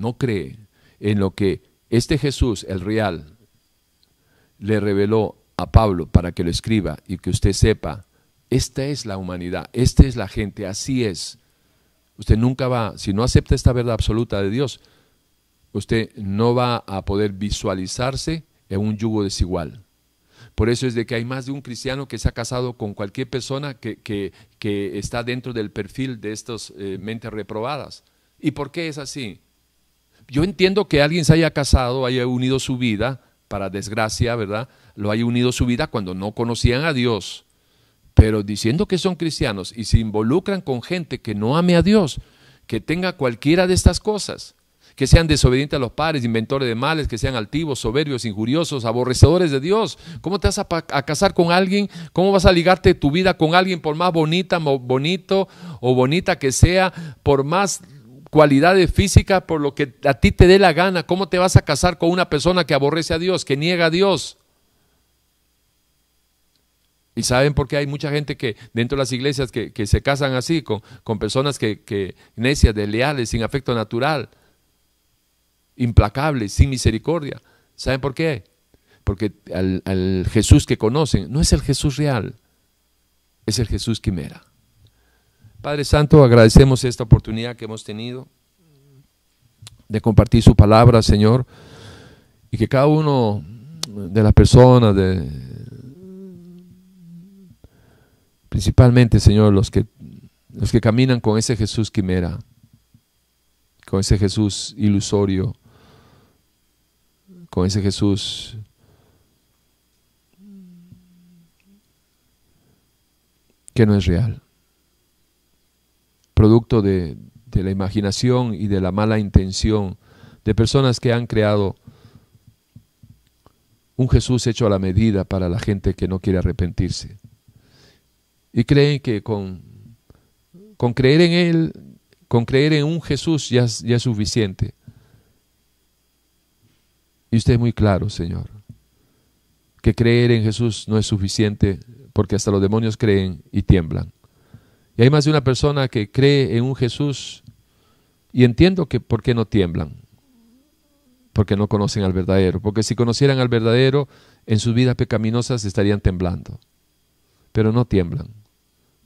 no cree en lo que este Jesús, el real, le reveló a Pablo para que lo escriba y que usted sepa, esta es la humanidad, esta es la gente, así es. Usted nunca va, si no acepta esta verdad absoluta de Dios, usted no va a poder visualizarse en un yugo desigual. Por eso es de que hay más de un cristiano que se ha casado con cualquier persona que, que, está dentro del perfil de estas eh, mentes reprobadas. ¿Y por qué es así? Yo entiendo que alguien se haya casado, haya unido su vida, para desgracia, ¿verdad? Lo haya unido su vida cuando no conocían a Dios. Pero diciendo que son cristianos y se involucran con gente que no ame a Dios, que tenga cualquiera de estas cosas, que sean desobedientes a los padres, inventores de males, que sean altivos, soberbios, injuriosos, aborrecedores de Dios. ¿Cómo te vas a, casar con alguien? ¿Cómo vas a ligarte tu vida con alguien por más bonita, bonito o bonita que sea, por más cualidades físicas, por lo que a ti te dé la gana? ¿Cómo te vas a casar con una persona que aborrece a Dios, que niega a Dios? Y saben por qué hay mucha gente que dentro de las iglesias que, se casan así, con, con personas que, que necias, desleales, sin afecto natural implacable, sin misericordia. ¿Saben por qué? Porque al, Jesús que conocen no es el Jesús real, es el Jesús quimera. Padre Santo, agradecemos esta oportunidad que hemos tenido de compartir su palabra, Señor, y que cada uno de las personas, principalmente, Señor, los que, los que caminan con ese Jesús quimera, con ese Jesús ilusorio, con ese Jesús que no es real, producto de, la imaginación y de la mala intención de personas que han creado un Jesús hecho a la medida para la gente que no quiere arrepentirse. Y creen que con, con creer en Él, con creer en un Jesús ya, ya es suficiente. Y usted es muy claro, Señor, que creer en Jesús no es suficiente porque hasta los demonios creen y tiemblan. Y hay más de una persona que cree en un Jesús y entiendo que por qué no tiemblan. Porque no conocen al verdadero. Porque si conocieran al verdadero, en sus vidas pecaminosas estarían temblando. Pero no tiemblan.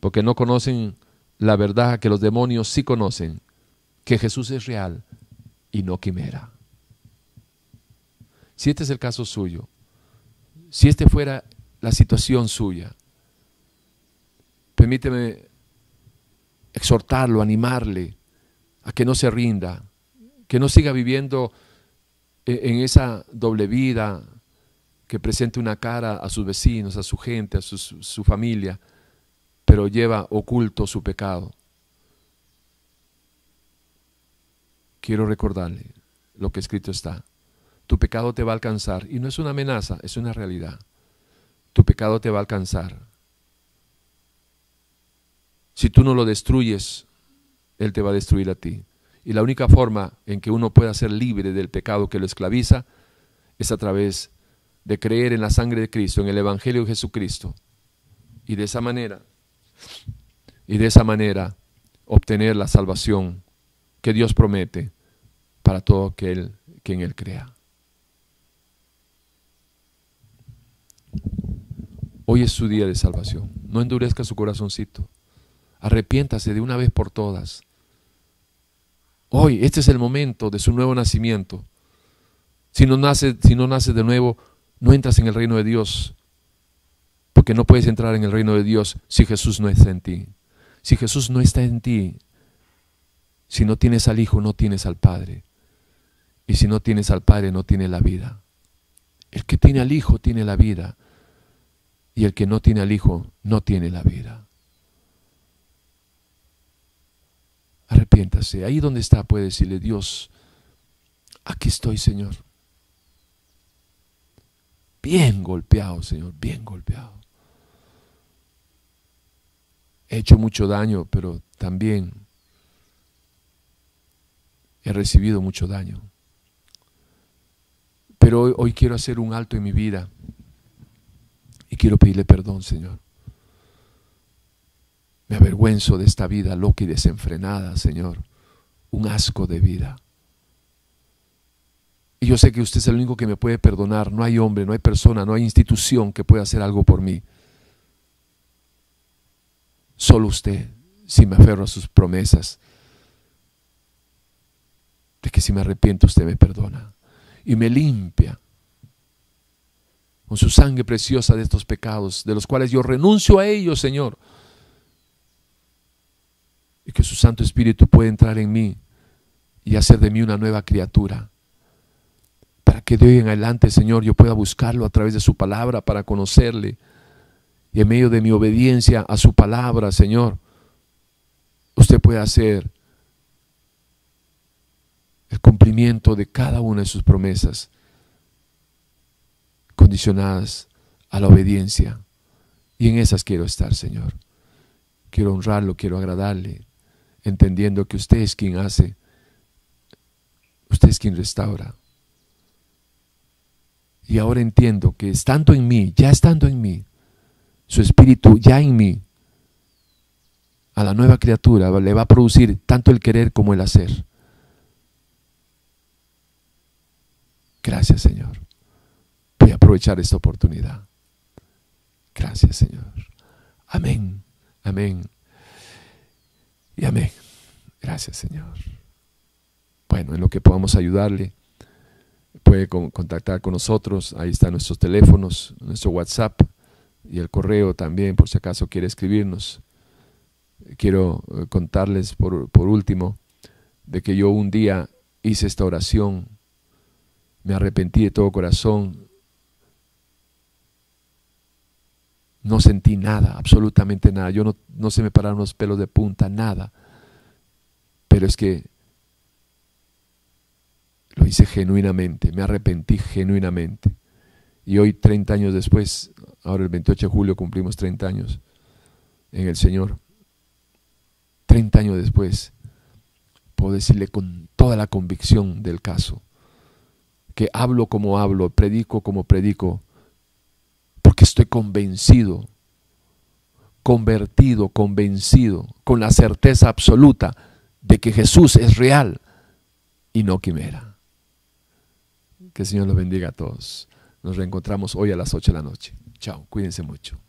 Porque no conocen la verdad que los demonios sí conocen. Que Jesús es real y no quimera. Si este es el caso suyo, si este fuera la situación suya, permíteme exhortarlo, animarle a que no se rinda, que no siga viviendo e-, en esa doble vida, que presente una cara a sus vecinos, a su gente, a su, su familia, pero lleva oculto su pecado. Quiero recordarle lo que escrito está tu pecado te va a alcanzar. Y no es una amenaza, es una realidad. Tu pecado te va a alcanzar. Si tú no lo destruyes, Él te va a destruir a ti. Y la única forma en que uno pueda ser libre del pecado que lo esclaviza es a través de creer en la sangre de Cristo, en el Evangelio de Jesucristo. Y de esa manera, y de esa manera obtener la salvación que Dios promete para todo aquel que en Él crea. Hoy es su día de salvación. No endurezca su corazoncito. Arrepiéntase de una vez por todas. Hoy, este es el momento de su nuevo nacimiento. Si no nace, si no naces de nuevo, no entras en el reino de Dios. Porque no puedes entrar en el reino de Dios si Jesús no está en ti. Si Jesús no está en ti, si no tienes al Hijo, no tienes al Padre. Y si no tienes al Padre, no tienes la vida. El que tiene al Hijo tiene la vida y el que no tiene al Hijo no tiene la vida. Arrepiéntase. Ahí donde está puede decirle, Dios, aquí estoy, Señor. Bien golpeado, Señor, bien golpeado. He hecho mucho daño, pero también he recibido mucho daño. Pero hoy, hoy quiero hacer un alto en mi vida y quiero pedirle perdón, Señor. Me avergüenzo de esta vida loca y desenfrenada, Señor. Un asco de vida. Y yo sé que usted es el único que me puede perdonar. No hay hombre, no hay persona, no hay institución que pueda hacer algo por mí. Solo usted, si me aferro a sus promesas, de que si me arrepiento usted me perdona y me limpia con su sangre preciosa de estos pecados, de los cuales yo renuncio a ellos, Señor. Y que su Santo Espíritu pueda entrar en mí y hacer de mí una nueva criatura. Para que de hoy en adelante, Señor, yo pueda buscarlo a través de su palabra para conocerle. Y en medio de mi obediencia a su palabra, Señor, usted puede hacer el cumplimiento de cada una de sus promesas condicionadas a la obediencia. Y en esas quiero estar, Señor. Quiero honrarlo, quiero agradarle, entendiendo que usted es quien hace, usted es quien restaura. Y ahora entiendo que estando en mí, ya estando en mí, su espíritu ya en mí, a la nueva criatura le va a producir tanto el querer como el hacer. Gracias, Señor. Voy a aprovechar esta oportunidad. Gracias, Señor. Amén, amén y amén. Gracias, Señor. Bueno, en lo que podamos ayudarle, puede contactar con nosotros. Ahí están nuestros teléfonos, nuestro WhatsApp y el correo también, por si acaso quiere escribirnos. Quiero eh, contarles por, por último de que yo un día hice esta oración me arrepentí de todo corazón. No sentí nada, absolutamente nada. Yo no, no se me pararon los pelos de punta, nada. Pero es que lo hice genuinamente, me arrepentí genuinamente. Y hoy, 30 años después, ahora el 28 de julio cumplimos 30 años en el Señor. 30 años después, puedo decirle con toda la convicción del caso, que hablo como hablo, predico como predico, porque estoy convencido, convertido, convencido, con la certeza absoluta de que Jesús es real y no quimera. Que el Señor los bendiga a todos. Nos reencontramos hoy a las 8 de la noche. Chao, cuídense mucho.